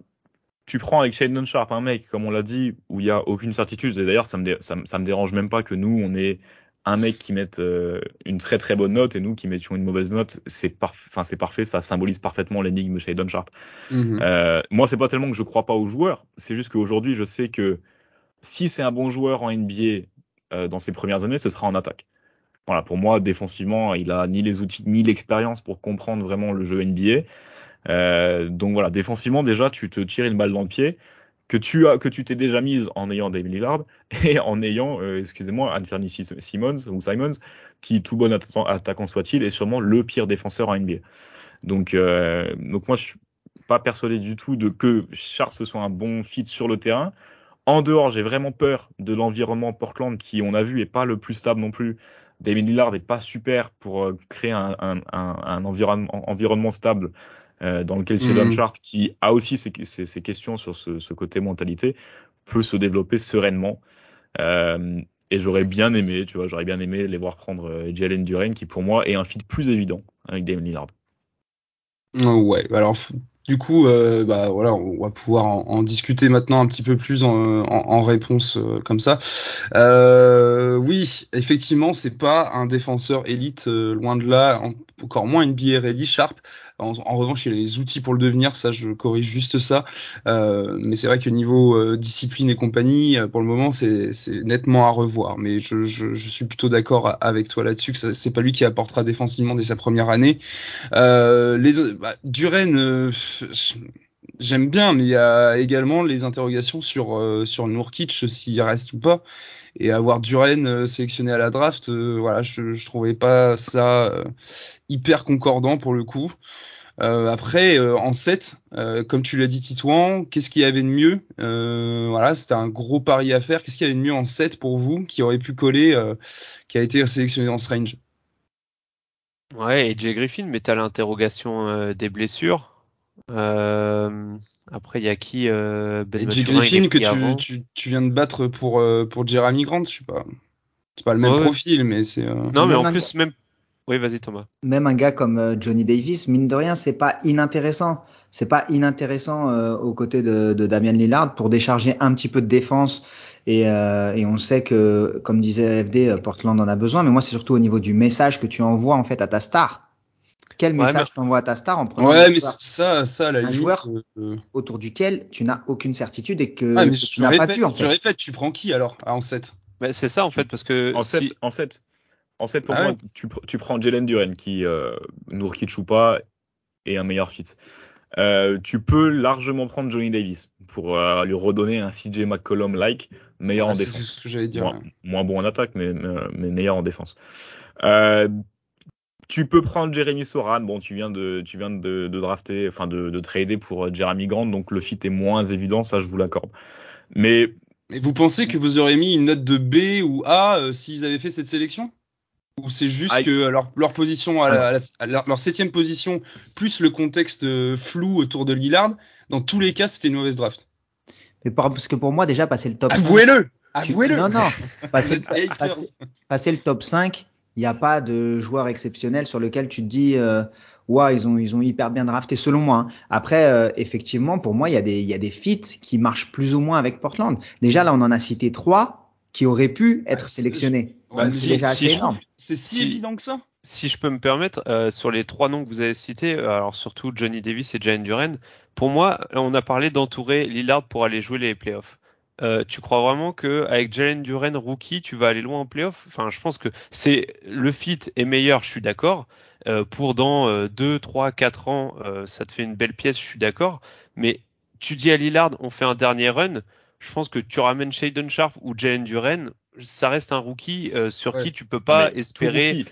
tu prends avec Shane Sharp un mec, comme on l'a dit, où il y a aucune certitude. Et d'ailleurs, ça me, ça, ça me dérange même pas que nous, on ait un mec qui mette euh, une très très bonne note et nous qui mettions une mauvaise note, c'est enfin c'est parfait, ça symbolise parfaitement l'énigme chez Don Sharp. Mhm. Euh, moi, c'est pas tellement que je crois pas aux joueurs, c'est juste qu'aujourd'hui, je sais que si c'est un bon joueur en NBA euh, dans ses premières années, ce sera en attaque. Voilà, pour moi, défensivement, il a ni les outils ni l'expérience pour comprendre vraiment le jeu NBA. Donc voilà, défensivement déjà, tu te tires une balle dans le pied que tu as que tu t'es déjà mise en ayant David Lillard (laughs) et en ayant euh, excusez-moi Anthony Simmons ou Simons qui tout bon attaquant soit-il est sûrement le pire défenseur en NBA. Donc euh, donc moi je suis pas persuadé du tout de que Sharp ce soit un bon fit sur le terrain. En dehors, j'ai vraiment peur de l'environnement Portland qui, on a vu, est pas le plus stable non plus. David Lillard est pas super pour euh, créer un, un, un, un environnement stable euh, dans lequel Sheldon mmh. Sharp, qui a aussi ses, ses, questions sur ce, ce, côté mentalité, peut se développer sereinement. Euh, et j'aurais bien aimé, tu vois, j'aurais bien aimé les voir prendre euh, Jalen Duren, qui pour moi est un fit plus évident avec Damon Lillard. Ouais, alors du coup, euh, bah voilà, on va pouvoir en, discuter maintenant un petit peu plus en, en, réponse euh, comme ça. Euh, oui, effectivement, c'est pas un défenseur élite, euh, loin de là, encore moins NBA ready, Sharp. En, revanche, il a les outils pour le devenir, ça, je corrige juste ça. mais c'est vrai que niveau discipline et compagnie, pour le moment, c'est nettement à revoir. Mais je, suis plutôt d'accord avec toi là-dessus que c'est pas lui qui apportera défensivement dès sa première année. les bah, Duren j'aime bien, mais il y a également les interrogations sur euh, sur Nourkic s'il reste ou pas. Et avoir Duren euh, sélectionné à la draft, euh, voilà, je, je trouvais pas ça hyper concordant pour le coup. Après, en 7, comme tu l'as dit Titouan, qu'est-ce qu'il y avait de mieux? Voilà, c'était un gros pari à faire. Qu'est-ce qu'il y avait de mieux en 7 pour vous qui aurait pu coller, qui a été sélectionné dans ce range? Ouais, et Jay Griffin, mais t'as l'interrogation des blessures. Euh, après, il y a qui euh, Ben Griffin que tu, tu, tu, viens de battre pour, euh, pour Jeremy Grant, je sais pas. C'est pas le même profil, mais c'est. Euh, non, mais en plus, même. Oui, vas-y Thomas. Même un gars comme euh, Johnny Davis, mine de rien, c'est pas inintéressant. C'est pas inintéressant aux côtés de, de Damian Lillard pour décharger un petit peu de défense. Et, et on sait que, comme disait FD, Portland en a besoin. Mais moi, c'est surtout au niveau du message que tu envoies en fait à ta star quel message t'envoies à ta star en prenant ouais, mais ça, ça, la un joueur euh, euh. autour duquel tu n'as aucune certitude et que, tu n'as pas pu. En fait. Je répète, tu prends qui alors en 7 bah, C'est ça en fait parce que en 7, en 7, en 7 pour ah moi, tu, tu, prends Jalen Duren qui euh, Nourkic ou pas est un meilleur fit. Euh, tu peux largement prendre Johnny Davis pour euh, lui redonner un CJ McCollum like meilleur en défense. C'est ce que j'allais dire. Moins, moins, bon en attaque mais, meilleur en défense. Euh, tu peux prendre Jeremy Soran. Bon, tu viens de, tu viens de, de drafter, enfin de, de, trader pour Jeremy Grant, donc le fit est moins évident, ça je vous l'accorde. Mais. Et vous pensez que vous auriez mis une note de B ou A euh, s'ils avaient fait cette sélection? Ou c'est juste ah, que leur, leur position, à, leur, septième position, plus le contexte euh, flou autour de Lillard, dans tous les cas, c'était une mauvaise draft Mais parce que pour moi, déjà, passer le top Avouez-le Avouez-le Non, non. (laughs) Passer, passer, le top 5, il n'y a pas de joueur exceptionnel sur lequel tu te dis euh, ils ont ils ont hyper bien drafté selon moi. Hein. Après euh, effectivement pour moi il y a des il y a des fits qui marchent plus ou moins avec Portland. Déjà là on en a cité trois qui auraient pu être sélectionnés. C'est si, évident que ça? Si je peux me permettre, euh, sur les trois noms que vous avez cités, euh, alors surtout Johnny Davis et Jalen Duren, pour moi, on a parlé d'entourer Lillard pour aller jouer les playoffs. Euh, tu crois vraiment que avec Jalen Duren rookie, tu vas aller loin en playoff Enfin, je pense que c'est le fit est meilleur, je suis d'accord. Euh, pour dans 2, 3, 4 ans, euh, ça te fait une belle pièce, je suis d'accord. Mais tu dis à Lillard, on fait un dernier run. Je pense que tu ramènes Shaden Sharp ou Jalen Duren, ça reste un rookie euh, sur qui tu peux pas espérer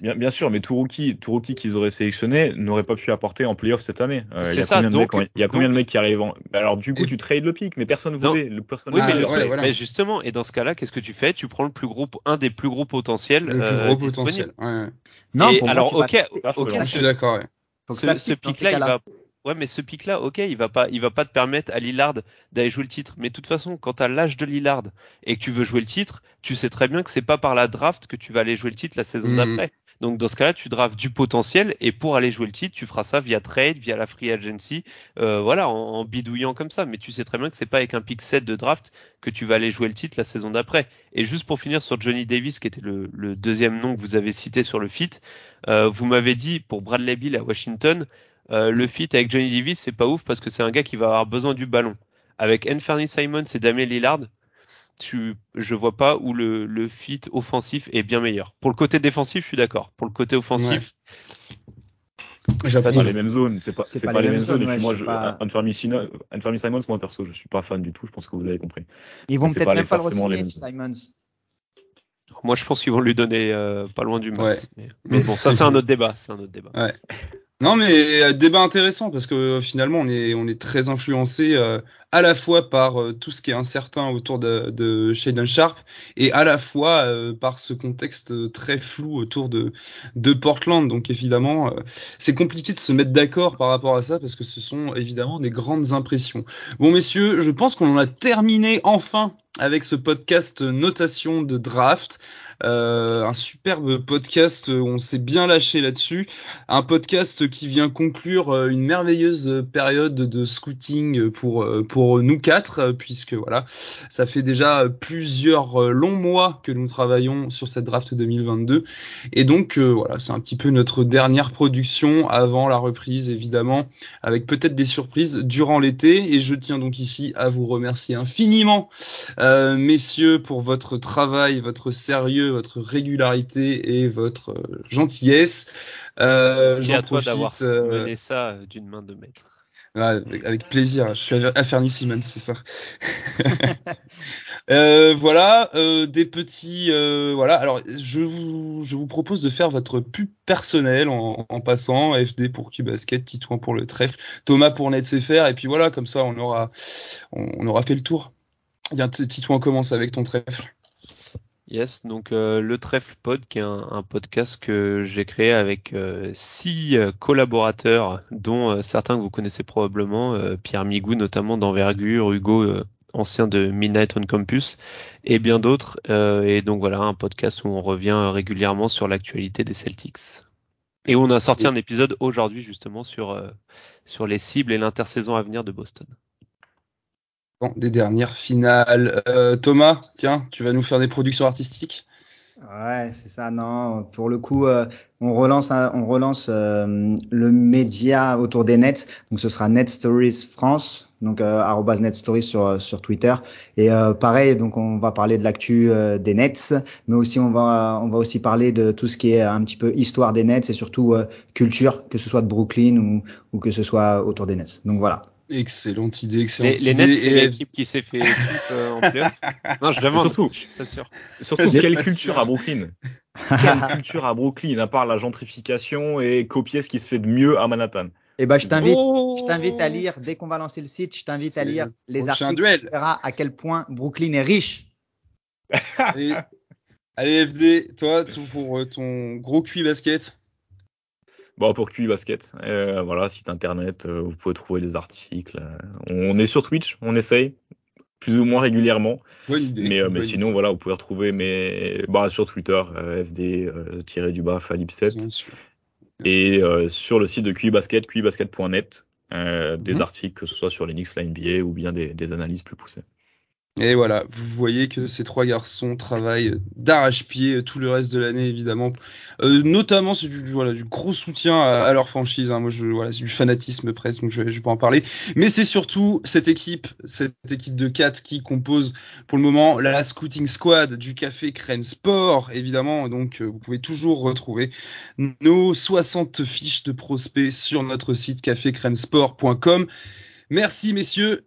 Bien, bien, sûr, mais tout rookie, tout rookie qu'ils auraient sélectionné n'aurait pas pu apporter en playoff cette année. Euh, il y a ça, combien, donc, de, mecs, il y a combien de mecs qui arrivent en... Alors du coup, tu trades le pic, mais personne ne voulait. Le personne oui, mais, mais, justement, et dans ce cas-là, qu'est-ce que tu fais? Tu prends le plus gros, un des plus gros potentiels le plus euh, gros potentiel. Ouais, non, et alors, ok, ok, je suis d'accord. Ce, ce pic-là, il va Ouais, mais ce pic-là, ok, il va pas, il va pas te permettre à Lillard d'aller jouer le titre. Mais de toute façon, quand tu as l'âge de Lillard et que tu veux jouer le titre, tu sais très bien que c'est pas par la draft que tu vas aller jouer le titre la saison mmh. d'après. Donc dans ce cas-là, tu drafts du potentiel et pour aller jouer le titre, tu feras ça via trade, via la free agency, euh, voilà, en, bidouillant comme ça. Mais tu sais très bien que c'est pas avec un pick set de draft que tu vas aller jouer le titre la saison d'après. Et juste pour finir sur Johnny Davis, qui était le, deuxième nom que vous avez cité sur le fit, euh, vous m'avez dit pour Bradley Bill à Washington, euh, le fit avec Johnny Davis c'est pas ouf parce que c'est un gars qui va avoir besoin du ballon. Avec Anthony Simons et Damien Lillard, tu, je vois pas où le, le fit offensif est bien meilleur. Pour le côté défensif, je suis d'accord. Pour le côté offensif, c'est pas les mêmes zones, c'est pas, c'est pas, les mêmes zones. et puis moi, je, pas... Simons, moi perso, je suis pas fan du tout. Je pense que vous l'avez compris. Ils vont peut-être même pas le signer Simons. Moi, je pense qu'ils vont lui donner euh, pas loin du max. Mais, mais, bon, ça c'est un (laughs) autre débat. C'est un autre débat. Ouais. Non, mais euh, débat intéressant parce que euh, finalement on est on est très influencé euh, à la fois par tout ce qui est incertain autour de, de Shaden Sharp et à la fois par ce contexte très flou autour de de Portland. Donc évidemment c'est compliqué de se mettre d'accord par rapport à ça parce que ce sont évidemment des grandes impressions. Bon messieurs, je pense qu'on a terminé enfin avec ce podcast notation de draft. Euh, un superbe podcast, où on s'est bien lâché là-dessus. Un podcast qui vient conclure euh, une merveilleuse période de scouting pour euh, pour nous quatre, puisque voilà, ça fait déjà plusieurs longs mois que nous travaillons sur cette draft 2022, et donc voilà, c'est un petit peu notre dernière production avant la reprise, évidemment, avec peut-être des surprises durant l'été. Et je tiens donc ici à vous remercier infiniment, messieurs, pour votre travail, votre sérieux votre régularité et votre euh, gentillesse. Euh, Merci à toi d'avoir euh, mené ça d'une main de maître. avec, plaisir. Je suis Simmons, c'est ça. (laughs) (laughs) voilà, des petits, voilà. Alors, je vous, je vous propose de faire votre pub personnel en, passant. FD pour Q-Basket, Titouan pour le trèfle, Thomas pour NetCFR, et puis voilà, comme ça, on aura, on, aura fait le tour. Bien, Titouan commence avec ton trèfle. Yes, donc euh, le Trèfle Pod, qui est un, podcast que j'ai créé avec euh, six euh, collaborateurs, dont certains que vous connaissez probablement, Pierre Migou notamment d'envergure, Hugo, ancien de Midnight on Campus, et bien d'autres. et donc voilà, un podcast où on revient régulièrement sur l'actualité des Celtics. Et où on a sorti un épisode aujourd'hui justement sur, sur les cibles et l'intersaison à venir de Boston des dernières finales. Euh, Thomas, tiens, tu vas nous faire des productions artistiques? Ouais, c'est ça. Non, pour le coup, euh, on relance, on relance euh, le média autour des nets. Donc, ce sera Net Stories France, donc euh, Net Stories sur sur Twitter. Et pareil, donc on va parler de l'actu des nets, mais aussi on va on va aussi parler de tout ce qui est un petit peu histoire des nets et surtout culture, que ce soit de Brooklyn ou ou que ce soit autour des nets. Donc voilà. Excellente idée, excellente les, idée. Les Nets, c'est l'équipe qui s'est fait euh, en playoff. Non, je demande. Surtout, pas sûr. Surtout, quelle culture à Brooklyn quelle (laughs) culture à Brooklyn, à part la gentrification et copier ce qui se fait de mieux à Manhattan. Eh ben, je t'invite, je t'invite à lire, dès qu'on va lancer le site, je t'invite à lire les articles. Tu verras à quel point Brooklyn est riche. Allez, (laughs) allez FD, toi, pour euh, ton gros QI basket. Bon, pour QI Basket, euh, voilà, site internet, euh, vous pouvez trouver des articles. Euh, on est sur Twitch, on essaye plus ou moins régulièrement. mais, mais sinon, voilà, vous pouvez retrouver mes, bah, sur Twitter, FD du bas Falip7 et sur le site de QI Basket, QIBasket.net, des mhm. articles que ce soit sur l'Enix, la NBA ou bien des analyses plus poussées. Et voilà, vous voyez que ces trois garçons travaillent d'arrache-pied tout le reste de l'année, évidemment. Euh, notamment, c'est du, gros soutien à, leur franchise. Hein. Moi, je, c'est du fanatisme presque, donc je, je vais pas en parler. Mais c'est surtout cette équipe, cette équipe de quatre qui compose pour le moment la scouting squad du Café Crème Sport, évidemment. Donc, euh, vous pouvez toujours retrouver nos 60 fiches de prospects sur notre site cafécrèmesport.com. Merci, messieurs